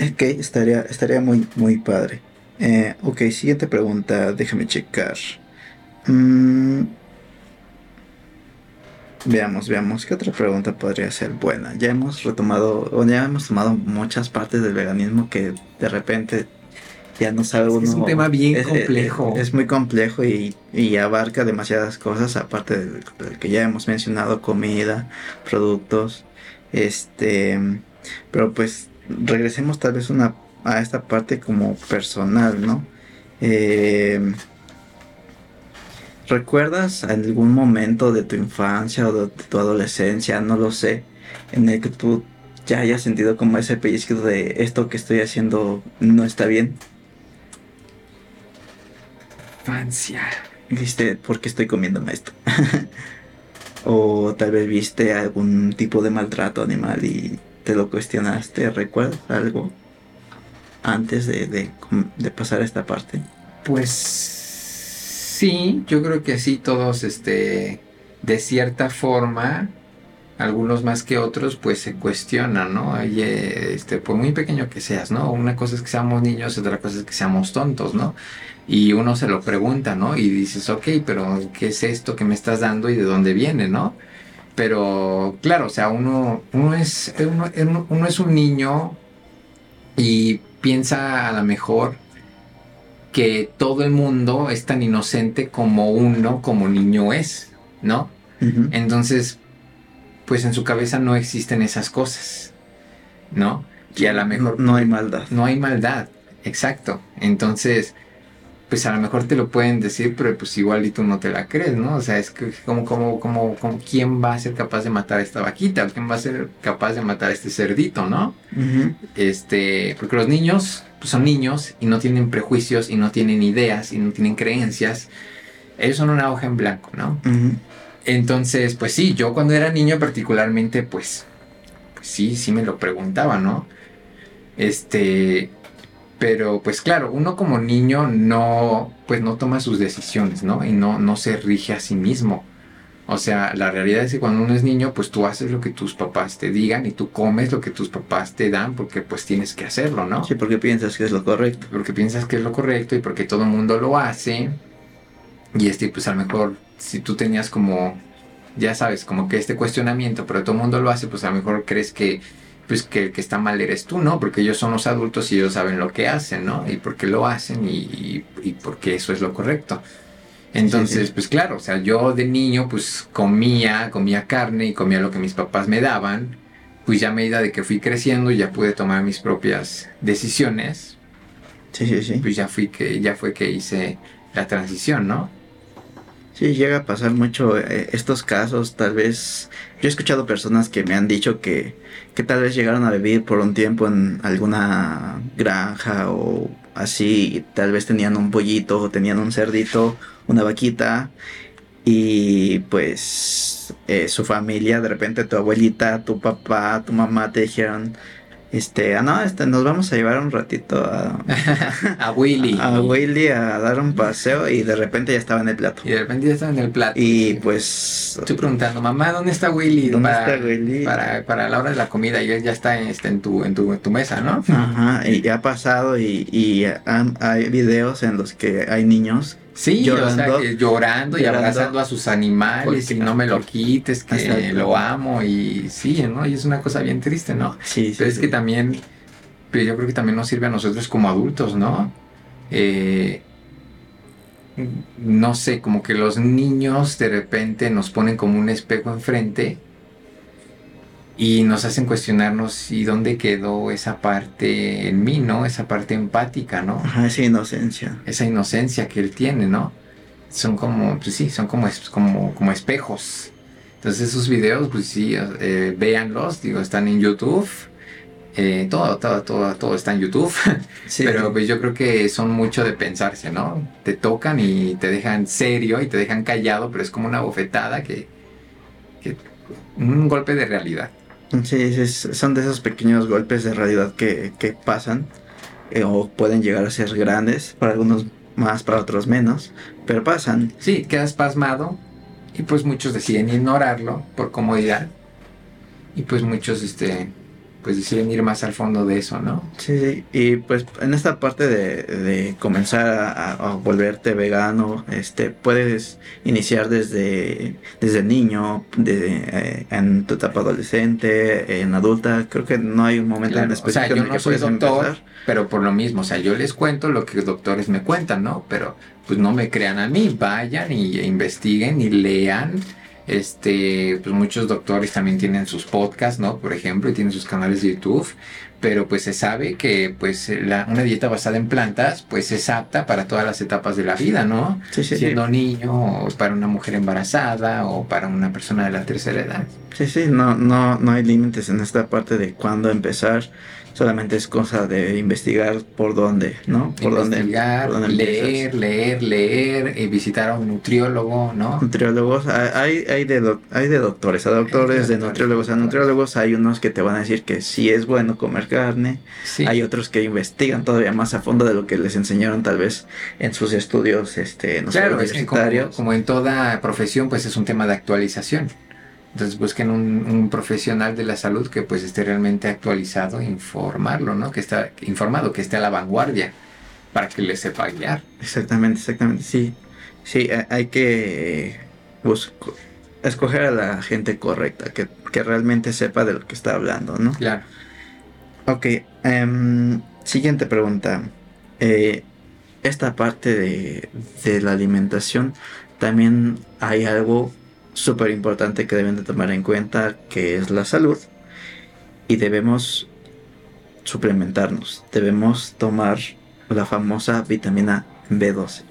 Ok, estaría, estaría muy, muy padre. Eh, ok, siguiente pregunta, déjame checar. Mm, veamos, veamos, ¿qué otra pregunta podría ser buena? Ya hemos retomado, o ya hemos tomado muchas partes del veganismo que de repente ya no sabe uno. Es un tema bien complejo. Es, muy complejo y, y, abarca demasiadas cosas, aparte del, que ya hemos mencionado, comida, productos. Este, pero pues regresemos tal vez una, a esta parte como personal, ¿no? Eh, ¿Recuerdas algún momento de tu infancia o de tu adolescencia, no lo sé, en el que tú ya hayas sentido como ese pellizco de esto que estoy haciendo no está bien? Infancia. ¿Viste por qué estoy comiéndome esto? *laughs* o tal vez viste algún tipo de maltrato animal y te lo cuestionaste, ¿recuerdas algo antes de, de, de pasar esta parte? Pues Sí, yo creo que sí, todos, este, de cierta forma, algunos más que otros, pues se cuestionan, ¿no? este, por muy pequeño que seas, ¿no? Una cosa es que seamos niños, otra cosa es que seamos tontos, ¿no? Y uno se lo pregunta, ¿no? Y dices, ok, pero ¿qué es esto que me estás dando y de dónde viene, ¿no? Pero claro, o sea, uno, uno, es, uno, uno es un niño y piensa a lo mejor que todo el mundo es tan inocente como uno como niño es, ¿no? Entonces, pues en su cabeza no existen esas cosas, ¿no? Y a lo mejor... No hay maldad. No hay maldad, exacto. Entonces, pues a lo mejor te lo pueden decir, pero pues igual y tú no te la crees, ¿no? O sea, es que como, como, como, como ¿quién va a ser capaz de matar a esta vaquita? ¿Quién va a ser capaz de matar a este cerdito, no? Este, porque los niños pues, son niños y no tienen prejuicios y no tienen ideas y no tienen creencias. Ellos son una hoja en blanco, ¿no? Entonces, pues sí, yo cuando era niño particularmente, pues, pues sí, sí me lo preguntaba, ¿no? Este, pero pues claro, uno como niño no, pues no toma sus decisiones, ¿no? Y no, no se rige a sí mismo. O sea, la realidad es que cuando uno es niño, pues tú haces lo que tus papás te digan y tú comes lo que tus papás te dan porque pues tienes que hacerlo, ¿no? Sí, porque piensas que es lo correcto. Porque piensas que es lo correcto y porque todo el mundo lo hace. Y este, pues a lo mejor si tú tenías como, ya sabes, como que este cuestionamiento, pero todo el mundo lo hace, pues a lo mejor crees que pues que el que está mal eres tú, ¿no? Porque ellos son los adultos y ellos saben lo que hacen, ¿no? Y por qué lo hacen y, y, y porque eso es lo correcto. Entonces, pues claro, o sea, yo de niño pues comía, comía carne y comía lo que mis papás me daban. Pues ya a medida de que fui creciendo ya pude tomar mis propias decisiones. Sí, sí, sí. Pues ya fui que ya fue que hice la transición, ¿no? Sí, llega a pasar mucho eh, estos casos, tal vez yo he escuchado personas que me han dicho que, que tal vez llegaron a vivir por un tiempo en alguna granja o así, tal vez tenían un pollito o tenían un cerdito, una vaquita, y pues eh, su familia, de repente tu abuelita, tu papá, tu mamá te dijeron, este, ah, no, este, nos vamos a llevar un ratito a, *laughs* a Willy. A Willy a dar un paseo y de repente ya estaba en el plato. Y de repente ya estaba en el plato. Y pues. Estoy preguntando, mamá, ¿dónde está Willy? ¿Dónde para, está Willy? Para, para, la hora de la comida y él ya está este, en, tu, en, tu, en tu mesa, ¿no? Ajá, y ha pasado y, y hay videos en los que hay niños Sí, llorando, o sea, llorando, y abrazando a sus animales y no me lo quites, que lo amo y sí, ¿no? Y es una cosa bien triste, ¿no? Sí, Pero es que también, pero yo creo que también nos sirve a nosotros como adultos, ¿no? Eh, no sé, como que los niños de repente nos ponen como un espejo enfrente y nos hacen cuestionarnos y dónde quedó esa parte en mí, ¿no? Esa parte empática, ¿no? Ajá, esa inocencia. Esa inocencia que él tiene, ¿no? Son como, pues sí, son como, como, como espejos. Entonces esos videos, pues sí, eh, véanlos, digo, están en YouTube. Eh, todo, todo, todo, todo está en YouTube. *laughs* Sí. Pero pues yo creo que son mucho de pensarse, ¿no? Te tocan y te dejan serio y te dejan callado, pero es como una bofetada que, que un golpe de realidad. Sí, son de esos pequeños golpes de realidad que, pasan eh, o pueden llegar a ser grandes, para algunos más, para otros menos, pero pasan. Sí, quedas pasmado y pues muchos deciden ignorarlo por comodidad y pues muchos este pues deciden ir más al fondo de eso, ¿no? Sí, sí. y pues en esta parte de, de comenzar a, a, volverte vegano, este, puedes iniciar desde, desde niño, eh, en tu etapa adolescente, en adulta, creo que no hay un momento en específico o sea, yo no soy doctor, pero por lo mismo, o sea, yo les cuento lo que los doctores me cuentan, ¿no? Pero pues no me crean a mí, vayan y investiguen y lean este, pues muchos doctores también tienen sus podcasts, ¿no? Por ejemplo, y tienen sus canales de YouTube. Pero pues se sabe que pues una dieta basada en plantas pues es apta para todas las etapas de la vida, ¿no? Sí, sí, Siendo niño, o para una mujer embarazada, o para una persona de la tercera edad. Sí, sí, no, no, no hay límites en esta parte de cuándo empezar solamente es cosa de investigar por dónde, ¿no? Por investigar, dónde, leer, leer, leer, eh, visitar a un nutriólogo, ¿no? Nutriólogos, hay, hay, de, hay de doctores a doctores, de, nutriólogos a nutriólogos, hay unos que te van a decir que sí es bueno comer carne, hay otros que investigan todavía más a fondo de lo que les enseñaron tal vez en sus estudios este, no claro, universitarios. como en toda profesión, pues es un tema de actualización. Entonces busquen un, profesional de la salud que pues esté realmente actualizado, informarlo, ¿no? Que está informado, que esté a la vanguardia para que le sepa guiar. Exactamente, exactamente, sí. Sí, hay que escoger a la gente correcta, que, realmente sepa de lo que está hablando, ¿no? Claro. Ok, em, siguiente pregunta. Eh, esta parte de, de la alimentación, también hay algo súper importante que deben de tomar en cuenta que es la salud y debemos suplementarnos, debemos tomar la famosa vitamina B12.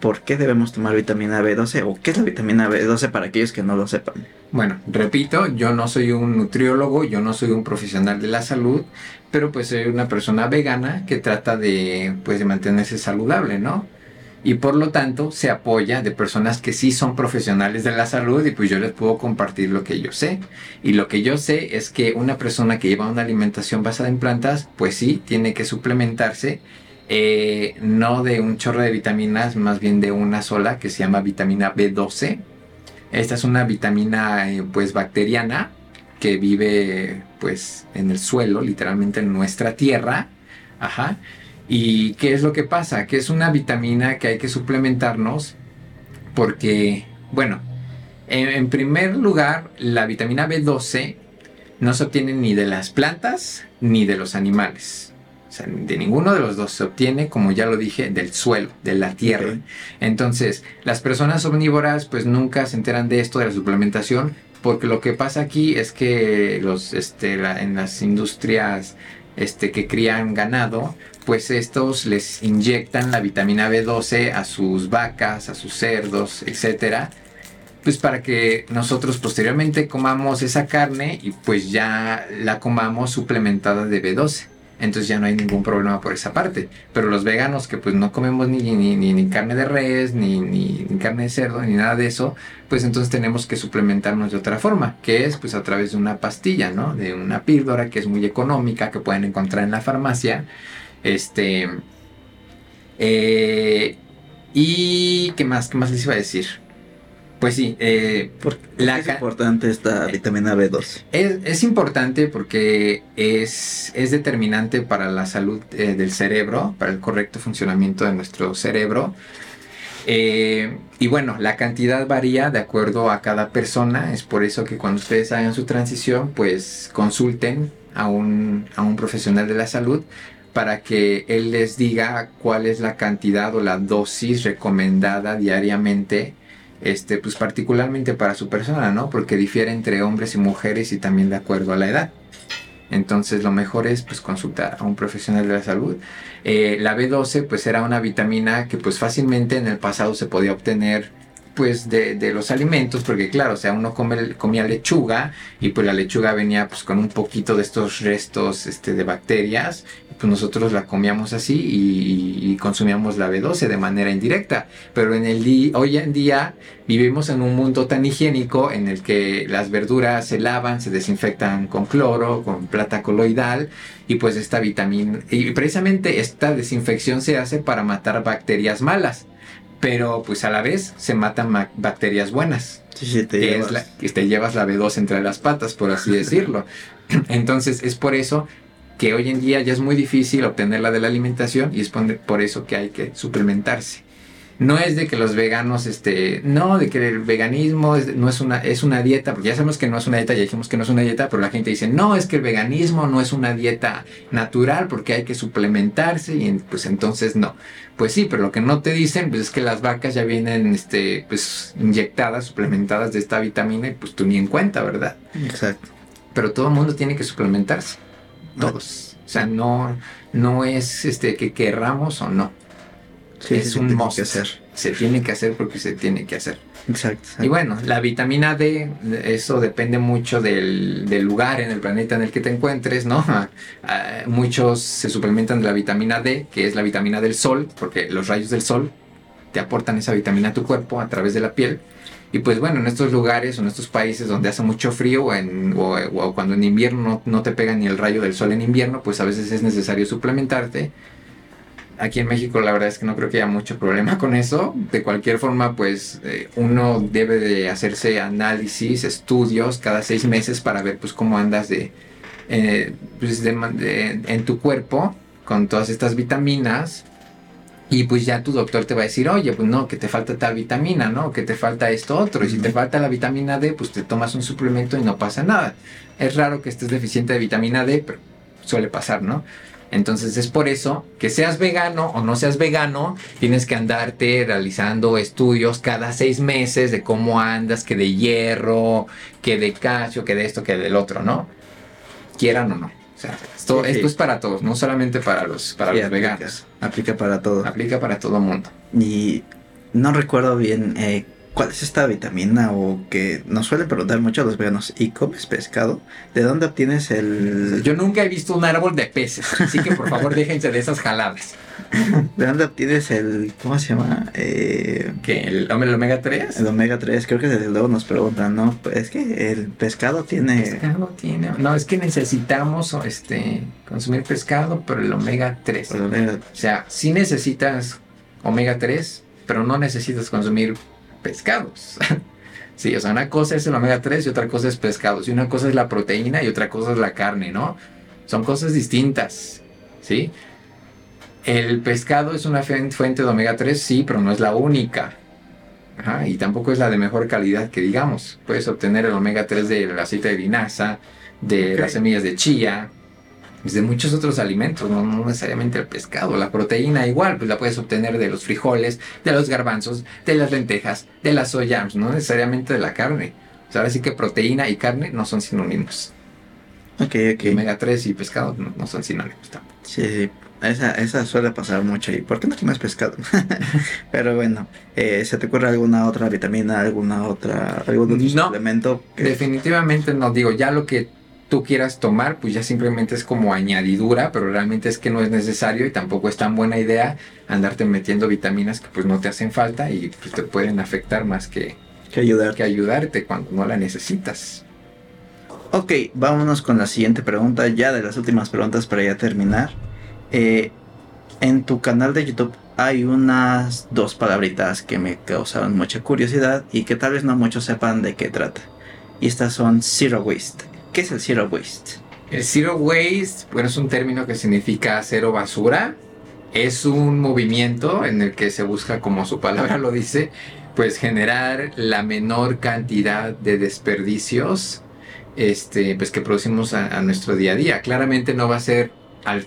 ¿Por qué debemos tomar vitamina B12 o qué es la vitamina B12 para aquellos que no lo sepan? Bueno, repito, yo no soy un nutriólogo, yo no soy un profesional de la salud, pero pues soy una persona vegana que trata de pues de mantenerse saludable, ¿no? Y por lo tanto se apoya de personas que sí son profesionales de la salud y pues yo les puedo compartir lo que yo sé. Y lo que yo sé es que una persona que lleva una alimentación basada en plantas, pues sí, tiene que suplementarse, eh, no de un chorro de vitaminas, más bien de una sola que se llama vitamina B12. Esta es una vitamina eh, pues bacteriana que vive pues en el suelo, literalmente en nuestra tierra. Ajá ¿Y qué es lo que pasa? Que es una vitamina que hay que suplementarnos porque, bueno, en, primer lugar, la vitamina B12 no se obtiene ni de las plantas ni de los animales. O sea, de ninguno de los dos se obtiene, como ya lo dije, del suelo, de la tierra. Entonces, las personas omnívoras pues nunca se enteran de esto, de la suplementación, porque lo que pasa aquí es que los, este, en las industrias este, que crían ganado, pues estos les inyectan la vitamina B12 a sus vacas, a sus cerdos, etcétera, pues para que nosotros posteriormente comamos esa carne y pues ya la comamos suplementada de B12. Entonces ya no hay ningún problema por esa parte. Pero los veganos que pues no comemos ni, ni, ni, carne de res, ni, ni, carne de cerdo, ni nada de eso, pues entonces tenemos que suplementarnos de otra forma, que es pues a través de una pastilla, ¿no? De una píldora que es muy económica, que pueden encontrar en la farmacia este. Eh, y. ¿Qué más? ¿Qué más les iba a decir? Pues sí, eh, ¿Por, es importante esta vitamina B2? Es, importante porque es, es, determinante para la salud eh, del cerebro, para el correcto funcionamiento de nuestro cerebro. Eh, y bueno, la cantidad varía de acuerdo a cada persona, es por eso que cuando ustedes hagan su transición, pues consulten a un, a un profesional de la salud para que él les diga cuál es la cantidad o la dosis recomendada diariamente, este, pues particularmente para su persona, ¿no? Porque difiere entre hombres y mujeres y también de acuerdo a la edad. Entonces lo mejor es pues consultar a un profesional de la salud. Eh, la B12 pues era una vitamina que pues fácilmente en el pasado se podía obtener pues de, los alimentos, porque claro, o sea, uno comía lechuga y pues la lechuga venía pues con un poquito de estos restos este, de bacterias, pues nosotros la comíamos así y, consumíamos la B12 de manera indirecta, pero en el hoy en día vivimos en un mundo tan higiénico en el que las verduras se lavan, se desinfectan con cloro, con plata coloidal y pues esta vitamina, y precisamente esta desinfección se hace para matar bacterias malas pero pues a la vez se matan bacterias buenas. Sí, sí, te que llevas. Es la, que te llevas la B2 entre las patas, por así *laughs* decirlo. Entonces es por eso que hoy en día ya es muy difícil obtenerla de la alimentación y es por eso que hay que suplementarse. No es de que los veganos, este, no, de que el veganismo es, no es una, es una dieta, porque ya sabemos que no es una dieta, ya dijimos que no es una dieta, pero la gente dice, no, es que el veganismo no es una dieta natural porque hay que suplementarse y pues entonces no. Pues sí, pero lo que no te dicen pues es que las vacas ya vienen este, pues, inyectadas, suplementadas de esta vitamina y pues tú ni en cuenta, ¿verdad? Exacto. Pero todo el mundo tiene que suplementarse. Todos. O sea, no, no es este, que querramos o no. Sí, es sí, un must. que hacer. Se tiene que hacer porque se tiene que hacer. Exacto. exacto. Y bueno, la vitamina D, eso depende mucho del, del lugar en el planeta en el que te encuentres, ¿no? *laughs* Ah, muchos se suplementan de la vitamina D, que es la vitamina del sol, porque los rayos del sol te aportan esa vitamina a tu cuerpo a través de la piel. Y pues bueno, en estos lugares o en estos países donde hace mucho frío o, en- o- o cuando en invierno no, no te pega ni el rayo del sol en invierno, pues a veces es necesario suplementarte. Aquí en México la verdad es que no creo que haya mucho problema con eso. De cualquier forma, pues eh, uno debe de hacerse análisis, estudios cada seis meses para ver pues cómo andas de, eh, pues, de en tu cuerpo con todas estas vitaminas. Y pues ya tu doctor te va a decir, oye, pues no, que te falta tal vitamina, ¿no? Que te falta esto otro. Y si te falta la vitamina D, pues te tomas un suplemento y no pasa nada. Es raro que estés deficiente de vitamina D, pero suele pasar, ¿no? Entonces es por eso que seas vegano o no seas vegano, tienes que andarte realizando estudios cada seis meses de cómo andas, que de hierro, que de calcio, que de esto, que del otro, ¿no? Quieran o no. O sea, esto, Sí, sí. esto es para todos, no solamente para los, para Sí, los aplica, veganos. Aplica para todo. Aplica para todo mundo. Y no recuerdo bien eh, cuál es esta vitamina o que nos suelen preguntar mucho a los veganos. ¿Y comes pescado? ¿De dónde obtienes el... Yo nunca he visto un árbol de peces, así que por favor *laughs* déjense de esas jaladas. ¿De dónde obtienes el... ¿Cómo se llama? Eh, ¿Que el, el omega 3? el omega 3. Creo que desde luego nos preguntan, ¿no? Es que el pescado tiene... Pescado tiene. No, es que necesitamos este, consumir pescado, pero el omega 3. el omega- O sea, sí necesitas omega 3, pero no necesitas consumir pescados. *laughs* sí, o sea, una cosa es el omega 3 y otra cosa es pescados. Y una cosa es la proteína y otra cosa es la carne, ¿no? Son cosas distintas, ¿sí? El pescado es una fuente de omega 3, sí, pero no es la única. Ajá, y tampoco es la de mejor calidad que digamos. Puedes obtener el omega 3 del aceite de linaza, de las semillas de chía, de muchos otros alimentos, no, no necesariamente el pescado. La proteína igual, pues la puedes obtener de los frijoles, de los garbanzos, de las lentejas, de las soya, pues, no necesariamente de la carne. O sea, ahora sí que proteína y carne no son sinónimos. Ok, ok. omega 3 y pescado no, no son sinónimos tampoco. Sí, sí. Esa, esa suele pasar mucho. ¿Y por qué no comes pescado? *laughs* Pero bueno, eh, ¿se te ocurre alguna otra vitamina, alguna otra, algún otro No. suplemento? que- Definitivamente no digo, ya lo que tú quieras tomar, pues ya simplemente es como añadidura, pero realmente es que no es necesario y tampoco es tan buena idea andarte metiendo vitaminas que pues no te hacen falta y pues, te pueden afectar más que, que ayudar? que ayudarte cuando no la necesitas. Ok, vámonos con la siguiente pregunta, ya de las últimas preguntas para ya terminar. Eh, en tu canal de YouTube hay unas dos palabritas que me causaron mucha curiosidad y que tal vez no muchos sepan de qué trata. Y estas son Zero Waste. ¿Qué es el Zero Waste? El zero waste, bueno, es un término que significa cero basura. Es un movimiento en el que se busca, como su palabra lo dice, pues generar la menor cantidad de desperdicios este, pues que producimos a, nuestro día a día. Claramente no va a ser al,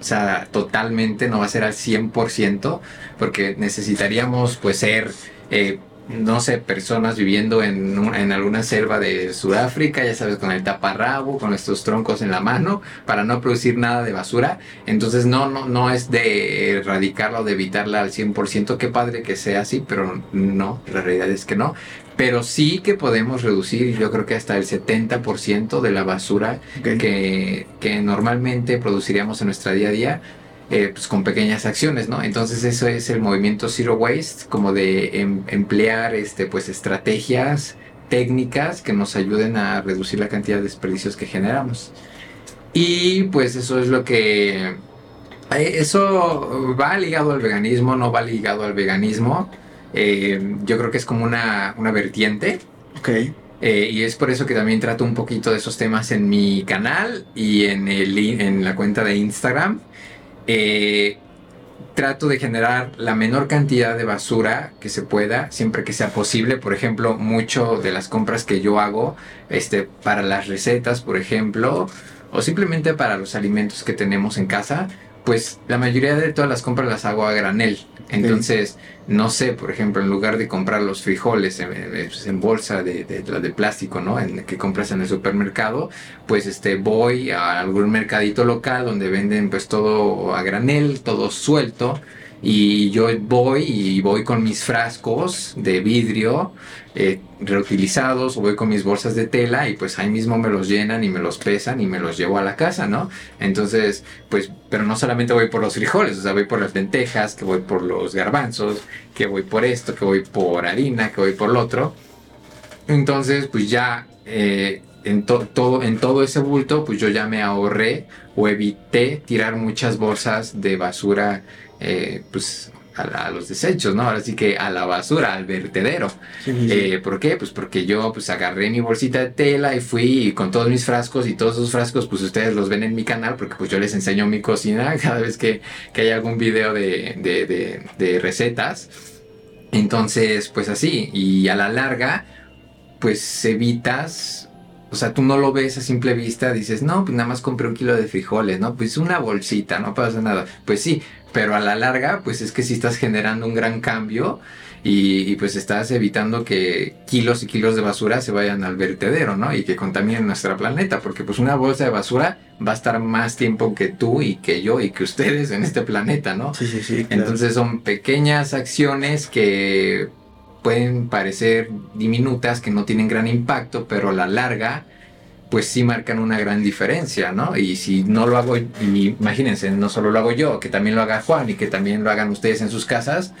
o sea, totalmente, no va a ser al 100%, porque necesitaríamos pues ser, eh, no sé, personas viviendo en, un- en alguna selva de Sudáfrica, ya sabes, con el taparrabo, con estos troncos en la mano, para no producir nada de basura. Entonces no, no, no es de erradicarla o de evitarla al 100%, qué padre que sea así, pero no, la realidad es que no. Pero sí que podemos reducir, yo creo que hasta el 70% de la basura que, que normalmente produciríamos en nuestra día a día, eh, pues con pequeñas acciones, ¿no? Entonces eso es el movimiento Zero Waste, como de em- emplear este, pues, estrategias técnicas que nos ayuden a reducir la cantidad de desperdicios que generamos. Y pues eso es lo que... eh, Eso va ligado al veganismo, no va ligado al veganismo. Eh, yo creo que es como una, una vertiente. Ok. Eh, y es por eso que también trato un poquito de esos temas en mi canal y en, el, en la cuenta de Instagram. Eh, trato de generar la menor cantidad de basura que se pueda, siempre que sea posible. Por ejemplo, mucho de las compras que yo hago, este, para las recetas, por ejemplo, o simplemente para los alimentos que tenemos en casa, pues la mayoría de todas las compras las hago a granel. Entonces, no sé, por ejemplo, en lugar de comprar los frijoles en, pues, bolsa de, de, plástico, ¿no? En, que compras en el supermercado, pues este, voy a algún mercadito local donde venden pues todo a granel, todo suelto y yo voy y voy con mis frascos de vidrio eh, reutilizados o voy con mis bolsas de tela y pues ahí mismo me los llenan y me los pesan y me los llevo a la casa, ¿no? Entonces, pues, pero no solamente voy por los frijoles, o sea, voy por las lentejas, que voy por los garbanzos, que voy por esto, que voy por harina, que voy por lo otro. Entonces, pues ya... Eh, en, todo, en todo ese bulto, pues yo ya me ahorré o evité tirar muchas bolsas de basura eh, pues a, los desechos, ¿no? Ahora sí que a la basura, al vertedero. Eh, ¿Por qué? Pues porque yo pues agarré mi bolsita de tela y fui con todos mis frascos y todos esos frascos pues ustedes los ven en mi canal porque pues yo les enseño mi cocina *laughs* cada vez que, que hay algún video de, de, de recetas. Entonces pues así y a la larga pues evitas o sea, tú no lo ves a simple vista, dices, no, pues nada más compré un kilo de frijoles, ¿no? Pues una bolsita, no pasa nada. Pues sí, pero a la larga, pues es que si estás generando un gran cambio y, pues estás evitando que kilos y kilos de basura se vayan al vertedero, ¿no? Y que contaminen nuestro planeta, porque pues una bolsa de basura va a estar más tiempo que tú y que yo y que ustedes en este planeta, ¿no? Sí, sí, sí. Entonces son pequeñas acciones que pueden parecer diminutas, que no tienen gran impacto, pero a la larga pues sí marcan una gran diferencia, ¿no? Y si no lo hago, imagínense, no solo lo hago yo, que también lo haga Juan y que también lo hagan ustedes en sus casas,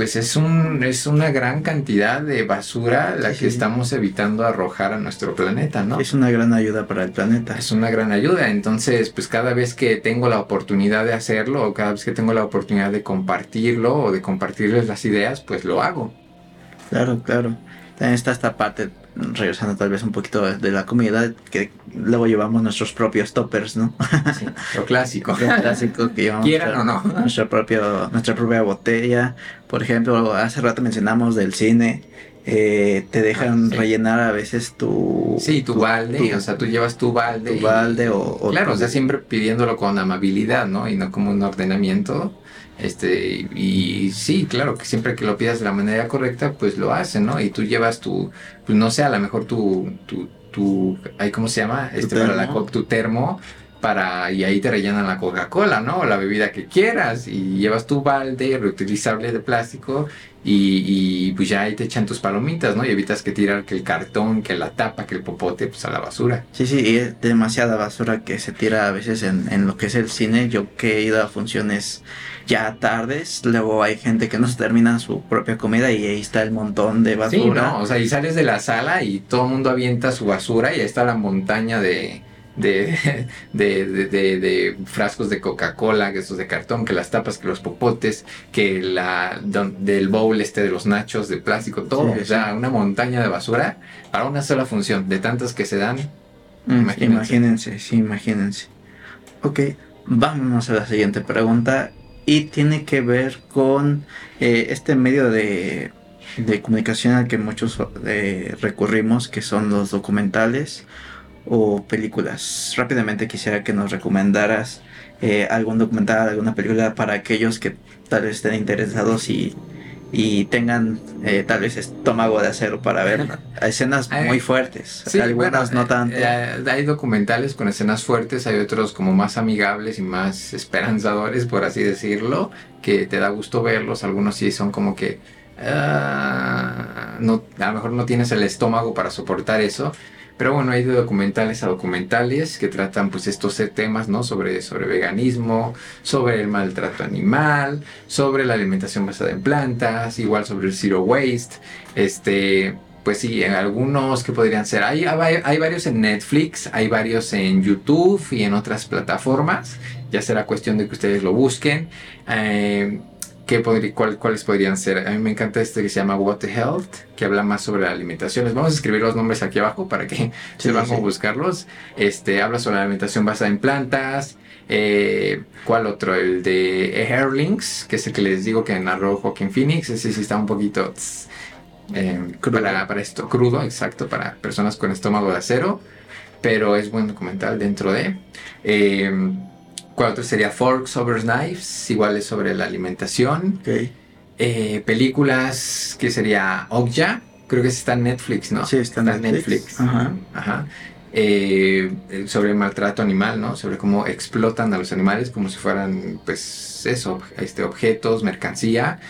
pues es, un, es una gran cantidad de basura la que estamos evitando arrojar a nuestro planeta, ¿no? Es una gran ayuda para el planeta. Es una gran ayuda, entonces pues cada vez que tengo la oportunidad de hacerlo o cada vez que tengo la oportunidad de compartirlo o de compartirles las ideas, pues lo hago. Claro, claro. También está esta parte regresando tal vez un poquito de la comida, que luego llevamos nuestros propios toppers, ¿no? Sí, *laughs* lo clásico. Lo clásico que llevamos. Quieran o no. Nuestro propio, nuestra propia botella. Por ejemplo, hace rato mencionamos del cine. Eh, te dejan rellenar a veces tu... Sí, tu, balde, o sea, tú llevas tu balde. Tu balde o... Claro, o sea, siempre pidiéndolo con amabilidad, ¿no? Y no como un ordenamiento. Este, y sí, claro, que siempre que lo pidas de la manera correcta, pues lo hacen, ¿no? Y tú llevas tu, pues no sé, a lo mejor tu, tu, tu, ¿cómo se llama? Este, para la, tu termo, para, y ahí te rellenan la Coca-Cola, ¿no? O la bebida que quieras, y llevas tu balde reutilizable de plástico, y, y, pues ya ahí te echan tus palomitas, ¿no? Y evitas que tirar que el cartón, que la tapa, que el popote, pues a la basura. Sí, sí, y es demasiada basura que se tira a veces en, en lo que es el cine. Yo que he ido a funciones ya tardes, luego hay gente que no se termina su propia comida y ahí está el montón de basura. Sí, no, o sea, y sales de la sala y todo el mundo avienta su basura y ahí está la montaña de, de, *laughs* de, de, de, frascos de Coca-Cola, que esos de cartón, que las tapas, que los popotes, que la del bowl este de los nachos de plástico, todo. o sea, una montaña de basura para una sola función, de tantas que se dan. Mm, imagínense. imagínense, sí, imagínense. Ok, vámonos a la siguiente pregunta y tiene que ver con eh, este medio de, comunicación al que muchos eh, recurrimos, que son los documentales o películas. Rápidamente quisiera que nos recomendaras eh, algún documental, alguna película para aquellos que tal vez estén interesados y y tengan eh, tal vez estómago de acero para ver escenas muy fuertes. algunas no eh, tanto. Eh, hay documentales con escenas fuertes, hay otros como más amigables y más esperanzadores, por así decirlo, que te da gusto verlos. Algunos sí son como que ah, no, a lo mejor no tienes el estómago para soportar eso. Pero bueno, hay de documentales a documentales que tratan pues estos temas, ¿no? Sobre, sobre veganismo, sobre el maltrato animal, sobre la alimentación basada en plantas, igual sobre el zero waste, este... Pues sí, en algunos que podrían ser. Hay, hay, varios en Netflix, hay varios en YouTube y en otras plataformas. Ya será cuestión de que ustedes lo busquen. Eh, ¿qué podría, cuál- ¿cuáles podrían ser? A mí me encanta este que se llama What the Health, que habla más sobre la alimentación. Les vamos a escribir los nombres aquí abajo para que *laughs* Sí, sepan sí. cómo buscarlos. Este, habla sobre la alimentación basada en plantas. Eh, ¿Cuál otro? El de Hairlinks, que es el que les digo que narró Joaquín Phoenix. Ese sí está un poquito tss, eh, para esto, crudo, exacto, para personas con estómago de acero. Pero es buen documental dentro de. Eh, ¿Cuál otro sería Forks Over Knives? Igual es sobre la alimentación. Eh, películas que sería Okja, creo que está en Netflix, ¿no? Sí, está en Netflix. Ajá. Ajá. Eh, eh, sobre el maltrato animal, ¿no? Sobre cómo explotan a los animales como si fueran, pues, eso, este, objetos, mercancía.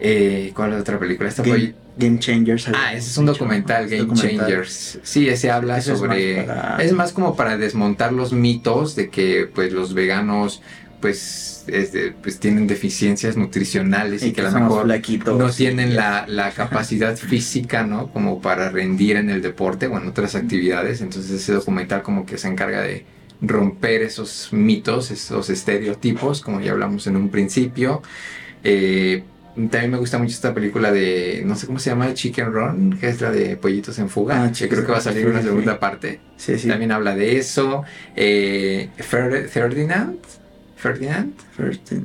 Eh, ¿Cuál es la otra película? Esta Game, fue- Game Changers. Ah, ese es un documental, Game Documental. Changers. Sí, ese habla Ese es sobre... más para- Es más como para desmontar los mitos de que, pues, los veganos, pues, este, pues tienen deficiencias nutricionales y, Y que a lo mejor flaquitos. no tienen la, la *laughs* capacidad física, ¿no? Como para rendir en el deporte o en otras actividades. Entonces ese documental como que se encarga de romper esos mitos, esos estereotipos, como ya hablamos en un principio. Eh, también me gusta mucho esta película de, no sé cómo se llama, Chicken Run, que es la de Pollitos en Fuga. Ah, que creo que va a salir sí, una sí. segunda parte. Sí, sí. También habla de eso. Eh, Fer- Ferdinand. Ferdinand.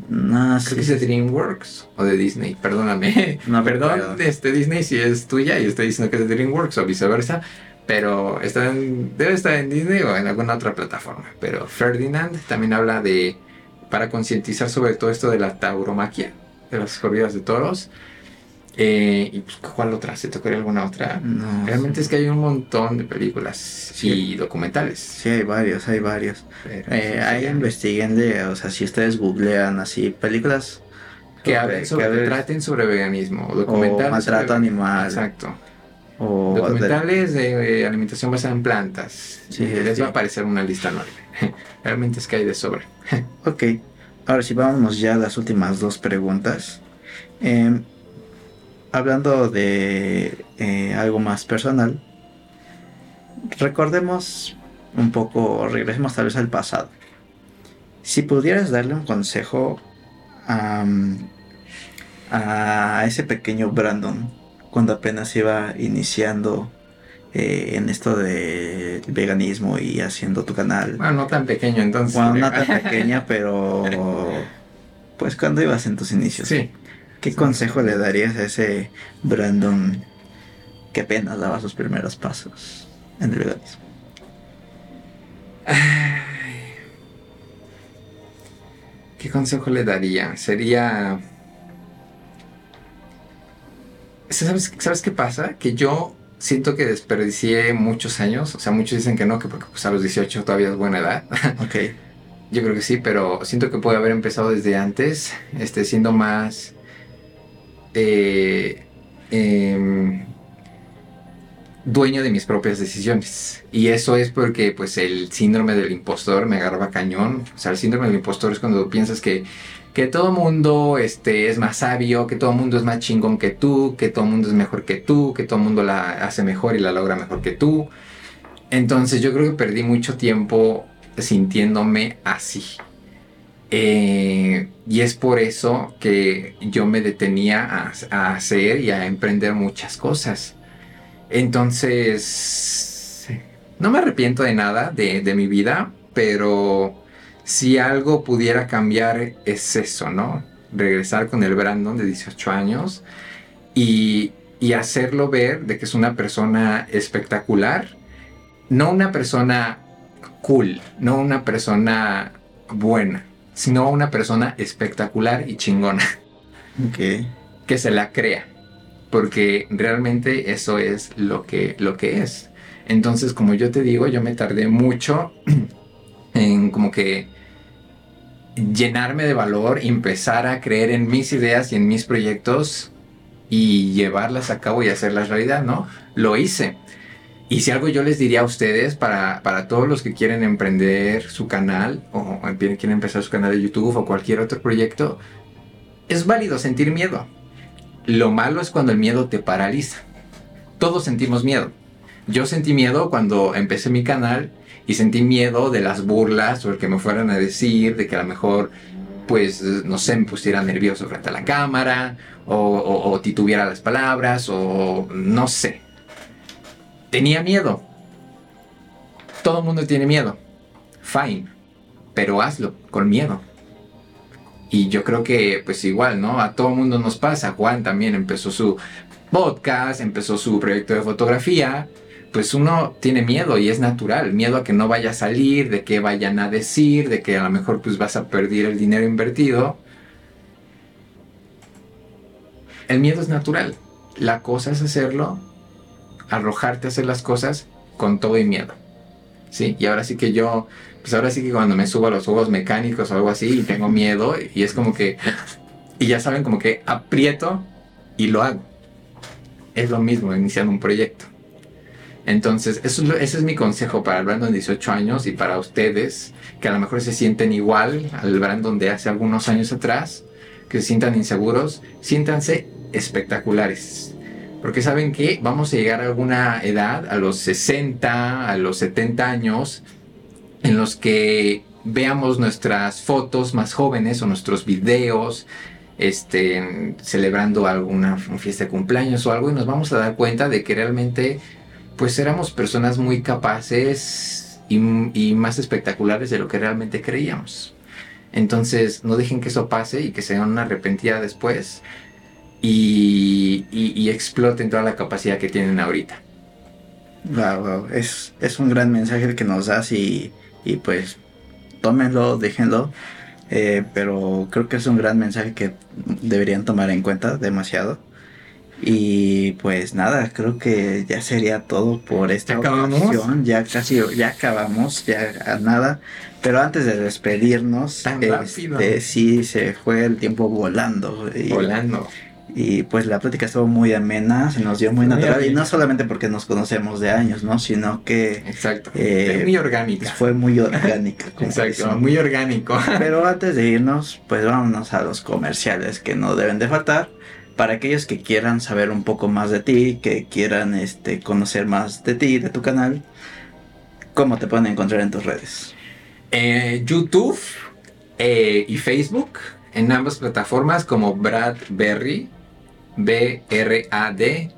No, Creo que es de DreamWorks o de Disney, perdóname. No Perdón, este Disney si es tuya y estoy diciendo que es de DreamWorks o viceversa, pero está en- debe estar en Disney o en alguna otra plataforma. Pero Ferdinand también habla de, para concientizar sobre todo esto de la tauromaquia, de las corridas de toros. Eh, y pues, ¿cuál otra? ¿Se te ocurre alguna otra? No, Realmente es que hay un montón de películas Sí. y documentales. Sí, hay varios, hay varios. Eh, ahí investiguen de, o sea, si ustedes googlean así películas que hablen sobre, que traten sobre veganismo, o documentales maltrato sobre- animal Exacto. o de- Documentales de, eh, alimentación basada en plantas. Sí, les va a aparecer una lista enorme. *laughs* Realmente es que hay de sobre. *laughs* Ok, ahora sí, vámonos ya a las últimas dos preguntas. Em, hablando de eh, algo más personal, recordemos un poco, regresemos tal vez al pasado. Si pudieras darle un consejo am, a ese pequeño Brandon cuando apenas iba iniciando eh, en esto de veganismo y haciendo tu canal. Bueno, no tan pequeño entonces. Bueno, no tan pequeña, pero pues cuando ibas en tus inicios. Sí. ¿Qué consejo le darías a ese Brandon que apenas daba sus primeros pasos en el veganismo? ¿Qué consejo le daría? Sería... ¿Sabes, ¿Sabes qué pasa? Que yo siento que desperdicié muchos años. O sea, muchos dicen que no, que porque pues, a los 18 todavía es buena edad. *laughs* Ok, Yo creo que sí, pero siento que puede haber empezado desde antes, este, siendo más eh, em, dueño de mis propias decisiones. Y eso es porque, pues, el síndrome del impostor me agarraba cañón. O sea, el síndrome del impostor es cuando piensas que, que todo mundo este, es más sabio, que todo mundo es más chingón que tú, que todo mundo es mejor que tú, que todo mundo la hace mejor y la logra mejor que tú. Entonces yo creo que perdí mucho tiempo sintiéndome así. Eh, y es por eso que yo me detenía a, hacer y a emprender muchas cosas. Entonces, no me arrepiento de nada de mi vida, pero si algo pudiera cambiar es eso, ¿no? Regresar con el Brandon de 18 años y, y hacerlo ver de que es una persona espectacular, no una persona cool, no una persona buena, sino una persona espectacular y chingona, ok. que se la crea, porque realmente eso es lo que, lo que es. Entonces, como yo te digo, yo me tardé mucho *clears throat* en como que llenarme de valor, empezar a creer en mis ideas y en mis proyectos y llevarlas a cabo y hacerlas realidad, ¿no? Lo hice. Y si algo yo les diría a ustedes, para, para todos los que quieren emprender su canal o quieren empezar su canal de YouTube o cualquier otro proyecto, es válido sentir miedo. Lo malo es cuando el miedo te paraliza. Todos sentimos miedo. Yo sentí miedo cuando empecé mi canal y sentí miedo de las burlas o el que me fueran a decir, de que a lo mejor pues, no sé, me pusiera nervioso frente a la cámara, o, o titubiera las palabras, o no sé. Tenía miedo. Todo el mundo tiene miedo. Fine. Pero hazlo con miedo. Y yo creo que, pues igual, ¿no? A todo el mundo nos pasa. Juan también empezó su podcast, empezó su proyecto de fotografía. Pues uno tiene miedo y es natural. Miedo a que no vaya a salir, de que vayan a decir, de que a lo mejor pues vas a perder el dinero invertido. El miedo es natural. La cosa es hacerlo, arrojarte a hacer las cosas con todo y miedo. ¿Sí? Y ahora sí que yo pues ahora sí que cuando me subo a los juegos mecánicos o algo así y tengo miedo y es como que, y ya saben, como que aprieto y lo hago. Es lo mismo iniciando un proyecto. Entonces, eso, ese es mi consejo para el Brandon de 18 años y para ustedes que a lo mejor se sienten igual al Brandon de hace algunos años atrás, que se sientan inseguros, siéntanse espectaculares. Porque saben que vamos a llegar a alguna edad, a los 60, a los 70 años, en los que veamos nuestras fotos más jóvenes o nuestros videos este, celebrando alguna fiesta de cumpleaños o algo y nos vamos a dar cuenta de que realmente pues éramos personas muy capaces y, más espectaculares de lo que realmente creíamos. Entonces no dejen que eso pase y que sea una arrepentida después y, exploten toda la capacidad que tienen ahorita. Wow, wow. Es, es un gran mensaje el que nos das y y pues tómenlo, déjenlo. Eh, pero creo que es un gran mensaje que deberían tomar en cuenta demasiado. Y pues nada, creo que ya sería todo por esta ocasión. Ya casi, ya acabamos, ya nada. Pero antes de despedirnos, este, sí se fue el tiempo volando. volando. Y pues la plática estuvo muy amena, se nos dio muy, natural. Y no solamente porque nos conocemos de años, ¿no? Sino que. Exacto. Eh, muy orgánica. Fue muy orgánica. Exacto, muy orgánico. Pero antes de irnos, pues vámonos a los comerciales que no deben de faltar. Para aquellos que quieran saber un poco más de ti, que quieran este, conocer más de ti, de tu canal, ¿cómo te pueden encontrar en tus redes? Eh, YouTube eh, y Facebook, en ambas plataformas como Brad Berry B-R-A-D-B-E-R-Y.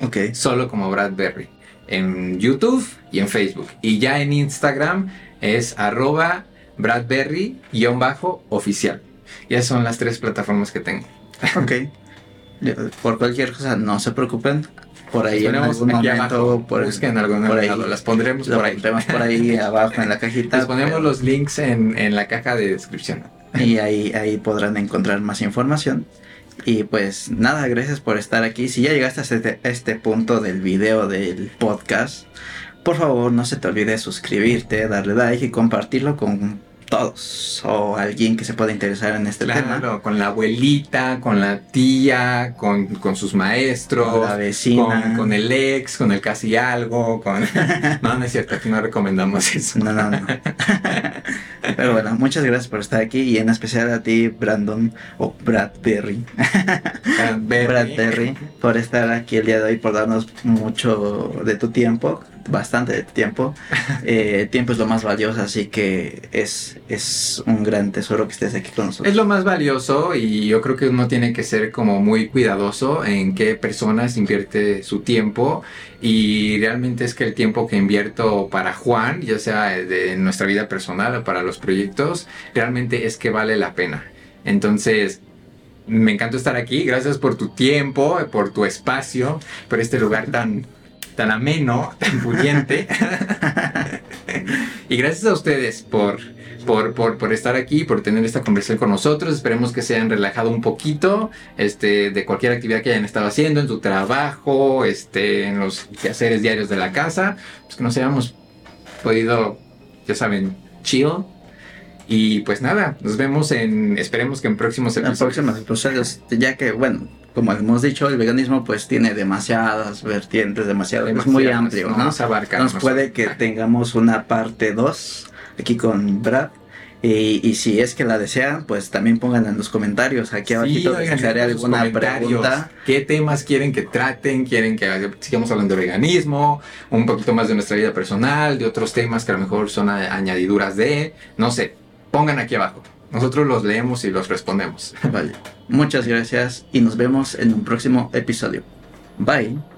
Ok. Solo como Bradbury. En YouTube y en Facebook. Y ya en Instagram es arroba Bradberry-oficial. Y esas son las tres plataformas que tengo. Ok. *laughs* Por cualquier cosa, no se preocupen. Por ahí en algún momento, por, busquen algún por ahí, las pondremos por ahí. por ahí *laughs* abajo en la cajita. Les ponemos los links en, en la caja de descripción *laughs* y ahí, ahí podrán encontrar más información. Y pues nada, gracias por estar aquí. Si ya llegaste a este, este punto del video del podcast, por favor no se te olvide suscribirte, darle like y compartirlo con todos o alguien que se pueda interesar en este tema. con la abuelita, con la tía, con, con sus maestros, con la vecina, con, el ex, con el casi algo, con... *laughs* no, no es cierto, aquí no recomendamos eso. No, no, no. *laughs* Pero bueno, muchas gracias por estar aquí y en especial a ti, Brandon o Brad Berry. Brad *laughs* Berry, por estar aquí el día de hoy, por darnos mucho de tu tiempo bastante tiempo. *laughs* Eh, tiempo es lo más valioso, así que es, es un gran tesoro que estés aquí con nosotros. Es lo más valioso y yo creo que uno tiene que ser como muy cuidadoso en qué personas invierte su tiempo y realmente es que el tiempo que invierto para Juan, ya sea de nuestra vida personal o para los proyectos, realmente es que vale la pena. Entonces, me encanta estar aquí. Gracias por tu tiempo, por tu espacio, por este lugar tan tan ameno, tan fluyente. *laughs* y gracias a ustedes por, por, por, estar aquí, por tener esta conversación con nosotros. Esperemos que se hayan relajado un poquito este, de cualquier actividad que hayan estado haciendo, en su trabajo, este, en los quehaceres diarios de la casa. Pues que nos hayamos podido, ya saben, chill. Y pues nada, nos vemos en, esperemos que en próximos episodios. En próximos episodios, ya que, bueno, como hemos dicho, el veganismo pues tiene demasiadas vertientes, demasiado, es muy amplio, ¿no? Nos abarca. Nos puede que tengamos una parte 2 aquí con Brad. Y, si es que la desean, pues también pongan en los comentarios. Aquí abajo dejaré alguna pregunta. ¿Qué temas quieren que traten? ¿Quieren que sigamos hablando de veganismo? Un poquito más de nuestra vida personal, de otros temas que a lo mejor son añadiduras de, no sé pongan aquí abajo. Nosotros los leemos y los respondemos. *laughs* Vale. Muchas gracias y nos vemos en un próximo episodio. Bye.